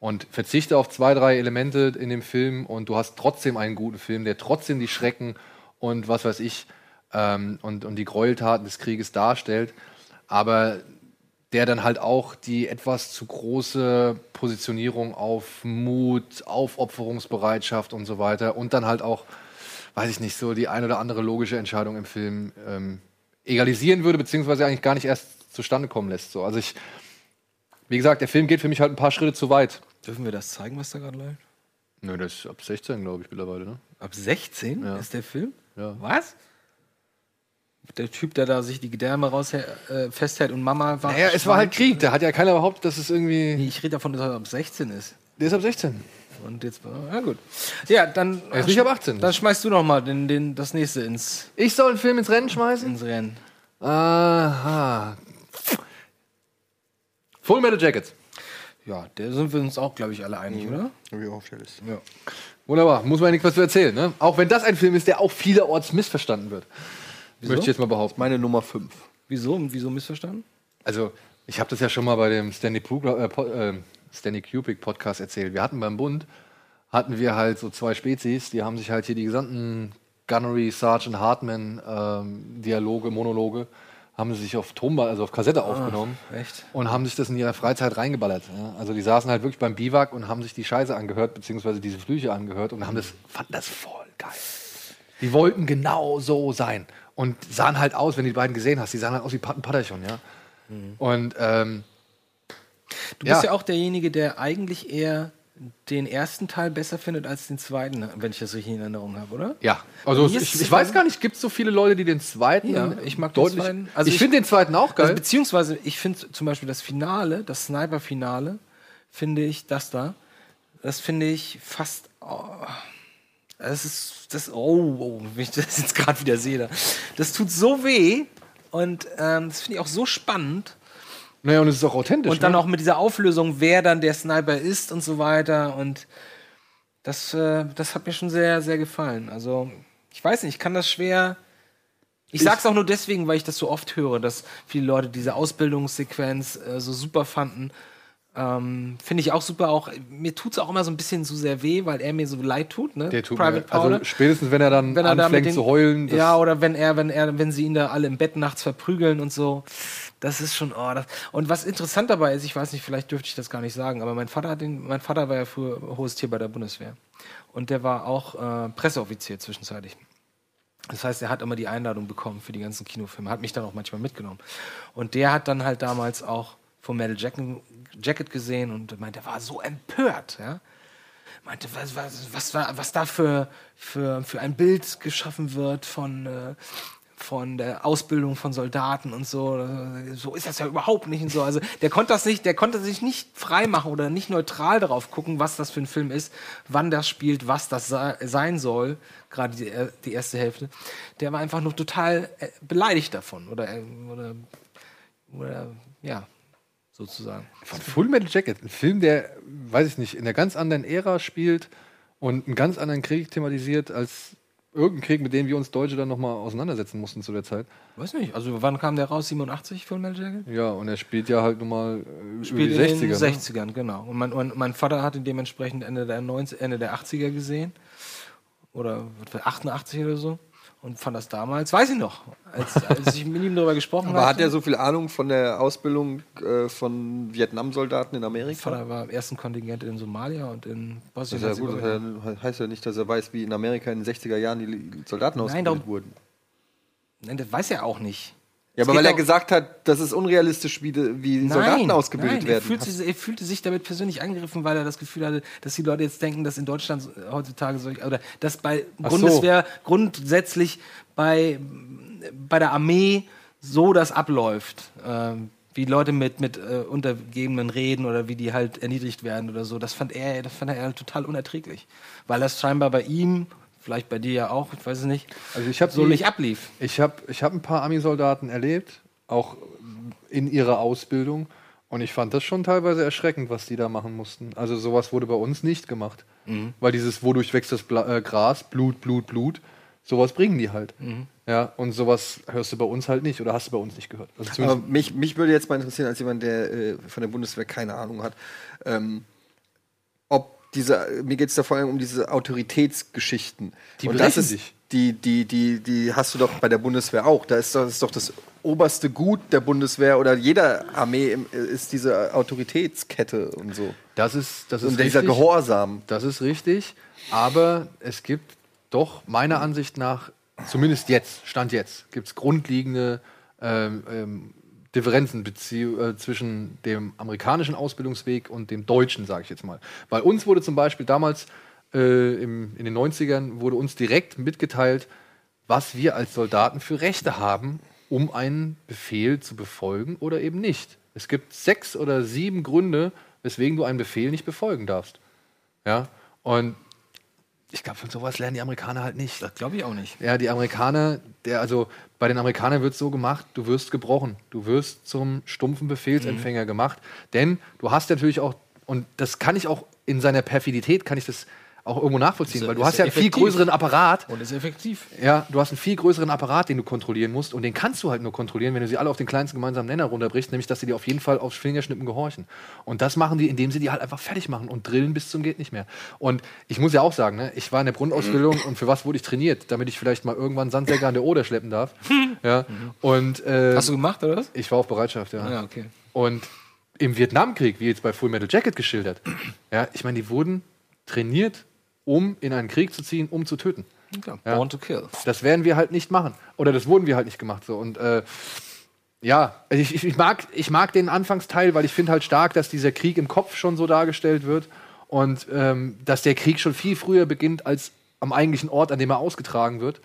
Und verzichte auf zwei, drei Elemente in dem Film und du hast trotzdem einen guten Film, der trotzdem die Schrecken und was weiß ich ähm, und, und die Gräueltaten des Krieges darstellt. Aber der dann halt auch die etwas zu große Positionierung auf Mut, Aufopferungsbereitschaft und so weiter und dann halt auch, weiß ich nicht, so die ein oder andere logische Entscheidung im Film ähm, egalisieren würde, beziehungsweise eigentlich gar nicht erst zustande kommen lässt. So. Also ich, wie gesagt, der Film geht für mich halt ein paar Schritte zu weit. Dürfen wir das zeigen, was da gerade läuft? Nö, das ist ab 16, glaube ich, mittlerweile, ne? Ab 16 Ja. ist der Film? Ja. Was? Der Typ, der da sich die Gedärme raus äh, festhält und Mama war. Naja, es war halt Krieg, da hat ja keiner behauptet, dass es irgendwie. Nee, ich rede davon, dass er ab 16 ist. Der ist ab 16. Und jetzt, ja gut. Ja, dann. Er ist nicht ab 18. Dann schmeißt du noch mal den, den, das nächste ins, Ich soll einen Film ins Rennen schmeißen? ins Rennen. Aha. Full Metal Jacket. Ja, da sind wir uns auch, glaube ich, alle einig, oder? Wie aufgestellt ist. Ja. Wunderbar, muss man ja nichts was zu erzählen, ne? Auch wenn das ein Film ist, der auch vielerorts missverstanden wird. Möchte ich jetzt mal behaupten. Meine Nummer 5. Wieso? Wieso missverstanden? Also, ich habe das ja schon mal bei dem Stanley, Pugler, äh, äh, Stanley Kubrick Podcast erzählt. Wir hatten beim Bund, hatten wir halt so zwei Spezies, die haben sich halt hier die gesamten Gunnery, Sergeant Hartman ähm, Dialoge, Monologe, haben sie sich auf Tonband, also auf Kassette aufgenommen echt? und haben sich das in ihrer Freizeit reingeballert. Ja? Also die saßen halt wirklich beim Biwak und haben sich die Scheiße angehört, beziehungsweise diese Flüche angehört und haben das, fanden das voll geil. Die wollten genau so sein und sahen halt aus, wenn du die beiden gesehen hast, die sahen halt aus wie Patten Patterchon, ja. Und ähm, Du bist Ja. auch derjenige, der eigentlich eher den ersten Teil besser findet als den zweiten, wenn ich das richtig in Erinnerung habe, oder? ja, also ich, ich weiß gar nicht, gibt es so viele Leute, die den zweiten Ja, ich mag den deutlich. zweiten. Also ich ich- finde den zweiten auch geil. Also, beziehungsweise, ich finde zum Beispiel das Finale, das Sniper-Finale, finde ich, das da, das finde ich fast. Oh, das ist. Das, oh, oh, wenn ich das jetzt gerade wieder sehe. da. Das tut so weh. Und ähm, das finde ich auch so spannend. Naja, und es ist auch authentisch. Und dann ne? auch mit dieser Auflösung, wer dann der Sniper ist und so weiter. Und das, äh, das hat mir schon sehr, sehr gefallen. Also, ich weiß nicht, ich kann das schwer. Ich sag's auch nur deswegen, weil ich das so oft höre, dass viele Leute diese Ausbildungssequenz äh, so super fanden. Ähm, Finde ich auch super. Auch mir tut's auch immer so ein bisschen zu sehr weh, weil er mir so leid tut. Ne? Der tut Private mir, also Powder. spätestens wenn er dann wenn er anfängt den, zu heulen. ja, oder wenn er, wenn er, wenn sie ihn da alle im Bett nachts verprügeln und so. Das ist schon, oh, das, und was interessant dabei ist, ich weiß nicht, vielleicht dürfte ich das gar nicht sagen, aber mein Vater hat den, mein Vater war ja früher hohes Tier bei der Bundeswehr. Und der war auch äh, Presseoffizier zwischenzeitlich. Das heißt, er hat immer die Einladung bekommen für die ganzen Kinofilme, hat mich dann auch manchmal mitgenommen. Und der hat dann halt damals auch Full Metal Jacket, Jacket gesehen und meinte, er war so empört, ja meinte, was, was, was, was da für, für, für ein Bild geschaffen wird von, äh, von der Ausbildung von Soldaten und so. So ist das ja überhaupt nicht und so. Also der konnte das nicht, der konnte sich nicht frei machen oder nicht neutral darauf gucken, was das für ein Film ist, wann das spielt, was das sei- sein soll, gerade die, äh, die erste Hälfte. Der war einfach nur total äh, beleidigt davon oder, oder, oder ja, sozusagen. Von Full Metal Jacket, ein Film, der, weiß ich nicht, in einer ganz anderen Ära spielt und einen ganz anderen Krieg thematisiert als irgendein Krieg, mit dem wir uns Deutsche dann nochmal auseinandersetzen mussten zu der Zeit. Weiß nicht, also wann kam der raus? 87 Full Metal Jacket? Ja, und er spielt ja halt nun mal äh, Spielt über die in 60er. den ne? 60ern, genau. Und mein, und mein Vater hat ihn dementsprechend Ende der, 90, Ende der 80er gesehen. Oder was war, 88 oder so. Und fand das damals, weiß ich noch, als, als ich mit ihm darüber gesprochen habe. Aber hat er so viel Ahnung von der Ausbildung äh, von Vietnam-Soldaten in Amerika? Vater war im ersten Kontingent in Somalia und in Das Bosnien. ist ja gut, das heißt ja nicht, dass er weiß, wie in Amerika in den 60er Jahren die Soldaten ausgebildet darum- wurden. Nein, das weiß er auch nicht. Ja, Es aber weil er gesagt hat, das ist unrealistisch, wie, wie Soldaten ausgebildet nein, werden. Er fühlte, sich, er fühlte sich damit persönlich angegriffen, weil er das Gefühl hatte, dass die Leute jetzt denken, dass in Deutschland heutzutage solch, oder dass bei Ach so. Bundeswehr grundsätzlich bei, bei der Armee so das abläuft. Ähm, wie Leute mit, mit äh, Untergebenen reden oder wie die halt erniedrigt werden oder so. Das fand er, das fand er halt total unerträglich. Weil das scheinbar bei ihm, vielleicht bei dir ja auch, ich weiß es nicht, Also ich habe so nicht ablief. Ich habe ich hab ein paar Ami-Soldaten erlebt, auch in ihrer Ausbildung. Und ich fand das schon teilweise erschreckend, was die da machen mussten. Also sowas wurde bei uns nicht gemacht. Mhm. Weil dieses, wodurch wächst das Bla äh, Gras, Blut, Blut, Blut, sowas bringen die halt. Mhm. Ja, und sowas hörst du bei uns halt nicht oder hast du bei uns nicht gehört. Also mich, mich würde jetzt mal interessieren, als jemand, der äh, von der Bundeswehr keine Ahnung hat, ähm, diese, mir geht es da vor allem um diese Autoritätsgeschichten. Die Und das ist, sich. die, die, die, die hast du doch bei der Bundeswehr auch. Da ist doch, das ist doch das oberste Gut der Bundeswehr oder jeder Armee im, ist diese Autoritätskette und so. das ist, das ist Und dieser richtig. Gehorsam. Das ist richtig, aber es gibt doch meiner Ansicht nach, zumindest jetzt, Stand jetzt, gibt es grundlegende ähm, ähm, Differenzen äh, zwischen dem amerikanischen Ausbildungsweg und dem deutschen, sage ich jetzt mal. Bei uns wurde zum Beispiel damals äh, im, in den 90ern wurde uns direkt mitgeteilt, was wir als Soldaten für Rechte haben, um einen Befehl zu befolgen oder eben nicht. Es gibt sechs oder sieben Gründe, weswegen du einen Befehl nicht befolgen darfst. Ja, und ich glaube, von sowas lernen die Amerikaner halt nicht. Das glaube ich auch nicht. Ja, die Amerikaner, der, also bei den Amerikanern wird es so gemacht, du wirst gebrochen. Du wirst zum stumpfen Befehlsempfänger gemacht. Denn du hast natürlich auch Und das kann ich auch in seiner Perfidität, kann ich das auch irgendwo nachvollziehen, Ist- weil du hast ja einen viel größeren Apparat. Und ist effektiv. Ja, du hast einen viel größeren Apparat, den du kontrollieren musst. Und den kannst du halt nur kontrollieren, wenn du sie alle auf den kleinsten gemeinsamen Nenner runterbrichst, nämlich dass sie dir auf jeden Fall aufs Fingerschnippen gehorchen. Und das machen die, indem sie die halt einfach fertig machen und drillen bis zum geht nicht mehr. Und ich muss ja auch sagen, ne, ich war in der Grundausbildung und für was wurde ich trainiert? Damit ich vielleicht mal irgendwann Sandsäcke an der Oder schleppen darf. ja. Und, äh, Hast du gemacht, oder was? Ich war auf Bereitschaft, ja. Ja, okay. Und im Vietnamkrieg, wie jetzt bei Full Metal Jacket geschildert, ja, ich meine, die wurden trainiert, um in einen Krieg zu ziehen, um zu töten. Ja. Born to kill. Das werden wir halt nicht machen. Oder das wurden wir halt nicht gemacht. So. Und äh, ja, also ich, ich, mag, ich mag den Anfangsteil, weil ich finde halt stark, dass dieser Krieg im Kopf schon so dargestellt wird und ähm, dass der Krieg schon viel früher beginnt als am eigentlichen Ort, an dem er ausgetragen wird.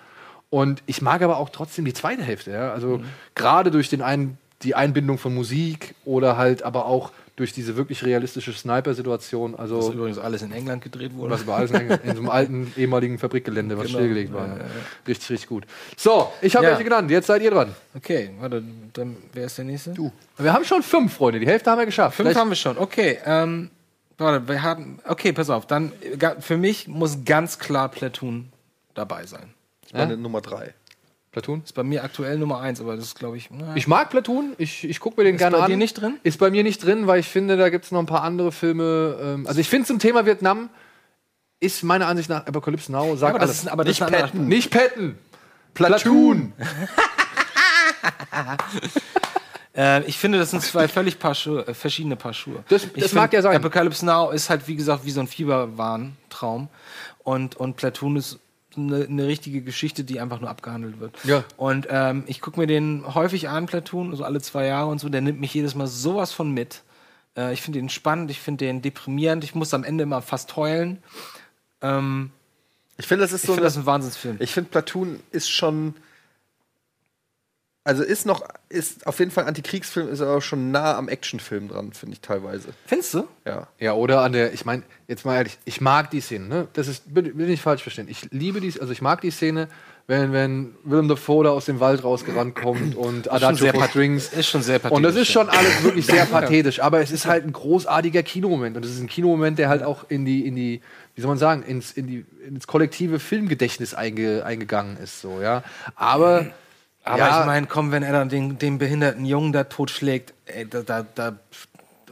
Und ich mag aber auch trotzdem die zweite Hälfte. Ja? Also gerade durch den ein, die Einbindung von Musik oder halt aber auch durch diese wirklich realistische Sniper-Situation. Also Was übrigens alles in England gedreht wurde. was über alles in, in so einem alten ehemaligen Fabrikgelände, was Genau. stillgelegt war. Ja, ja, ja. Richtig, richtig gut. So, ich habe Ja. welche genannt. Jetzt seid ihr dran. Okay, warte, dann wer ist der nächste? Du. Wir haben schon fünf Freunde. Die Hälfte haben wir geschafft. Fünf Vielleicht- haben wir schon. Okay, ähm, warte, wir hatten. Okay, pass auf. Dann für mich muss ganz klar Platoon dabei sein. Das war eine Nummer drei. Platoon? Ist bei mir aktuell Nummer eins, aber das ist, glaube ich. na, Ich mag Platoon. Ich, ich gucke mir den Ist gerne bei an. dir nicht drin? Ist bei mir nicht drin, weil ich finde, da gibt es noch ein paar andere Filme. Ähm, also ich finde zum Thema Vietnam ist meiner Ansicht nach Apocalypse Now. Sagt aber das alles. ist- aber das nicht ist Patton. Nicht Patton. Platoon. Äh, ich finde, das sind zwei völlig paar Schuhe, äh, verschiedene Paar Schuhe. Das- ich das mag ja sein. Apocalypse Now ist halt, wie gesagt, wie so ein Fieberwarntraum. Und, und Platoon ist eine, eine richtige Geschichte, die einfach nur abgehandelt wird. Ja. Und ähm, ich gucke mir den häufig an, Platoon, so alle zwei Jahre und so. Der nimmt mich jedes Mal sowas von mit. Äh, ich finde den spannend, ich finde den deprimierend. Ich muss am Ende immer fast heulen. Ähm, Ich finde, das ist ich so. finde eine- das ein Wahnsinnsfilm. Ich finde, Platoon ist schon. Also ist noch, ist auf jeden Fall Antikriegsfilm, ist aber auch schon nah am Actionfilm dran, finde ich teilweise. Findest du? Ja. Ja, oder an der, ich meine, jetzt mal ehrlich, ich mag die Szene, ne? Das ist, bitte, bitte nicht falsch verstehen. Ich liebe die, also ich mag die Szene, wenn, wenn Willem Dafoe da aus dem Wald rausgerannt kommt und Adagio sehr for Strings. ist schon sehr Und das ist pathetisch, schon alles wirklich sehr pathetisch, aber es ist halt ein großartiger Kinomoment. Und es ist ein Kinomoment, der halt auch in die, in die, wie soll man sagen, ins, in die, ins kollektive Filmgedächtnis einge, eingegangen ist, so, ja. Aber, Aber ja, ich meine, komm, wenn er dann den, den behinderten Jungen da totschlägt, ey, da, da, da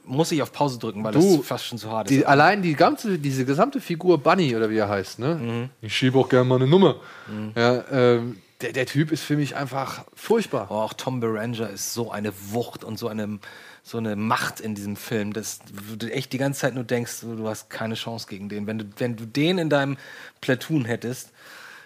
muss ich auf Pause drücken, weil Du, das fast schon zu hart die, ist. allein die ganze, diese gesamte Figur Bunny oder wie er heißt, ne? Mhm. Ich schiebe auch gerne mal eine Nummer. Ja, ähm, der, der Typ ist für mich einfach furchtbar. Oh, auch Tom Berenger ist so eine Wucht und so eine, so eine Macht in diesem Film, dass du echt die ganze Zeit nur denkst, du du hast keine Chance gegen den. Wenn du, wenn du den in deinem Platoon hättest.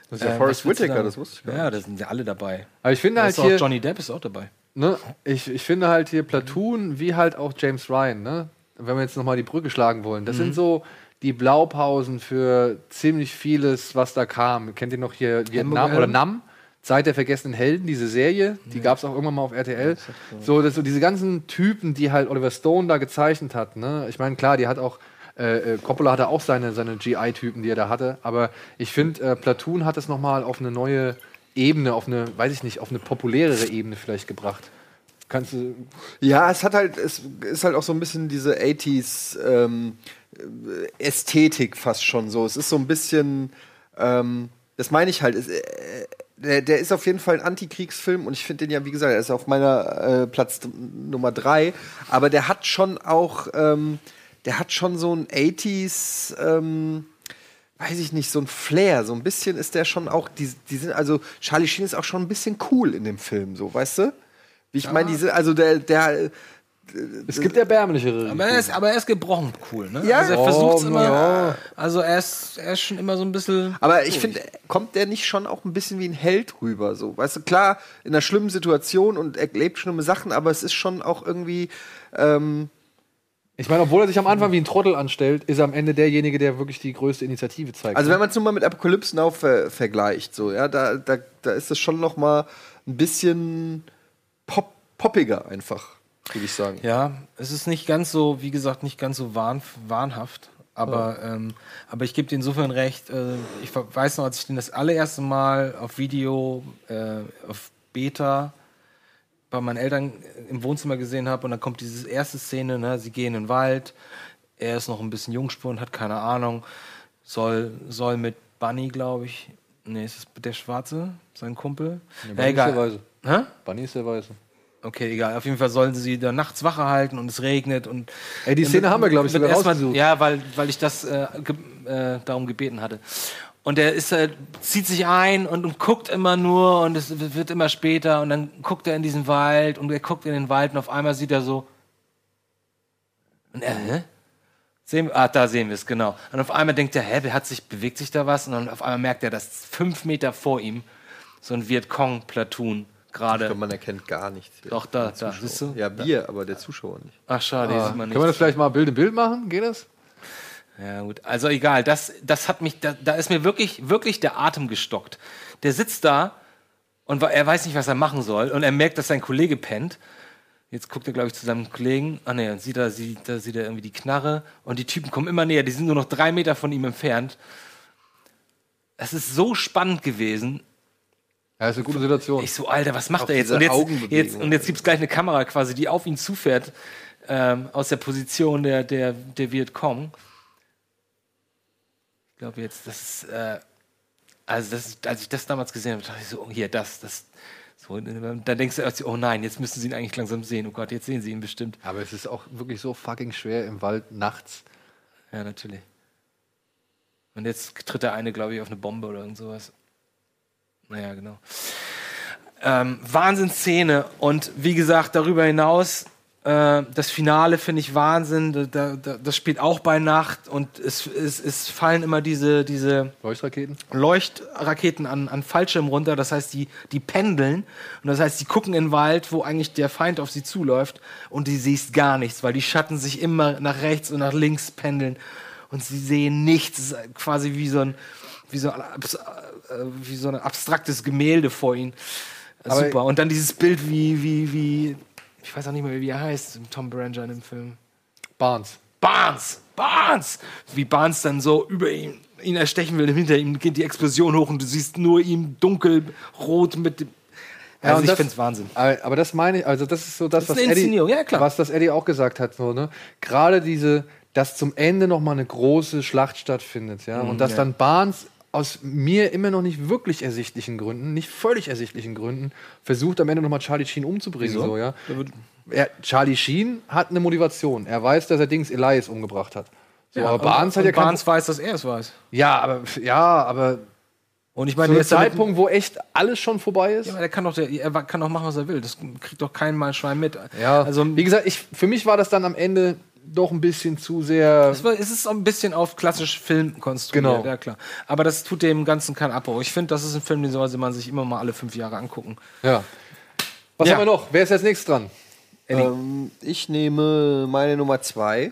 Das ist ja äh, Forrest Whitaker, das wusste ich gar Ja, da sind ja alle dabei. Aber ich finde Da halt auch hier, Johnny Depp ist auch dabei. ne, ich, ich finde halt hier Platoon wie halt auch James Ryan, ne? Wenn wir jetzt nochmal die Brücke schlagen wollen. Das Mhm. sind so die Blaupausen für ziemlich vieles, was da kam. Kennt ihr noch hier Vietnam oder? Nam? Zeit der vergessenen Helden, diese Serie, die gab es auch irgendwann mal auf RTL. So, das, so diese ganzen Typen, die halt Oliver Stone da gezeichnet hat. Ne? Ich meine, klar, die hat auch, äh, äh, Coppola hatte auch seine, seine GI-Typen, die er da hatte. Aber ich finde, äh, Platoon hat es nochmal auf eine neue Ebene, auf eine, weiß ich nicht, auf eine populärere Ebene vielleicht gebracht. Kannst du. Ja, es hat halt, es ist halt auch so ein bisschen diese 80s ähm, äh, Ästhetik fast schon so. Es ist so ein bisschen, ähm, das meine ich halt, es, äh, der, der ist auf jeden Fall ein Antikriegsfilm und ich finde den ja, wie gesagt, er ist auf meiner äh, Platz Nummer drei, aber der hat schon auch, ähm, der hat schon so ein 80s, ähm, weiß ich nicht, so ein Flair, so ein bisschen ist der schon auch, die, die sind, also Charlie Sheen ist auch schon ein bisschen cool in dem Film, so, weißt du? Wie ich meine, diese, also der, der, Es gibt erbärmlichere. Aber er ist, aber er ist gebrochen cool, ne? Ja. Also er Oh, versucht immer. ja. Also er ist, er ist schon immer so ein bisschen. Aber ich finde, kommt der nicht schon auch ein bisschen wie ein Held rüber? So, weißt du, klar, in einer schlimmen Situation und er lebt schlimme Sachen, aber es ist schon auch irgendwie. Ähm, Ich meine, obwohl er sich am Anfang wie ein Trottel anstellt, ist er am Ende derjenige, der wirklich die größte Initiative zeigt. also wenn man es nur mal mit Apocalypse Now ver vergleicht, so, ja, da, da, da ist es schon noch mal ein bisschen pop poppiger einfach, würde ich sagen. Ja, es ist nicht ganz so, wie gesagt, nicht ganz so wahn, wahnhaft. Aber, ähm, aber ich gebe dir insofern recht. Äh, ich weiß noch, als ich den das allererste Mal auf Video, äh, auf Beta bei meinen Eltern im Wohnzimmer gesehen habe und dann kommt diese erste Szene, ne, sie gehen in den Wald, er ist noch ein bisschen Jungspund, hat keine Ahnung, soll, soll mit Bunny, glaube ich. Nee, ist es der Schwarze, sein Kumpel? Ja, Bunny ist egal. der Weiße. Hä? Bunny ist der Weiße. Okay, egal. Auf jeden Fall sollen sie da nachts Wache halten und es regnet und. Ey, die Szene haben wir, glaub ich, sogar rausgesucht. Ja, weil, weil ich das äh, ge äh, darum gebeten hatte. Und er ist, äh, zieht sich ein und, und guckt immer nur und es wird immer später und dann guckt er in diesen Wald und er guckt in den Wald und auf einmal sieht er so. Und er, hä? Sehen, ah, da sehen wir es, genau. Und auf einmal denkt er, hä, wer hat sich, bewegt sich da was? Und dann auf einmal merkt er, dass fünf Meter vor ihm so ein Vietcong-Platoon Ich gerade. glaube, man erkennt gar nichts. Doch, da, da, siehst du? Ja, wir, aber der Zuschauer nicht. Ach, schade, Ah, sieht man können wir das nicht. vielleicht mal Bild im Bild machen? Geht das? Ja, gut. Also egal, das, das hat mich, da, da ist mir wirklich, wirklich der Atem gestockt. Der sitzt da und er weiß nicht, was er machen soll. Und er merkt, dass sein Kollege pennt. Jetzt guckt er, glaube ich, zu seinem Kollegen. Ah, ne, und sieht da, sieht, da sieht er irgendwie die Knarre. Und die Typen kommen immer näher. Die sind nur noch drei Meter von ihm entfernt. Es ist so spannend gewesen. Ja, ist eine gute Situation. Ich so, Alter, was macht er jetzt? Und jetzt, jetzt, und jetzt gibt es gleich eine Kamera quasi, die auf ihn zufährt, ähm, aus der Position der, der, der Vietcong. Ich glaube jetzt, das ist, äh, also das, als ich das damals gesehen habe, dachte ich so, oh, hier, das, das, so, da denkst du, oh nein, jetzt müssen sie ihn eigentlich langsam sehen. Oh Gott, jetzt sehen sie ihn bestimmt. Aber es ist auch wirklich so fucking schwer im Wald nachts. Ja, natürlich. Und jetzt tritt der eine, glaube ich, auf eine Bombe oder irgend sowas. Naja, genau. Ähm, Wahnsinnsszene. Und wie gesagt, darüber hinaus, das Finale finde ich Wahnsinn. Da, da, da, das spielt auch bei Nacht und es, es, es fallen immer diese, diese Leuchtraketen? Leuchtraketen an, an Fallschirm runter. Das heißt, die, die pendeln. Und das heißt, die gucken in den Wald, wo eigentlich der Feind auf sie zuläuft. Und die siehst gar nichts, weil die Schatten sich immer nach rechts und nach links pendeln. Und sie sehen nichts. Es ist quasi wie so ein, wie so ein, äh, wie so ein abstraktes Gemälde vor ihnen. Aber- Super. Und dann dieses Bild, wie, wie, wie, ich weiß auch nicht mehr, wie er heißt, Tom Berenger in dem Film. Barnes. Barnes! Barnes! Wie Barnes dann so über ihn, ihn erstechen will, hinter ihm geht die Explosion hoch und du siehst nur ihm dunkelrot mit dem. Ja, Also und ich das- finde es Wahnsinn. Aber, das meine ich, also das ist so das, Das ist was Eddie, ja, klar. was das Eddie auch gesagt hat, so, ne? Gerade diese, dass zum Ende noch mal eine große Schlacht stattfindet, ja, und dass ja. dann Barnes aus mir immer noch nicht wirklich ersichtlichen Gründen, nicht völlig ersichtlichen Gründen, versucht am Ende noch mal Charlie Sheen umzubringen, Wieso? so, ja. Er, Charlie Sheen hat eine Motivation. Er weiß, dass er Dings Elias umgebracht hat. So, aber und- Barnes hat ja Barnes weiß, dass er es weiß. Ja, aber ja, aber Und ich meine, einem der Zeitpunkt, wo echt alles schon vorbei ist. Ja, aber der kann doch, der, er kann doch machen, was er will. Das kriegt doch kein Mal Schwein mit. Ja, Also, wie gesagt, ich, für mich war das dann am Ende doch ein bisschen zu sehr. es, war, es ist so ein bisschen auf klassisch Film konstruiert, Genau. ja klar. Aber das tut dem Ganzen keinen Abbruch. Ich finde, das ist ein Film, den sollte man sich immer mal alle fünf Jahre angucken. Ja. Was Ja. haben wir noch? Wer ist als nächstes dran? Ähm, ich nehme meine Nummer zwei.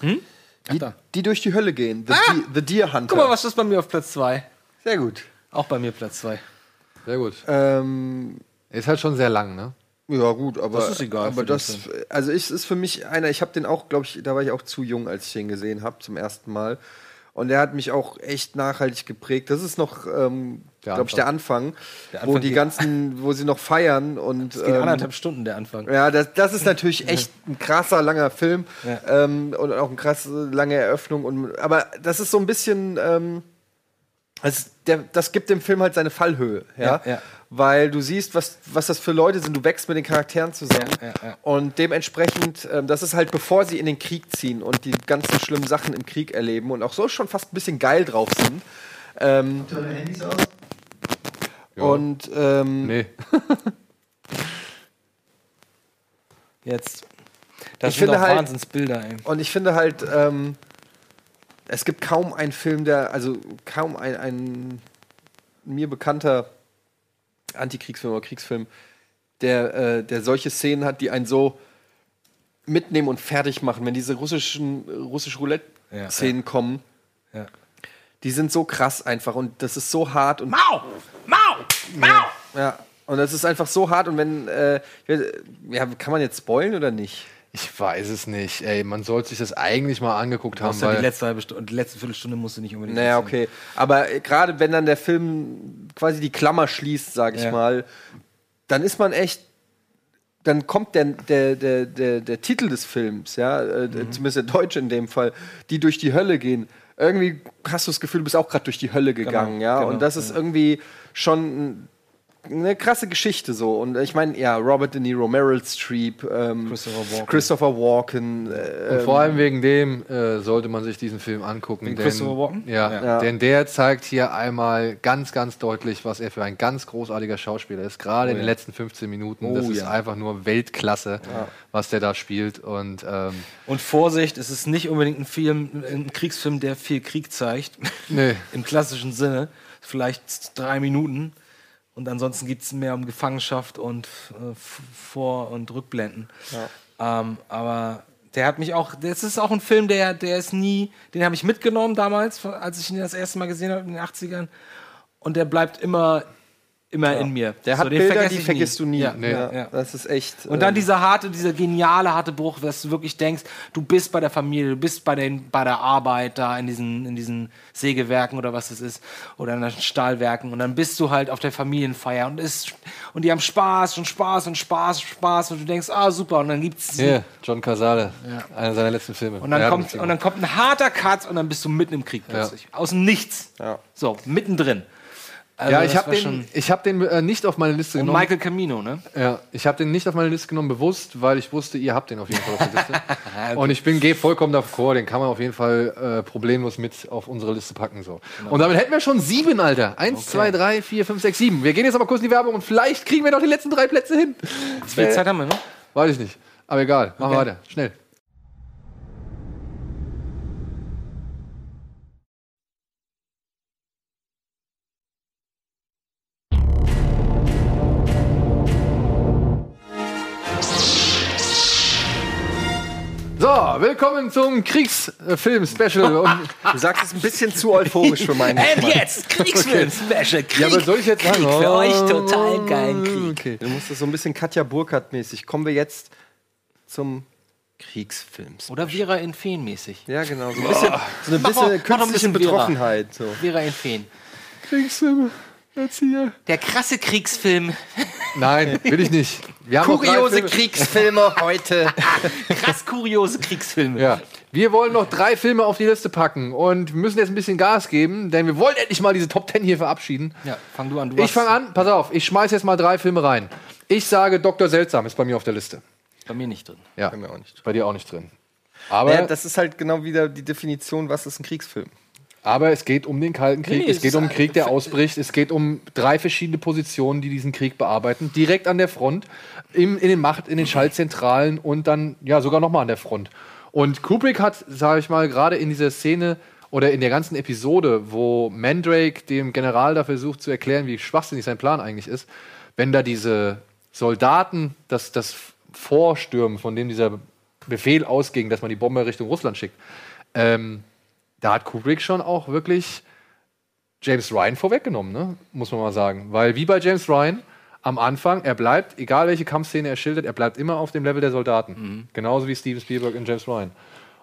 Ach, Die, da. die durch die Hölle gehen. The, Ah! Deer, The Deer Hunter. Guck mal, was ist bei mir auf Platz zwei? Sehr gut. Auch bei mir Platz zwei. Sehr gut. Ähm, Ist halt schon sehr lang, ne? Ja, gut, aber. Das ist egal Aber das, also ich, ist für mich einer, ich habe den auch, glaube ich, da war ich auch zu jung, als ich den gesehen habe, zum ersten Mal. Und der hat mich auch echt nachhaltig geprägt. Das ist noch, ähm, glaube ich, der Anfang, Der wo Anfang die geht- ganzen, wo sie noch feiern und Es geht ähm, anderthalb Stunden, der Anfang. Ja, das, das ist natürlich echt ein krasser, langer Film. Ja. Ähm, und auch eine krasse, lange Eröffnung. Und, aber das ist so ein bisschen. Ähm, das, der, das gibt dem Film halt seine Fallhöhe. Ja? Ja, ja. Weil du siehst, was, was das für Leute sind. Du wächst mit den Charakteren zusammen. Ja, ja, ja. Und dementsprechend, ähm, das ist halt bevor sie in den Krieg ziehen und die ganzen schlimmen Sachen im Krieg erleben und auch so schon fast ein bisschen geil drauf sind. Ähm, und ähm, Nee. Jetzt. Das Ich sind finde halt- Wahnsinnsbilder, ey. Und ich finde halt, ähm, es gibt kaum einen Film, der, also kaum ein, ein mir bekannter Antikriegsfilm oder Kriegsfilm, der, äh, der solche Szenen hat, die einen so mitnehmen und fertig machen. Wenn diese russischen russisch Roulette-Szenen kommen, Ja. die sind so krass einfach und das ist so hart und Mau! Mau! Mau! ja. Und das ist einfach so hart und wenn, äh, ja, kann man jetzt spoilen oder nicht? Ich weiß es nicht. Ey, man sollte sich das eigentlich mal angeguckt haben, ja die letzte halbe Stunde, die letzte Viertelstunde musst du nicht unbedingt. Naja, erzählen. okay. Aber äh, gerade wenn dann der Film quasi die Klammer schließt, sag ich Ja. mal, dann ist man echt dann kommt der, der, der, der, der Titel des Films, ja, äh, Mhm. zumindest der Deutsche in dem Fall, die durch die Hölle gehen. Irgendwie hast du das Gefühl, du bist auch gerade durch die Hölle gegangen, ja. genau, und das ist irgendwie schon eine krasse Geschichte so. Und ich meine, ja, Robert De Niro, Meryl Streep, ähm, Christopher Walken. Christopher Walken äh, Und vor allem wegen dem äh, sollte man sich diesen Film angucken. Denn, Christopher Walken? Ja, Ja. denn der zeigt hier einmal ganz, ganz deutlich, was er für ein ganz großartiger Schauspieler ist. Gerade in den letzten 15 Minuten. das Oh, ist ja. einfach nur Weltklasse, was der da spielt. Und ähm, Und Vorsicht, es ist nicht unbedingt ein Film, ein Kriegsfilm, der viel Krieg zeigt. nee. Im klassischen Sinne. Vielleicht drei Minuten. Und ansonsten geht es mehr um Gefangenschaft und äh, Vor- und Rückblenden. Ähm, aber der hat mich auch, das ist auch ein Film, der, der ist nie, den habe ich mitgenommen damals, als ich ihn das erste Mal gesehen habe in den 80ern. Und der bleibt immer, immer in mir. Der hat So, den Bilder, vergesse die vergisst du nie. Ja, Nee. ja, ja. Das ist echt. Und dann ähm, dieser harte, dieser geniale harte Bruch, dass du wirklich denkst, du bist bei der Familie, du bist bei, den, bei der Arbeit da in diesen, in diesen Sägewerken oder was es ist, oder in den Stahlwerken und dann bist du halt auf der Familienfeier und ist, und die haben Spaß und Spaß und Spaß, Spaß und du denkst, ah super, und dann gibt's Hier, John Casale, einer seiner letzten Filme. und dann Ja, kommt, und dann kommt ein harter Cut und dann bist du mitten im Krieg plötzlich. Aus dem Nichts. Ja. So, mittendrin. Also ja, ich habe den, ich hab den äh, nicht auf meine Liste Und genommen. Michael Camino, ne? Ja, ich habe den nicht auf meine Liste genommen, bewusst, weil ich wusste, ihr habt den auf jeden Fall auf der Liste. Und ich bin gehe vollkommen d'accord, den kann man auf jeden Fall äh, problemlos mit auf unsere Liste packen. So. Und damit hätten wir schon sieben, Alter. Eins, zwei, drei, vier, fünf, sechs, sieben. Wir gehen jetzt aber kurz in die Werbung und vielleicht kriegen wir noch die letzten drei Plätze hin. Wie viel Zeit haben wir noch? Weiß ich nicht. Aber egal, machen wir Okay. weiter. Schnell. So, willkommen zum Kriegsfilm-Special. Und- du sagst es ein bisschen zu euphorisch für meinen Und Geschmack. jetzt Kriegsfilm, Special Krieg. Ja, aber soll ich jetzt sagen? Krieg für Oh, euch total geilen Krieg. Okay. Du musst das so ein bisschen Katja Burkhardt-mäßig. Kommen wir jetzt zum Kriegsfilm. Oder Vera in Feen mäßig. Ja, genau. So, ein bisschen, so eine Mach bisschen mal- mach noch ein künstliche bisschen. Betroffenheit. So. Vera in Feen. Kriegsfilme. Erzieher. Der krasse Kriegsfilm. Nein, will ich nicht. Wir Kuriose Filme. Kriegsfilme heute. Krass kuriose Kriegsfilme. Ja. Wir wollen noch drei Filme auf die Liste packen und müssen jetzt ein bisschen Gas geben, denn wir wollen endlich mal diese Top Ten hier verabschieden. Ja, fang du an. Du Ich fange an, pass auf, ich schmeiß jetzt mal drei Filme rein. Ich sage, Dr. Seltsam ist bei mir auf der Liste. Bei mir nicht drin. Ja, Bei mir auch nicht. bei dir auch nicht drin. Aber, Ja, das ist halt genau wieder die Definition, was ist ein Kriegsfilm. Aber es geht um den Kalten Krieg, Nee, es geht um einen ein- Krieg, der ausbricht, es geht um drei verschiedene Positionen, die diesen Krieg bearbeiten. Direkt an der Front, im, in den Macht, in den Schaltzentralen und dann ja sogar nochmal an der Front. Und Kubrick hat, sage ich mal, gerade in dieser Szene oder in der ganzen Episode, wo Mandrake dem General da versucht zu erklären, wie schwachsinnig sein Plan eigentlich ist, wenn da diese Soldaten das, das vorstürmen, von dem dieser Befehl ausging, dass man die Bombe Richtung Russland schickt, ähm, da hat Kubrick schon auch wirklich James Ryan vorweggenommen, ne? muss man mal sagen. Weil wie bei James Ryan, am Anfang, er bleibt, egal welche Kampfszene er schildert, er bleibt immer auf dem Level der Soldaten. Genauso wie Steven Spielberg und James Ryan.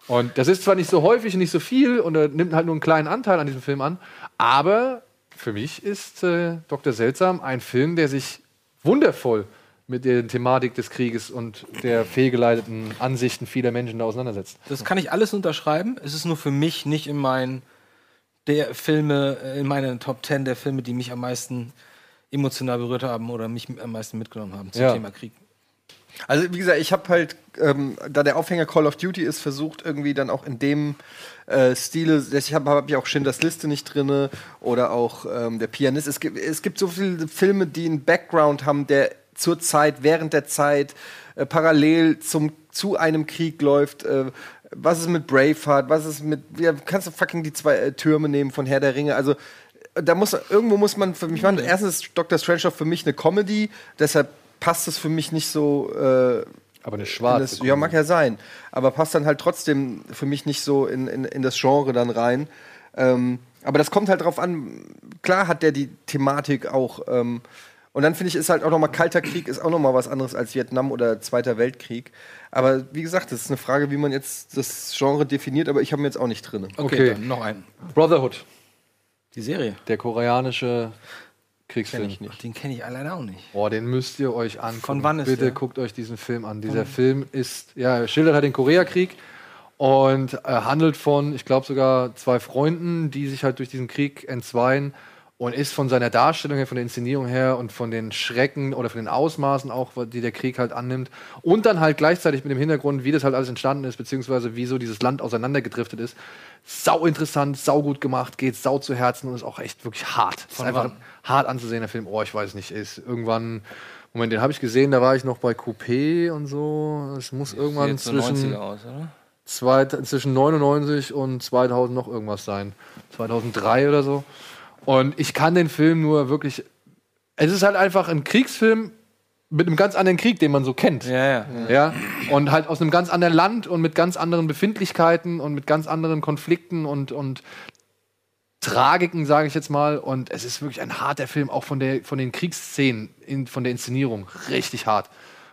Und das ist zwar nicht so häufig und nicht so viel und er nimmt halt nur einen kleinen Anteil an diesem Film an, aber für mich ist äh, Dr. Seltsam ein Film, der sich wundervoll mit der Thematik des Krieges und der fehlgeleiteten Ansichten vieler Menschen da auseinandersetzt. Das kann ich alles unterschreiben. Es ist nur für mich nicht in meinen der Filme, äh, in meinen Top Ten der Filme, die mich am meisten emotional berührt haben oder mich am meisten mitgenommen haben zum Ja. Thema Krieg. Also wie gesagt, ich habe halt, ähm, da der Aufhänger Call of Duty ist, versucht irgendwie dann auch in dem äh, Stile, ich habe hab ja auch Schindlers Liste nicht drinne oder auch ähm, der Pianist. Es gibt, es gibt so viele Filme, die einen Background haben, der zur Zeit, während der Zeit, äh, parallel zum, zu einem Krieg läuft. Äh, was ist mit Braveheart? Was ist mit, ja, kannst du fucking die zwei äh, Türme nehmen von Herr der Ringe? Also da muss irgendwo muss man für mich machen. Erstens ist Dr. Strangelove für mich eine Comedy, deshalb passt es für mich nicht so. Äh, Aber eine in schwarze. das, ja, mag ja sein. Aber passt dann halt trotzdem für mich nicht so in, in, in das Genre dann rein. Ähm, aber das kommt halt drauf an. Klar hat der die Thematik auch. Ähm, und dann finde ich, ist halt auch nochmal Kalter Krieg, ist auch nochmal was anderes als Vietnam oder Zweiter Weltkrieg. Aber wie gesagt, das ist eine Frage, wie man jetzt das Genre definiert, aber ich habe mir jetzt auch nicht drin. Okay, Okay. dann noch ein. Brotherhood, Die Serie. der koreanische Kriegsfilm. Kenn ich nicht. Den kenne ich leider auch nicht. Boah, den müsst ihr euch angucken. Von wann ist Bitte der? guckt euch diesen Film an. Dieser Film ist, ja, er schildert halt den Koreakrieg und äh, handelt von, ich glaube sogar zwei Freunden, die sich halt durch diesen Krieg entzweien und ist von seiner Darstellung her, von der Inszenierung her und von den Schrecken oder von den Ausmaßen auch, die der Krieg halt annimmt und dann halt gleichzeitig mit dem Hintergrund, wie das halt alles entstanden ist, beziehungsweise wie so dieses Land auseinandergedriftet ist. Sau interessant, sau gut gemacht, geht sau zu Herzen und ist auch echt wirklich hart. Ist einfach wann? hart anzusehen, der Film. Oh, ich weiß nicht, ist irgendwann, Moment, den habe ich gesehen, da war ich noch bei Coupé und so. Es muss irgendwann Sieht so zwischen, 90er aus, zwei, zwischen 99 und 2000 noch irgendwas sein. 2003 oder so. Und ich kann den Film nur wirklich. Es ist halt einfach ein Kriegsfilm mit einem ganz anderen Krieg, den man so kennt. Ja, ja. Ja, und halt aus einem ganz anderen Land und mit ganz anderen Befindlichkeiten und mit ganz anderen Konflikten und, und Tragiken, sage ich jetzt mal. Und es ist wirklich ein harter Film, auch von, der, von den Kriegsszenen, in, von der Inszenierung. Richtig hart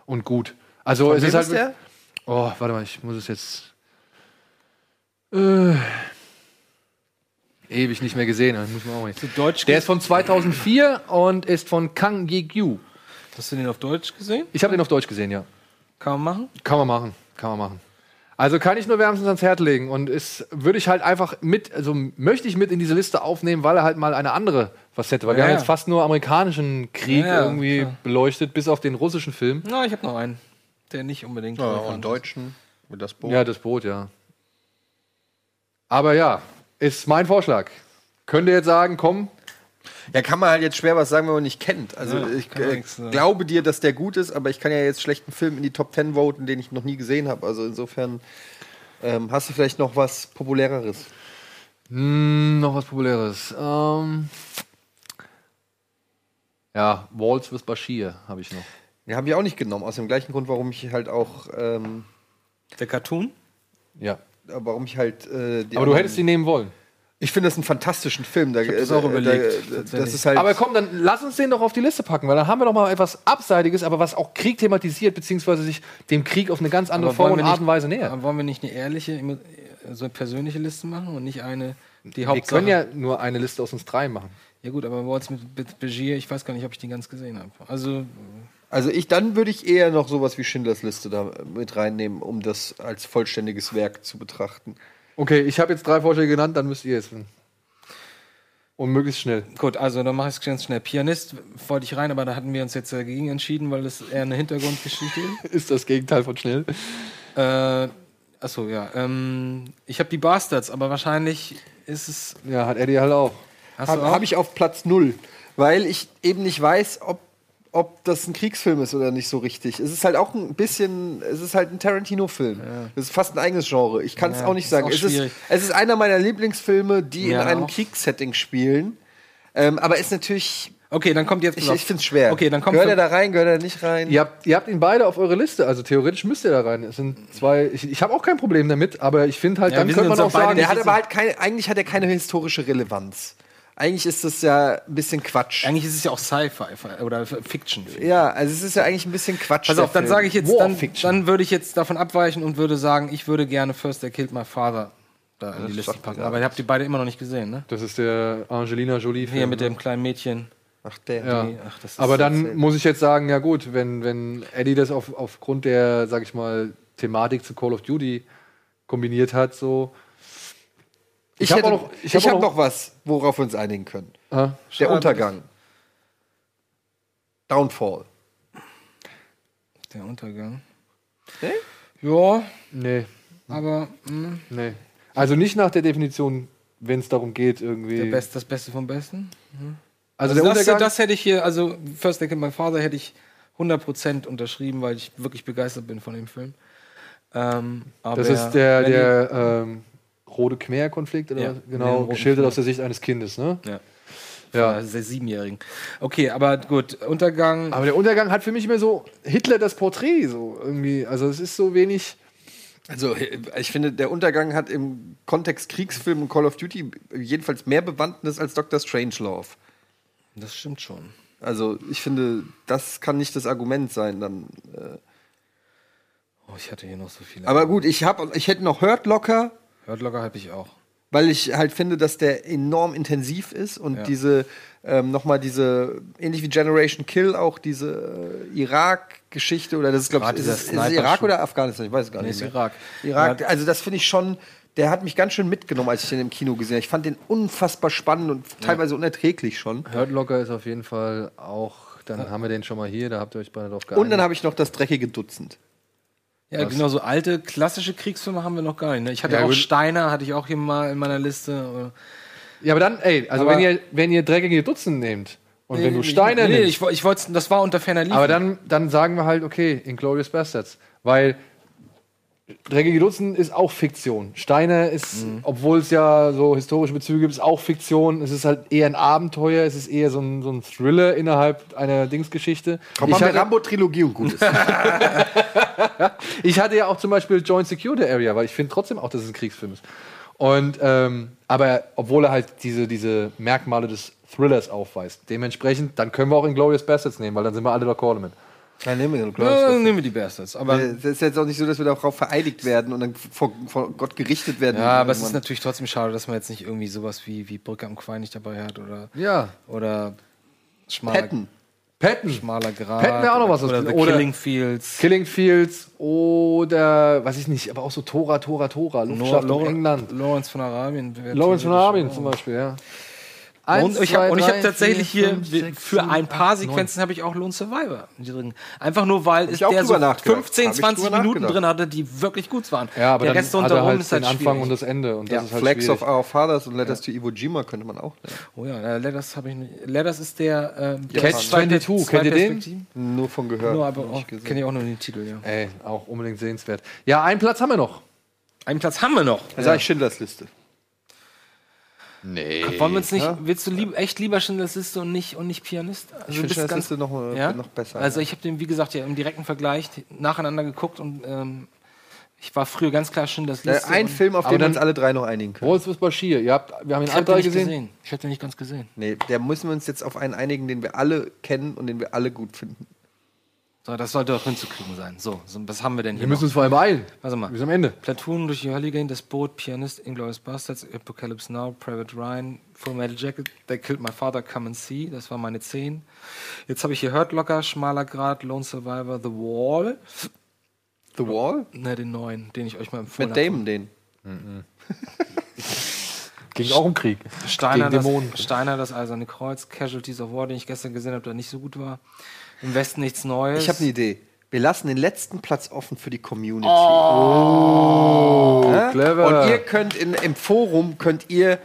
und gut. Also Von es ist halt. ist der? Oh, warte mal, ich muss es jetzt. Äh, ewig nicht mehr gesehen. Muss man auch nicht. Zu Deutsch Der ist von 2004 und ist von Kang Ye-gyu. Hast du den auf Deutsch gesehen? Ich habe den auf Deutsch gesehen, ja. Kann man machen? Kann man machen, kann man machen. Also kann ich nur wärmstens ans Herz legen und ist würde ich halt einfach mit, also möchte ich mit in diese Liste aufnehmen, weil er halt mal eine andere Facette, weil wir Ja, haben ja. jetzt fast nur amerikanischen Krieg Ja, irgendwie klar. beleuchtet, bis auf den russischen Film. Na, ich habe noch einen, der nicht unbedingt. Ja, und. Deutschen mit das Boot. Ja, das Boot, ja. Aber ja, ist mein Vorschlag. Könnt ihr jetzt sagen, komm, Ja, kann man halt jetzt schwer was sagen, wenn man nicht kennt. Also Ja, ich äh, glaube dir, dass der gut ist, aber ich kann ja jetzt schlechten Film in die Top 10 voten, den ich noch nie gesehen habe. Also insofern ähm, hast du vielleicht noch was populäreres. Hm, noch was Populäres. Ähm, ja, Waltz with Bashir habe ich noch. Den habe ich auch nicht genommen, aus dem gleichen Grund, warum ich halt auch, ähm, Der Cartoon? Ja. Warum ich halt. Äh, die Aber du hättest ihn nehmen wollen. Ich finde das einen fantastischen Film. Da, hab das äh, auch überlegt, Da, das ist halt. Aber komm, dann lass uns den doch auf die Liste packen, weil dann haben wir doch mal etwas Abseitiges, aber was auch Krieg thematisiert, beziehungsweise sich dem Krieg auf eine ganz andere Aber Form und wir Art und Weise nähert. Aber wollen wir nicht eine ehrliche, emo- so eine persönliche Liste machen und nicht eine, die Wir Hauptsache? können ja nur eine Liste aus uns drei machen. Ja gut, aber Waltz mit Be- Begier, ich weiß gar nicht, ob ich den ganz gesehen habe. Also Also ich, dann würde ich eher noch sowas wie Schindlers Liste da mit reinnehmen, um das als vollständiges Werk zu betrachten. Okay, ich habe jetzt drei Vorschläge genannt, dann müsst ihr jetzt. Und möglichst schnell. gut, also dann mache ich es ganz schnell. Pianist wollte ich rein, aber da hatten wir uns jetzt dagegen entschieden, weil das eher eine Hintergrundgeschichte ist. Ist das Gegenteil von schnell? Äh, achso, ja. Ähm, ich habe die Bastards, aber wahrscheinlich ist es. Ja, hat Eddie halt auch. Hast du Habe auch? hab ich auf Platz null, weil ich eben nicht weiß, ob, ob das ein Kriegsfilm ist oder nicht so richtig. Es ist halt auch ein bisschen, es ist halt ein Tarantino-Film. Das ist fast ein eigenes Genre. Ich kann es Ja, auch nicht ist sagen. auch es, ist, es ist einer meiner Lieblingsfilme, die Ja, in einem. Kriegssetting spielen. Ähm, aber ist natürlich, Okay, dann kommt jetzt. ich, ich finde es schwer. Okay, dann kommt. Gehört er da rein, gehört er nicht rein? Ihr habt, ihr habt ihn beide auf eure Liste, also theoretisch müsst ihr da rein. Es sind zwei. Ich, ich habe auch kein Problem damit, aber ich finde halt, Ja, dann könnte man auch sagen, Der hat aber halt keine, eigentlich hat er keine historische Relevanz. Eigentlich ist das ja ein bisschen Quatsch. Eigentlich ist es ja auch Sci-Fi oder Fiction. Ja, also es ist ja eigentlich ein bisschen Quatsch. Pass auf, dann Film. sage ich jetzt, dann, Fiction. dann würde ich jetzt davon abweichen und würde sagen, ich würde gerne First I Killed My Father da in die Liste packen. Aber ihr habt die beide immer noch nicht gesehen, ne? das ist der Angelina Jolie Hier mit dem kleinen Mädchen. Ach, der. Ja. Die- ach, das ist Aber dann erzählt. muss ich jetzt sagen, ja gut, wenn, wenn Eddie das auf, aufgrund der, sag ich mal, Thematik zu Call of Duty kombiniert hat, so. Ich, hab hätte, auch noch- ich, ich hab habe noch was, worauf wir uns einigen können. Ah, Der Untergang. Downfall. Der Untergang. Nee? Ja, nee, aber mh, nee. Also nicht nach der Definition, wenn es darum geht, irgendwie. der Best, das Beste vom Besten. also Also der das, Untergang. das hätte ich hier, also First I Killed My Father hätte ich 100% unterschrieben, weil ich wirklich begeistert bin von dem Film. Ähm, aber das ist der, wenn der ähm, Rote Khmer-Konflikt, oder Ja, genau, geschildert aus der Sicht eines Kindes, ne? Ja. Ja. Ja. Der Siebenjährigen. Okay, aber gut, Untergang. Aber der Untergang hat für mich immer so Hitler das Porträt, so irgendwie. Also es ist so wenig. Also, ich finde, der Untergang hat im Kontext Kriegsfilm und Call of Duty jedenfalls mehr Bewandtnis als Dr. Strangelove. Das stimmt schon. Also, ich finde, das kann nicht das Argument sein dann. Äh. Oh, ich hatte hier noch so viele. Aber gut, ich, hab, ich hätte noch Hurt Locker. Hört locker habe ich auch. weil ich halt finde, dass der enorm intensiv ist und Ja. diese ähm, nochmal diese, ähnlich wie Generation Kill, auch diese äh, Irak-Geschichte oder das ist, glaube ich, ist, ist Sniper- Irak oder Afghanistan? Ich weiß es gar Nee, nicht. ist mehr. Irak. Irak, Ja. also das finde ich schon, der hat mich ganz schön mitgenommen, als ich den im Kino gesehen habe. Ich fand den unfassbar spannend und teilweise unerträglich schon. Hurt Locker ist auf jeden Fall auch, dann haben wir den schon mal hier, da habt ihr euch beide drauf Und dann geeinigt. habe ich noch das dreckige Dutzend. Ja, genau so alte klassische Kriegsfilme haben wir noch gar nicht. Ne? Ich hatte Ja, auch gut. Steiner, hatte ich auch hier mal in meiner Liste. Ja, aber dann, ey, also Aber- wenn ihr, wenn ihr dreckige Dutzend nehmt und wenn du Nee, Steine nee, nimmst, ich, wo- ich wollte, das war unter ferner Liefen. aber dann, dann sagen wir halt, okay, Inglourious Bastards. Weil dreckige Dutzend ist auch Fiktion. Steine ist, Mhm. obwohl es ja so historische Bezüge gibt, ist auch Fiktion. Es ist halt eher ein Abenteuer, es ist eher so ein, so ein Thriller innerhalb einer Dingsgeschichte. Komm Ich mal mit hatte- Rambo-Trilogie und gut ist. Ich hatte ja auch zum Beispiel Joint Secure Area, weil ich finde trotzdem auch, dass es ein Kriegsfilm ist. Und, ähm, aber obwohl er halt diese, diese Merkmale des Thrillers aufweist, dementsprechend, dann können wir auch Inglourious Bastards nehmen, weil dann sind wir alle d'accord damit. Ja, nehmen wir den ja, dann nehmen wir die Bastards. Aber, Es ist jetzt auch nicht so, dass wir darauf vereidigt werden und dann vor, vor Gott gerichtet werden. ja, aber es ist natürlich trotzdem schade, dass man jetzt nicht irgendwie sowas wie, wie Brücke am Quai nicht dabei hat oder, Ja. oder schmaler, Patton. Patton. schmaler Grad. Patton wäre auch noch was. Oder The Oder- Killing Fields. Killing Fields oder, weiß ich nicht, aber auch so Tora, Tora, Tora, Luftschlacht Lor- um England. Lawrence von Arabien. Lawrence von Arabien auch. zum Beispiel, ja. Und ich habe hab tatsächlich vier, hier fünf, sechs, für ein paar acht, Sequenzen habe ich auch Lone Survivor drin. Einfach nur, weil es ich auch der so drüber nachgedacht. 15, Hab ich 20 drüber Minuten drin hatte, die wirklich gut waren. Ja, aber der Rest er rundherum halt ist den halt Anfang schwierig. und das Ende. Und das Ja, ist halt Flags of schwierig. Our Fathers und Letters to Iwo Jima könnte man auch nehmen. Oh ja, äh, Letters habe ich nicht. Letters ist der ähm, Catch zwei- 22, zwei kennt ihr den? Nur von gehört. Nur, aber noch auch, nicht gesehen. kenne ich auch nur den Titel, ja. Ey, auch unbedingt sehenswert. Ja, einen Platz haben wir noch. Einen Platz haben wir noch. Sag ich Schindlers Liste. Nee. Wollen wir uns nicht, Ja. willst du lieb, echt lieber Schindlers und nicht, und nicht Pianist? Also Ich finde Schindlers ganz- noch, äh, ja? noch besser. Also ich habe den, wie gesagt, ja im direkten Vergleich nacheinander geguckt und ähm, ich war früher ganz klar Schindlers äh, Liste. ein und- Film, auf den wir dann- uns alle drei noch einigen können. Wolfs Bashir. Ihr habt, wir haben ihn alle drei nicht gesehen. gesehen. Ich habe den nicht ganz gesehen. Nee, der müssen wir uns jetzt auf einen einigen, den wir alle kennen und den wir alle gut finden. So, das sollte auch hinzukriegen sein. So, so was haben wir denn hier? Wir müssen noch? uns vor allem beeilen. Warte mal. Wir sind am Ende. Platoon durch die Hölle gehen, das Boot, Pianist, Inglourious Bastards, Apocalypse Now, Private Ryan, Full Metal Jacket, They Killed My Father, Come and See, das waren meine 10. Jetzt habe ich hier Hurt Locker, Schmaler Grad, Lone Survivor, The Wall, The Wall? ne, den neuen, den ich euch mal empfohlen Mit Damon den. Ging auch um Krieg. Steiner Gegen das, Dämonen. Steiner, das Eiserne Kreuz, Casualties of War, den ich gestern gesehen habe, der nicht so gut war. Im Westen nichts Neues. Ich habe eine Idee. Wir lassen den letzten Platz offen für die Community. Oh, Ja? clever. Und ihr könnt in, im Forum könnt ihr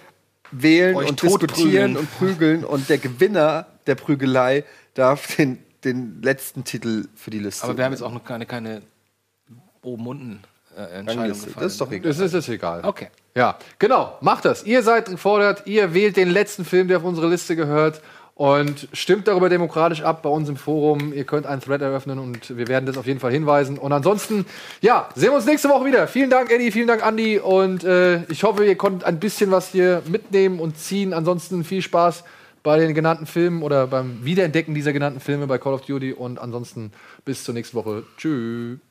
wählen Euch und diskutieren prügeln. und prügeln und der Gewinner der Prügelei darf den, den letzten Titel für die Liste. Aber wir haben jetzt auch noch keine, keine oben-unten äh, Entscheidung gefallen. Das ist doch egal. Das ist jetzt egal. Okay. Ja, genau. Macht das. Ihr seid gefordert. Ihr wählt den letzten Film, der auf unsere Liste gehört. Und stimmt darüber demokratisch ab bei uns im Forum. Ihr könnt einen Thread eröffnen und wir werden das auf jeden Fall hinweisen. Und ansonsten, ja, sehen wir uns nächste Woche wieder. Vielen Dank, Eddie. Vielen Dank, Andi. Und äh, ich hoffe, ihr konntet ein bisschen was hier mitnehmen und ziehen. Ansonsten viel Spaß bei den genannten Filmen oder beim Wiederentdecken dieser genannten Filme bei Call of Duty. Und ansonsten bis zur nächsten Woche. Tschüss.